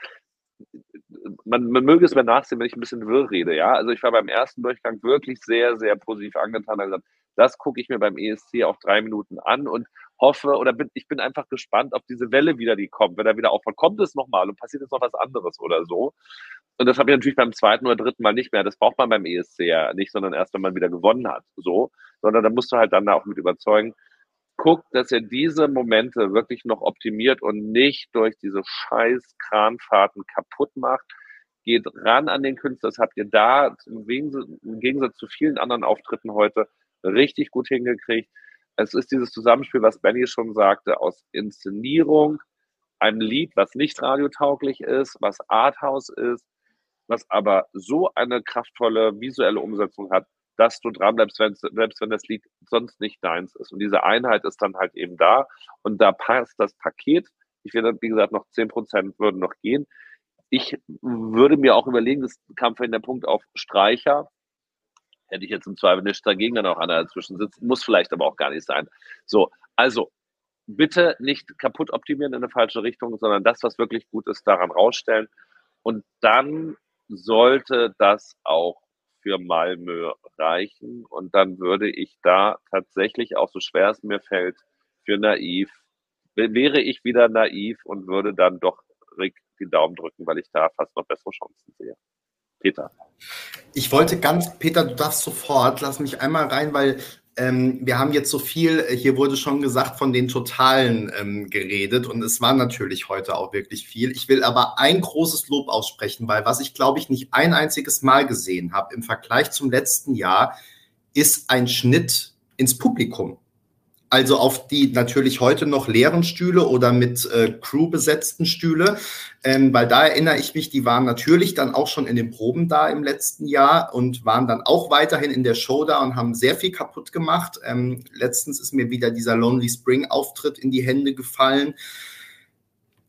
man, man möge es mir nachsehen, wenn ich ein bisschen wirr rede, ja. Also ich war beim ersten Durchgang wirklich sehr, sehr positiv angetan. Also das gucke ich mir beim ESC auch drei Minuten an und hoffe oder bin, ich bin einfach gespannt auf diese Welle wieder, die kommt. Wenn er wieder aufhört, kommt es nochmal und passiert jetzt noch was anderes oder so. Und das habe ich natürlich beim zweiten oder dritten Mal nicht mehr. Das braucht man beim ESC ja nicht, sondern erst, wenn man wieder gewonnen hat. So. Sondern da musst du halt dann auch mit überzeugen. Guck, dass er diese Momente wirklich noch optimiert und nicht durch diese scheiß Kranfahrten kaputt macht. Geht ran an den Künstler. Das habt ihr da im Gegensatz zu vielen anderen Auftritten heute richtig gut hingekriegt. Es ist dieses Zusammenspiel, was Benny schon sagte, aus Inszenierung, einem Lied, was nicht radiotauglich ist, was Arthouse ist, was aber so eine kraftvolle visuelle Umsetzung hat, dass du dranbleibst, wenn, selbst wenn das Lied sonst nicht deins ist. Und diese Einheit ist dann halt eben da. Und da passt das Paket. Ich finde, wie gesagt, noch 10 Prozent würden noch gehen. Ich würde mir auch überlegen, das kam vorhin der Punkt auf Streicher hätte ich jetzt im Zweifel nichts dagegen, dann auch einer dazwischen sitzt. Muss vielleicht aber auch gar nicht sein. So, also bitte nicht kaputt optimieren in eine falsche Richtung, sondern das, was wirklich gut ist, daran rausstellen. Und dann sollte das auch für Malmö reichen. Und dann würde ich da tatsächlich, auch so schwer es mir fällt, für naiv, wäre ich wieder naiv und würde dann doch Rick die Daumen drücken, weil ich da fast noch bessere Chancen sehe. Peter. Ich wollte ganz, Peter, du darfst sofort, lass mich einmal rein, weil ähm, wir haben jetzt so viel, äh, hier wurde schon gesagt, von den Totalen ähm, geredet und es war natürlich heute auch wirklich viel. Ich will aber ein großes Lob aussprechen, weil was ich glaube ich nicht ein einziges Mal gesehen habe im Vergleich zum letzten Jahr, ist ein Schnitt ins Publikum. Also auf die natürlich heute noch leeren Stühle oder mit äh, Crew besetzten Stühle, ähm, weil da erinnere ich mich, die waren natürlich dann auch schon in den Proben da im letzten Jahr und waren dann auch weiterhin in der Show da und haben sehr viel kaputt gemacht. Ähm, letztens ist mir wieder dieser Lonely Spring Auftritt in die Hände gefallen.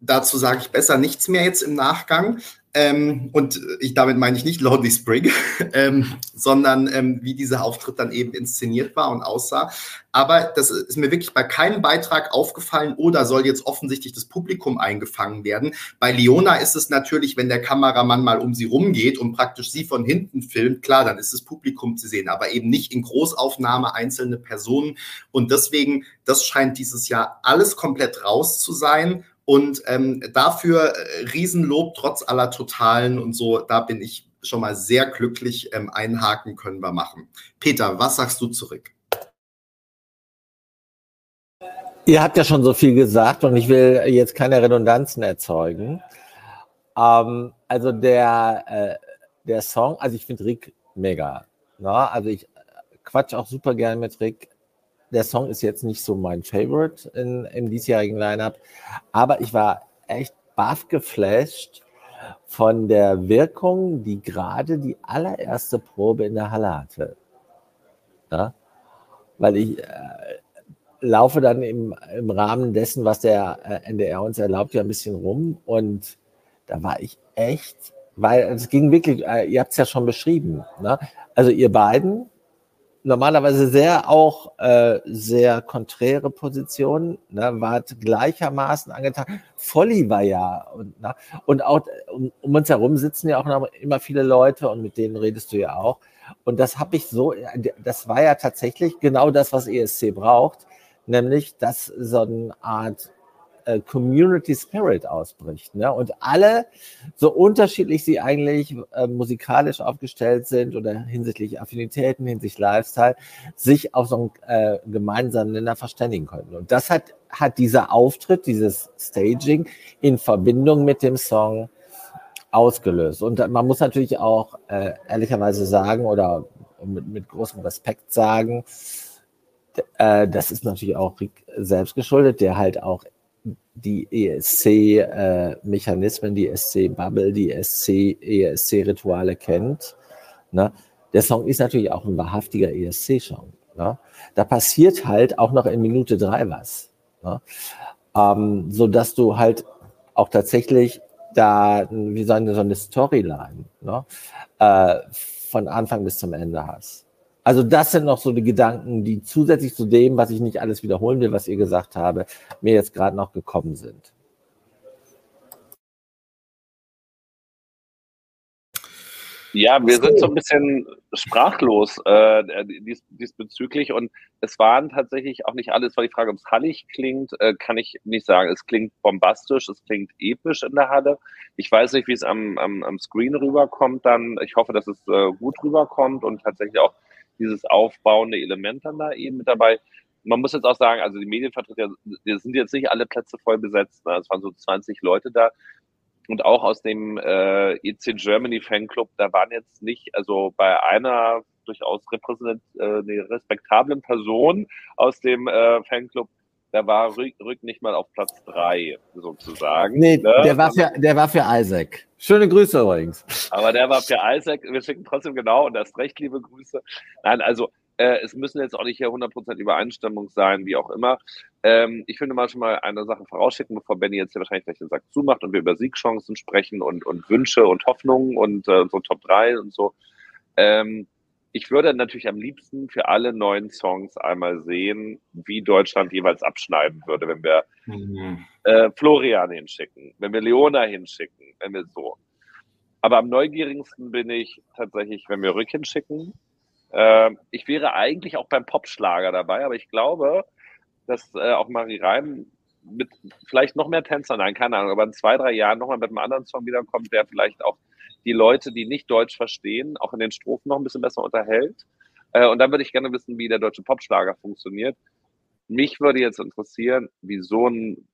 Dazu sage ich besser nichts mehr jetzt im Nachgang. Ähm, und ich damit meine ich nicht Lonely Spring, ähm, sondern ähm, wie dieser Auftritt dann eben inszeniert war und aussah. Aber das ist mir wirklich bei keinem Beitrag aufgefallen oder soll jetzt offensichtlich das Publikum eingefangen werden. Bei Leona ist es natürlich, wenn der Kameramann mal um sie rumgeht und praktisch sie von hinten filmt, klar, dann ist das Publikum zu sehen, aber eben nicht in Großaufnahme einzelne Personen. Und deswegen, das scheint dieses Jahr alles komplett raus zu sein. Und ähm, dafür äh, Riesenlob trotz aller Totalen und so, da bin ich schon mal sehr glücklich. Ähm, einhaken können wir machen. Peter, was sagst du zurück? Ihr habt ja schon so viel gesagt und ich will jetzt keine Redundanzen erzeugen. Ähm, also der, äh, der Song, also ich finde Rick mega. Ne? Also ich quatsch auch super gerne mit Rick der Song ist jetzt nicht so mein Favorite in, im diesjährigen Lineup, aber ich war echt baff geflasht von der Wirkung, die gerade die allererste Probe in der Halle hatte. Ja? Weil ich, äh, laufe dann im, im Rahmen dessen, was der äh, NDR uns erlaubt, ja ein bisschen rum. Und da war ich echt, weil es ging wirklich, äh, ihr habt es ja schon beschrieben. Ne? Also ihr beiden, normalerweise sehr auch äh, sehr konträre Positionen, ne, wart gleichermaßen angetan. Volli war ja und, ne, und auch um, um, uns herum sitzen ja auch noch immer viele Leute und mit denen redest du ja auch. Und das habe ich so, das war ja tatsächlich genau das, was ESC braucht, nämlich dass so eine Art äh, Community Spirit ausbricht. Ne? Und alle, so unterschiedlich sie eigentlich äh, musikalisch aufgestellt sind oder hinsichtlich Affinitäten, hinsichtlich Lifestyle, sich auf so einen äh, gemeinsamen Nenner verständigen konnten. Und das hat, hat dieser Auftritt, dieses Staging in Verbindung mit dem Song ausgelöst. Und man muss natürlich auch äh, ehrlicherweise sagen oder mit, mit großem Respekt sagen, äh, das ist natürlich auch Rick selbst geschuldet, der halt auch die ESC-Mechanismen, äh, die ESC-Bubble, die ESC-Rituale kennt. Ne? Der Song ist natürlich auch ein wahrhaftiger ESC-Song. Ne? Da passiert halt auch noch in Minute drei was. Ne? Ähm, so dass du halt auch tatsächlich da wie so eine, so eine Storyline ne? äh, von Anfang bis zum Ende hast. Also das sind noch so die Gedanken, die zusätzlich zu dem, was ich nicht alles wiederholen will, was ihr gesagt habe, mir jetzt gerade noch gekommen sind. Ja, wir sind so ein bisschen sprachlos äh, dies, diesbezüglich und es waren tatsächlich auch nicht alles, weil die Frage, ob es hallig klingt, äh, kann ich nicht sagen. Es klingt bombastisch, es klingt episch in der Halle. Ich weiß nicht, wie es am, am, am Screen rüberkommt dann. Ich hoffe, dass es äh, gut rüberkommt und tatsächlich auch dieses aufbauende Element dann da eben mit dabei. Man muss jetzt auch sagen, also die Medienvertreter, die sind jetzt nicht alle Plätze voll besetzt. Ne? Es waren so 20 Leute da. Und auch aus dem äh, EC Germany Fanclub, da waren jetzt nicht, also bei einer durchaus repräsent, äh, respektablen Person aus dem äh, Fanclub da war Rück, Rück nicht mal auf Platz drei sozusagen. Nee, ne? der, war für, der war für Isaac. Schöne Grüße übrigens. Aber der war für Isaac. Wir schicken trotzdem genau und das recht liebe Grüße. Nein, also äh, es müssen jetzt auch nicht hier 100% Übereinstimmung sein, wie auch immer. Ähm, ich finde mal schon mal eine Sache vorausschicken, bevor Benny jetzt hier wahrscheinlich gleich den Sack zumacht und wir über Siegchancen sprechen und, und Wünsche und Hoffnungen und äh, so Top 3 und so. Ähm, ich würde natürlich am liebsten für alle neuen Songs einmal sehen, wie Deutschland jeweils abschneiden würde, wenn wir mhm. äh, Florian hinschicken, wenn wir Leona hinschicken, wenn wir so. Aber am neugierigsten bin ich tatsächlich, wenn wir Rück hinschicken. Äh, ich wäre eigentlich auch beim Popschlager dabei, aber ich glaube, dass äh, auch Marie Reim mit vielleicht noch mehr Tänzern, nein, keine Ahnung, aber in zwei, drei Jahren nochmal mit einem anderen Song wiederkommt, der vielleicht auch die Leute, die nicht Deutsch verstehen, auch in den Strophen noch ein bisschen besser unterhält. Äh, und dann würde ich gerne wissen, wie der deutsche Popschlager funktioniert. Mich würde jetzt interessieren, wie so ein,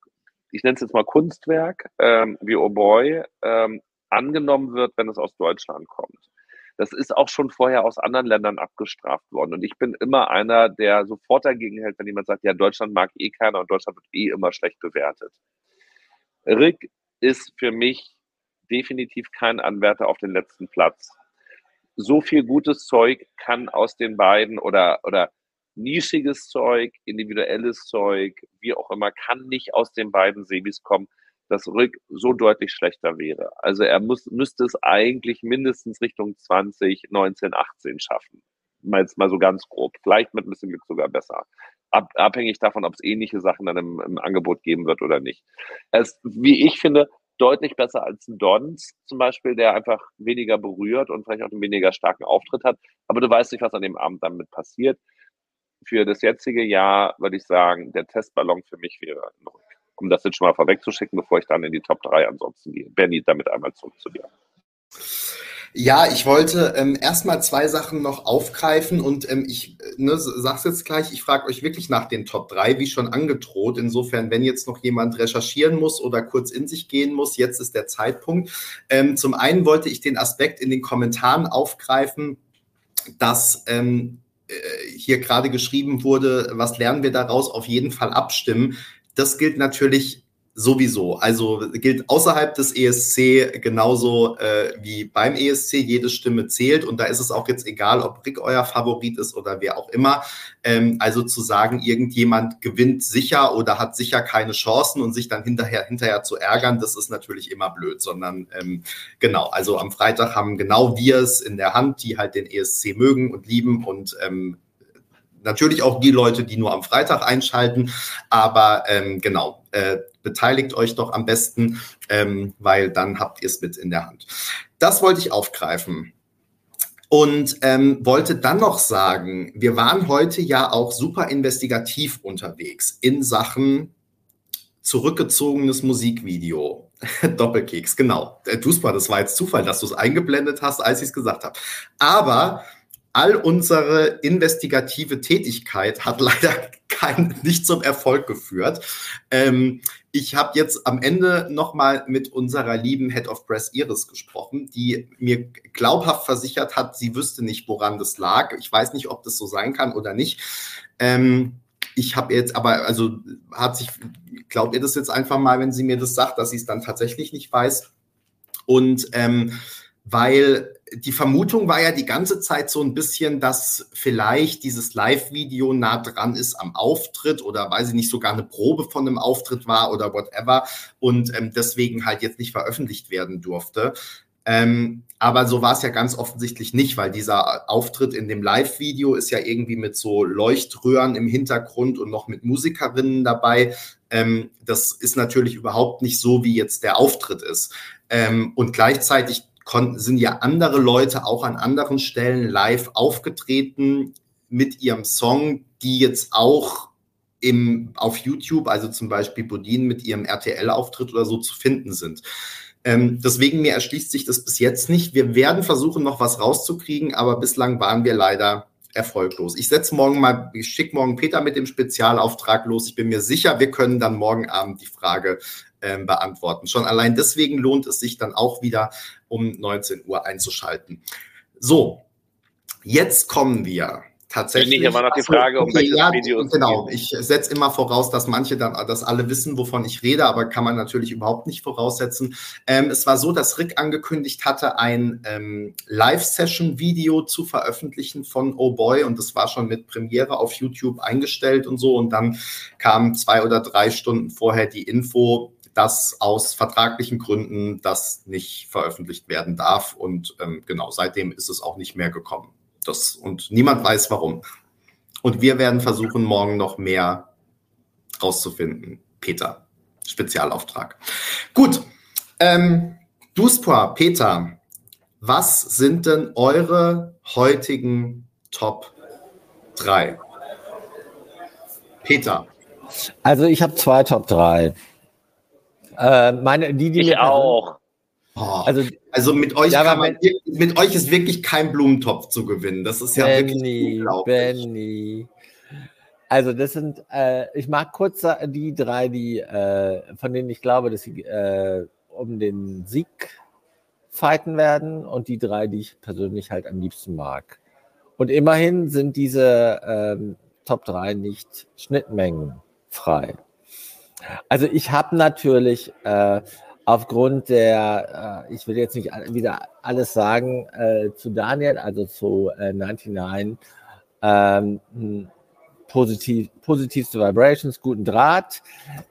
ich nenne es jetzt mal Kunstwerk, ähm, wie Oh Boy, ähm, angenommen wird, wenn es aus Deutschland kommt. Das ist auch schon vorher aus anderen Ländern abgestraft worden. Und ich bin immer einer, der sofort dagegen hält, wenn jemand sagt, ja, Deutschland mag eh keiner und Deutschland wird eh immer schlecht bewertet. Rick ist für mich definitiv kein Anwärter auf den letzten Platz. So viel gutes Zeug kann aus den beiden oder, oder nischiges Zeug, individuelles Zeug, wie auch immer, kann nicht aus den beiden Sebis kommen, dass Rück so deutlich schlechter wäre. Also er muss, müsste es eigentlich mindestens Richtung 20, 19, 18 schaffen. Mal jetzt mal so ganz grob. Vielleicht mit ein bisschen Glück sogar besser. Ab, abhängig davon, ob es ähnliche Sachen dann im, im Angebot geben wird oder nicht. Es, wie ich finde, deutlich besser als ein Dons zum Beispiel, der einfach weniger berührt und vielleicht auch einen weniger starken Auftritt hat. Aber du weißt nicht, was an dem Abend damit passiert. Für das jetzige Jahr würde ich sagen, der Testballon für mich wäre um das jetzt schon mal vorwegzuschicken, bevor ich dann in die Top 3 ansonsten gehe. Bernie, damit einmal zurück zu dir. Ja, ich wollte ähm, erstmal zwei Sachen noch aufgreifen und ähm, ich ne, sag's jetzt gleich, ich frage euch wirklich nach den Top 3, wie schon angedroht. Insofern, wenn jetzt noch jemand recherchieren muss oder kurz in sich gehen muss, jetzt ist der Zeitpunkt. Ähm, zum einen wollte ich den Aspekt in den Kommentaren aufgreifen, dass ähm, äh, hier gerade geschrieben wurde, was lernen wir daraus? Auf jeden Fall abstimmen. Das gilt natürlich sowieso. Also gilt außerhalb des ESC genauso äh, wie beim ESC. Jede Stimme zählt und da ist es auch jetzt egal, ob Rick euer Favorit ist oder wer auch immer. Ähm, also zu sagen, irgendjemand gewinnt sicher oder hat sicher keine Chancen und sich dann hinterher hinterher zu ärgern, das ist natürlich immer blöd. Sondern ähm, genau, also am Freitag haben genau wir es in der Hand, die halt den ESC mögen und lieben und ähm, natürlich auch die Leute, die nur am Freitag einschalten. Aber ähm, genau, äh, beteiligt euch doch am besten, ähm, weil dann habt ihr es mit in der Hand. Das wollte ich aufgreifen. Und ähm, wollte dann noch sagen, wir waren heute ja auch super investigativ unterwegs in Sachen zurückgezogenes Musikvideo. Doppelkeks, genau. Äh, Duspa, das war jetzt Zufall, dass du es eingeblendet hast, als ich es gesagt habe. Aber all unsere investigative Tätigkeit hat leider kein, nicht zum Erfolg geführt. Ähm, ich habe jetzt am Ende nochmal mit unserer lieben Head of Press Iris gesprochen, die mir glaubhaft versichert hat, sie wüsste nicht, woran das lag. Ich weiß nicht, ob das so sein kann oder nicht. Ähm, ich habe jetzt aber, also hat sich, glaubt ihr das jetzt einfach mal, wenn sie mir das sagt, dass sie es dann tatsächlich nicht weiß? Und ähm, weil die Vermutung war ja die ganze Zeit so ein bisschen, dass vielleicht dieses Live-Video nah dran ist am Auftritt oder weiß ich nicht, sogar eine Probe von einem Auftritt war oder whatever und ähm, deswegen halt jetzt nicht veröffentlicht werden durfte. Ähm, aber so war es ja ganz offensichtlich nicht, weil dieser Auftritt in dem Live-Video ist ja irgendwie mit so Leuchtröhren im Hintergrund und noch mit Musikerinnen dabei. Ähm, das ist natürlich überhaupt nicht so, wie jetzt der Auftritt ist. Ähm, und gleichzeitig konnten, sind ja andere Leute auch an anderen Stellen live aufgetreten mit ihrem Song, die jetzt auch im, auf YouTube, also zum Beispiel Bodin mit ihrem RTL-Auftritt oder so zu finden sind. Ähm, deswegen mir erschließt sich das bis jetzt nicht. Wir werden versuchen, noch was rauszukriegen, aber bislang waren wir leider erfolglos. Ich setze morgen mal, ich schicke morgen Peter mit dem Spezialauftrag los. Ich bin mir sicher, wir können dann morgen Abend die Frage ähm, beantworten. Schon allein deswegen lohnt es sich dann auch wieder um 19 Uhr einzuschalten. So, jetzt kommen wir tatsächlich. Nicht noch die Frage, um okay, ja, Video Genau, ich setze immer voraus, dass manche dann das alle wissen, wovon ich rede, aber kann man natürlich überhaupt nicht voraussetzen. Ähm, es war so, dass Rick angekündigt hatte, ein ähm, Live-Session-Video zu veröffentlichen von Oh Boy und das war schon mit Premiere auf YouTube eingestellt und so und dann kam zwei oder drei Stunden vorher die Info, dass aus vertraglichen Gründen das nicht veröffentlicht werden darf. Und ähm, genau, seitdem ist es auch nicht mehr gekommen. Das, und niemand weiß warum. Und wir werden versuchen, morgen noch mehr rauszufinden. Peter, Spezialauftrag. Gut. Ähm, Duspa, Peter, was sind denn eure heutigen Top 3? Peter. Also ich habe zwei Top 3. Äh, meine, die, die ich auch. Oh, also, also mit euch ja, kann man, mit euch ist wirklich kein Blumentopf zu gewinnen. Das ist ja Benny, wirklich unglaublich. Benny. Also das sind, äh, ich mag kurz die drei, die äh, von denen ich glaube, dass sie äh, um den Sieg fighten werden und die drei, die ich persönlich halt am liebsten mag. Und immerhin sind diese ähm, Top 3 nicht schnittmengenfrei. Also ich habe natürlich äh, aufgrund der, äh, ich will jetzt nicht wieder alles sagen, äh, zu Daniel, also zu äh, 99, ähm, positiv, positivste Vibrations, guten Draht.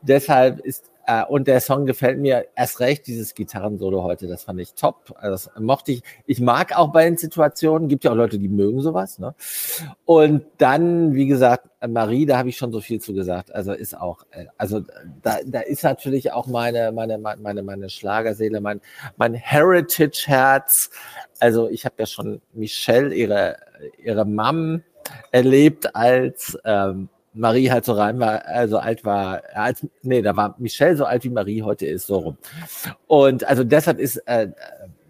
Deshalb ist äh, und der Song gefällt mir erst recht, dieses Gitarrensolo heute, das fand ich top. Also das mochte ich. Ich mag auch bei den Situationen, gibt ja auch Leute, die mögen sowas. Ne? Und dann, wie gesagt, Marie, da habe ich schon so viel zu gesagt. Also ist auch, äh, also da, da ist natürlich auch meine, meine, meine, meine Schlagerseele, mein, mein Heritage-Herz. Also ich habe ja schon Michelle, ihre, ihre Mom, erlebt als ähm, Marie halt so rein war, also alt war, als, nee, da war Michelle so alt wie Marie heute ist, so rum. Und also deshalb ist äh,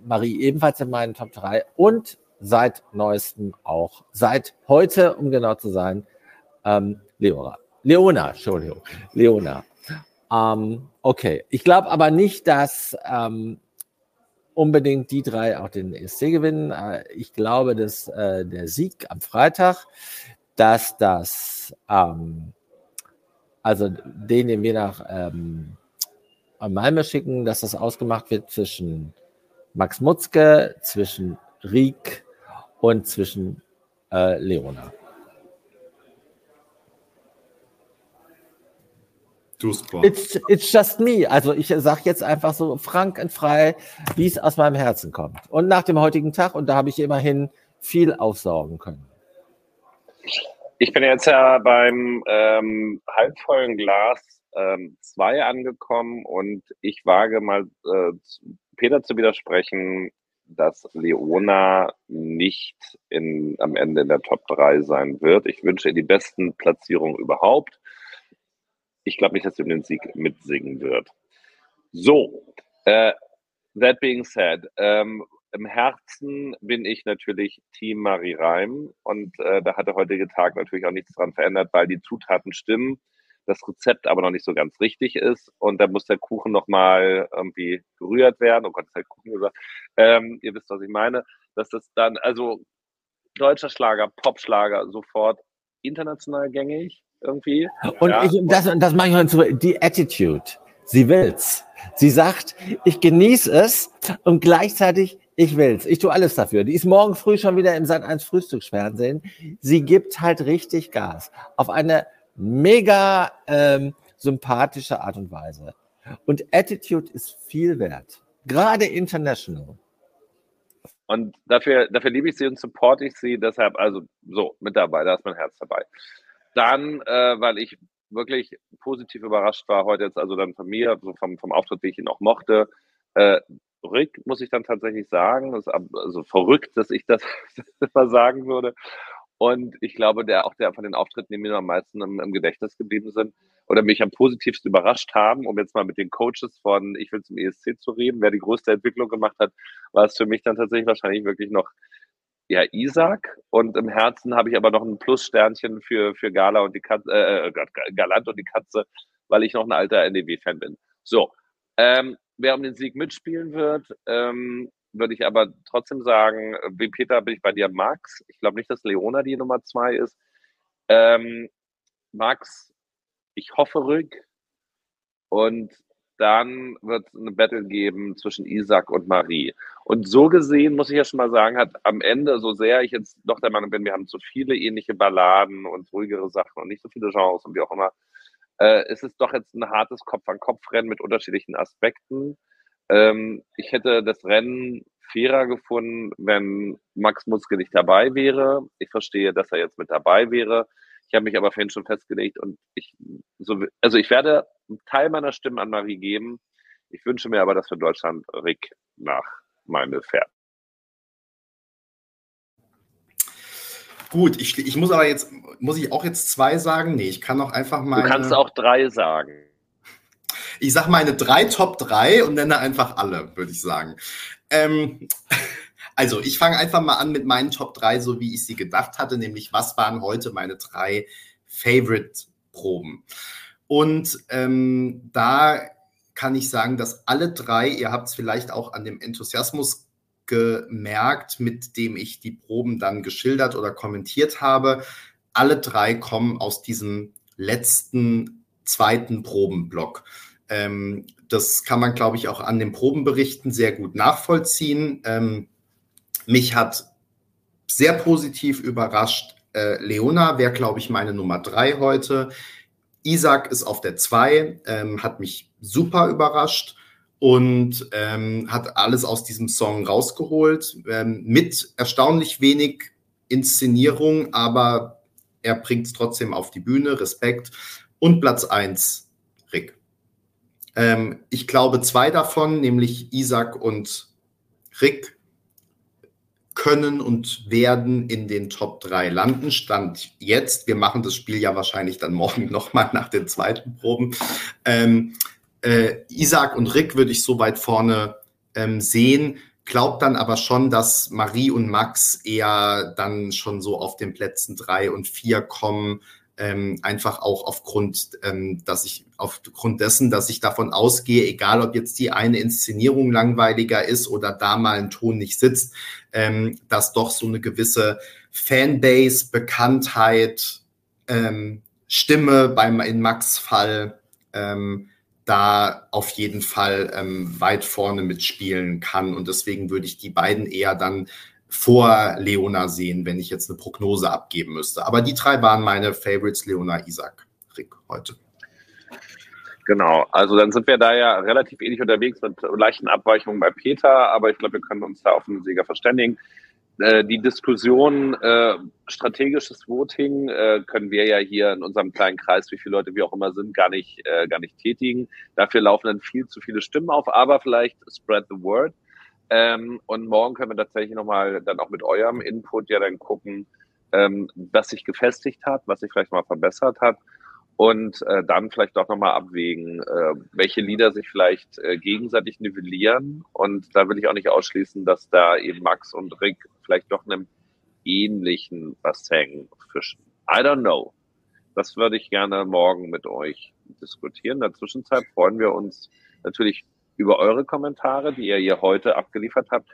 Marie ebenfalls in meinen Top 3 und seit neuestem auch, seit heute, um genau zu sein, ähm, Leora. Leona, Entschuldigung, Leona. Ähm, okay, ich glaube aber nicht, dass ähm, unbedingt die drei auch den ESC gewinnen. Äh, ich glaube, dass äh, der Sieg am Freitag dass das, ähm, also den, den wir nach ähm, Malmö schicken, dass das ausgemacht wird zwischen Max Mutzke, zwischen Riek und zwischen äh, Leona. It's, it's just me. Also ich sage jetzt einfach so frank und frei, wie es aus meinem Herzen kommt. Und nach dem heutigen Tag, und da habe ich immerhin viel aufsaugen können. Ich bin jetzt ja beim ähm, halbvollen Glas 2 ähm, angekommen und ich wage mal äh, Peter zu widersprechen, dass Leona nicht in, am Ende in der Top 3 sein wird. Ich wünsche ihr die besten Platzierungen überhaupt ich glaube nicht, dass sie um den Sieg mitsingen wird. So, äh, that being said, ähm, im Herzen bin ich natürlich Team Marie Reim und äh, da hat der heutige Tag natürlich auch nichts dran verändert, weil die Zutaten stimmen, das Rezept aber noch nicht so ganz richtig ist und da muss der Kuchen nochmal irgendwie gerührt werden. Oh Gott, das hat Kuchen gesagt. Ähm, ihr wisst, was ich meine. Dass das dann, also deutscher Schlager, Popschlager, sofort international gängig irgendwie. Und ja. ich, das, das mache ich heute so, die Attitude. Sie will's. Sie sagt, ich genieße es und gleichzeitig ich will's. Ich tue alles dafür. Die ist morgen früh schon wieder im Sat 1 Frühstücksfernsehen. Sie gibt halt richtig Gas. Auf eine mega ähm, sympathische Art und Weise. Und Attitude ist viel wert. Gerade international. Und dafür, dafür liebe ich sie und supporte ich sie. Deshalb, also so, mit dabei, da ist mein Herz dabei. Dann, äh, weil ich wirklich positiv überrascht war heute jetzt, also dann von mir, so vom, vom Auftritt, wie ich ihn auch mochte. Äh, Rick, muss ich dann tatsächlich sagen, das ist also verrückt, dass ich das mal sagen würde. Und ich glaube, der auch der von den Auftritten, die mir am meisten im, im, Gedächtnis geblieben sind oder mich am positivsten überrascht haben, um jetzt mal mit den Coaches von Ich will zum ESC zu reden, wer die größte Entwicklung gemacht hat, war es für mich dann tatsächlich wahrscheinlich wirklich noch ja, Isaac und im Herzen habe ich aber noch ein Plussternchen für, für Gala und die Katze, äh, äh Galant und die Katze, weil ich noch ein alter NDW-Fan bin. So, ähm, wer um den Sieg mitspielen wird, ähm, würde ich aber trotzdem sagen, wie Peter bin ich bei dir, Max. Ich glaube nicht, dass Leona die Nummer zwei ist. Ähm, Max, ich hoffe rück. Und dann wird es eine Battle geben zwischen Isaac und Marie. Und so gesehen muss ich ja schon mal sagen, hat am Ende, so sehr ich jetzt doch der Meinung bin, wir haben zu viele ähnliche Balladen und ruhigere Sachen und nicht so viele Genres und wie auch immer, äh, ist es doch jetzt ein hartes Kopf-an-Kopf-Rennen mit unterschiedlichen Aspekten. Ähm, ich hätte das Rennen fairer gefunden, wenn Max Mutzke nicht dabei wäre. Ich verstehe, dass er jetzt mit dabei wäre. Ich habe mich aber vorhin schon festgelegt und ich, so, also ich werde einen Teil meiner Stimmen an Marie geben. Ich wünsche mir aber, dass für Deutschland Rick nach meine fährt. Gut, ich, ich muss aber jetzt, muss ich auch jetzt zwei sagen? Nee, ich kann auch einfach mal. Du kannst auch drei sagen. Ich sage meine drei Top 3 und nenne einfach alle, würde ich sagen. Ähm, also, ich fange einfach mal an mit meinen Top 3, so wie ich sie gedacht hatte, nämlich was waren heute meine drei Favorite-Proben? Und ähm, da kann ich sagen, dass alle drei, ihr habt es vielleicht auch an dem Enthusiasmus gemerkt, mit dem ich die Proben dann geschildert oder kommentiert habe, alle drei kommen aus diesem letzten zweiten Probenblock. Ähm, das kann man, glaube ich, auch an den Probenberichten sehr gut nachvollziehen. Ähm, mich hat sehr positiv überrascht. Äh, Leona wäre, glaube ich, meine Nummer drei heute. Isaac ist auf der 2, ähm, hat mich super überrascht und ähm, hat alles aus diesem Song rausgeholt, ähm, mit erstaunlich wenig Inszenierung, aber er bringt es trotzdem auf die Bühne, Respekt. Und Platz 1, Rick. Ähm, ich glaube, zwei davon, nämlich Isaac und Rick, können und werden in den Top 3 landen. Stand jetzt, wir machen das Spiel ja wahrscheinlich dann morgen nochmal nach den zweiten Proben. Ähm, äh, Isaac und Rick würde ich so weit vorne ähm, sehen. Glaubt dann aber schon, dass Marie und Max eher dann schon so auf den Plätzen drei und vier kommen, ähm, einfach auch aufgrund, ähm, dass ich aufgrund dessen, dass ich davon ausgehe, egal ob jetzt die eine Inszenierung langweiliger ist oder da mal ein Ton nicht sitzt, ähm, dass doch so eine gewisse Fanbase, Bekanntheit, ähm, Stimme beim in Max Fall ähm, da auf jeden Fall ähm, weit vorne mitspielen kann. Und deswegen würde ich die beiden eher dann vor Leona sehen, wenn ich jetzt eine Prognose abgeben müsste. Aber die drei waren meine Favorites, Leona, Isaac, Rick heute. Genau, also dann sind wir da ja relativ ähnlich unterwegs mit leichten Abweichungen bei Peter, aber ich glaube, wir können uns da auf einen Sieger verständigen. Äh, die Diskussion äh, strategisches Voting äh, können wir ja hier in unserem kleinen Kreis, wie viele Leute wir auch immer sind, gar nicht, äh, gar nicht tätigen. Dafür laufen dann viel zu viele Stimmen auf, aber vielleicht spread the word. Ähm, und morgen können wir tatsächlich nochmal dann auch mit eurem Input ja dann gucken, ähm, was sich gefestigt hat, was sich vielleicht mal verbessert hat und äh, dann vielleicht auch nochmal abwägen, äh, welche Lieder sich vielleicht äh, gegenseitig nivellieren. Und da will ich auch nicht ausschließen, dass da eben Max und Rick vielleicht doch einem ähnlichen Bassin fischen. I don't know. Das würde ich gerne morgen mit euch diskutieren. In der Zwischenzeit freuen wir uns natürlich über eure Kommentare, die ihr hier heute abgeliefert habt.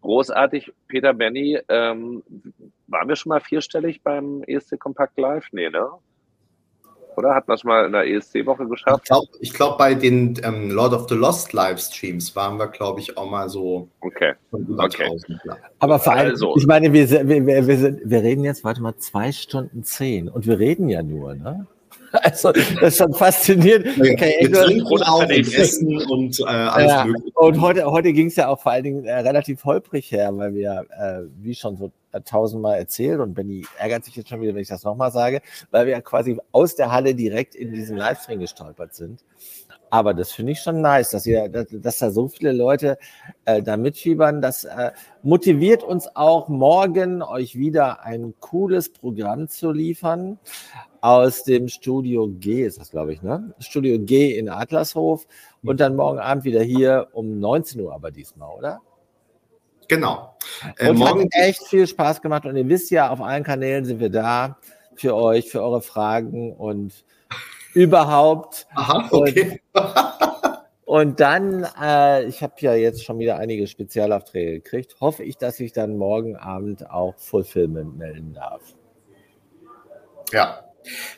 Großartig, Peter Benny, ähm, waren wir schon mal vierstellig beim ESC Compact Live? Nee, ne? Oder? Hat man es mal in der ESC-Woche geschafft? Ich glaube, glaub, bei den ähm, Lord of the Lost Livestreams waren wir, glaube ich, auch mal so okay. okay. Aber vor allem, also. ich meine, wir, wir, wir, wir, sind, wir reden jetzt, warte mal, zwei Stunden zehn und wir reden ja nur, ne? Also, das ist schon faszinierend. Okay, wir trinken auch und essen und äh, alles ja, mögliche. Und heute, heute ging es ja auch vor allen Dingen äh, relativ holprig her, weil wir, äh, wie schon so tausendmal erzählt und Benny ärgert sich jetzt schon wieder, wenn ich das nochmal sage, weil wir ja quasi aus der Halle direkt in diesen Livestream gestolpert sind. Aber das finde ich schon nice, dass, ihr, dass, dass da so viele Leute äh, da mitfiebern. Das äh, motiviert uns auch morgen, euch wieder ein cooles Programm zu liefern aus dem Studio G, ist das, glaube ich, ne? Studio G in Adlershof und dann morgen Abend wieder hier um 19 Uhr, aber diesmal, oder? Genau. Äh, und morgen hat echt viel Spaß gemacht und ihr wisst ja, auf allen Kanälen sind wir da für euch, für eure Fragen und überhaupt. Aha, okay. Und, und dann, äh, ich habe ja jetzt schon wieder einige Spezialaufträge gekriegt, hoffe ich, dass ich dann morgen Abend auch Fulfillment melden darf. Ja,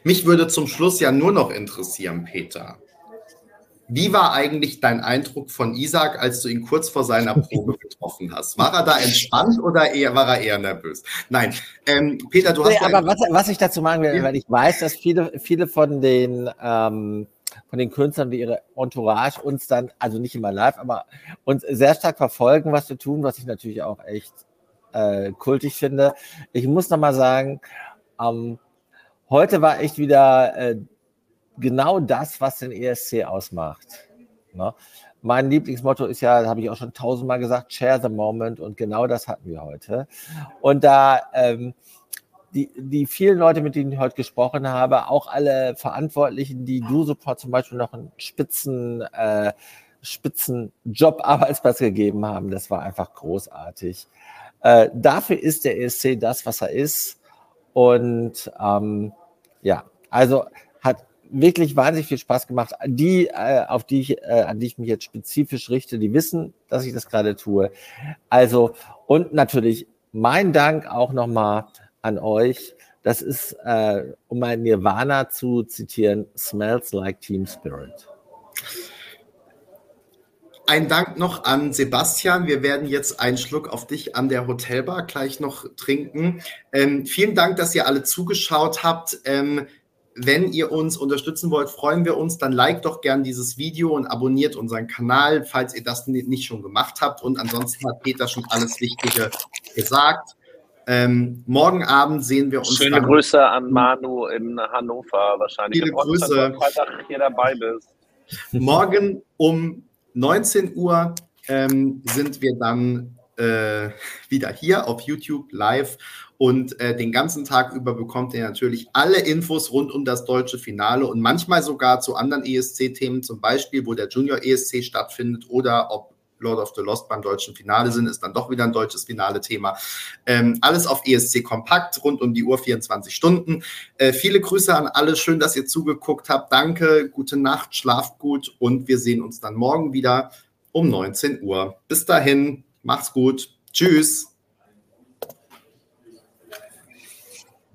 mich würde zum Schluss ja nur noch interessieren, Peter. Wie war eigentlich dein Eindruck von Isaac, als du ihn kurz vor seiner Probe getroffen hast? War er da entspannt oder eher, war er eher nervös? Nein, ähm, Peter, du hast. Nee, aber was, was, ich dazu machen will, ja. weil ich weiß, dass viele, viele von den ähm, von den Künstlern, die ihre Entourage uns dann, also nicht immer live, aber uns sehr stark verfolgen, was wir tun, was ich natürlich auch echt äh, kultig finde. Ich muss nochmal sagen, ähm, heute war echt wieder äh, genau das, was den ESC ausmacht. Ne? Mein Lieblingsmotto ist ja, habe ich auch schon tausendmal gesagt, share the moment und genau das hatten wir heute. Und da ähm, die, die vielen Leute, mit denen ich heute gesprochen habe, auch alle Verantwortlichen, die du Support zum Beispiel noch einen spitzen, äh, spitzen Job-Arbeitsplatz gegeben haben, das war einfach großartig. Äh, dafür ist der ESC das, was er ist. Und ähm, ja, also hat wirklich wahnsinnig viel Spaß gemacht. Die, äh, auf die ich, äh, an die ich mich jetzt spezifisch richte, die wissen, dass ich das gerade tue. Also, und natürlich mein Dank auch nochmal an euch. Das ist, äh, um mein Nirvana zu zitieren, smells like Team Spirit. Ein Dank noch an Sebastian. Wir werden jetzt einen Schluck auf dich an der Hotelbar gleich noch trinken. Ähm, vielen Dank, dass ihr alle zugeschaut habt. Ähm, wenn ihr uns unterstützen wollt, freuen wir uns. Dann liked doch gern dieses Video und abonniert unseren Kanal, falls ihr das nicht schon gemacht habt. Und ansonsten hat Peter schon alles Wichtige gesagt. Ähm, morgen Abend sehen wir uns. Schöne Grüße an Manu in Hannover wahrscheinlich. Viele Grüße. Freitag hier dabei bist. Morgen um 19 Uhr ähm, sind wir dann äh, wieder hier auf YouTube live und äh, den ganzen Tag über bekommt ihr natürlich alle Infos rund um das deutsche Finale und manchmal sogar zu anderen ESC-Themen, zum Beispiel, wo der Junior ESC stattfindet oder ob Lord of the Lost beim deutschen Finale sind, ist dann doch wieder ein deutsches Finale-Thema. Ähm, alles auf ESC Kompakt, rund um die Uhr 24 Stunden. Äh, viele Grüße an alle, schön, dass ihr zugeguckt habt. Danke, gute Nacht, schlaft gut und wir sehen uns dann morgen wieder um 19 Uhr. Bis dahin, macht's gut. Tschüss.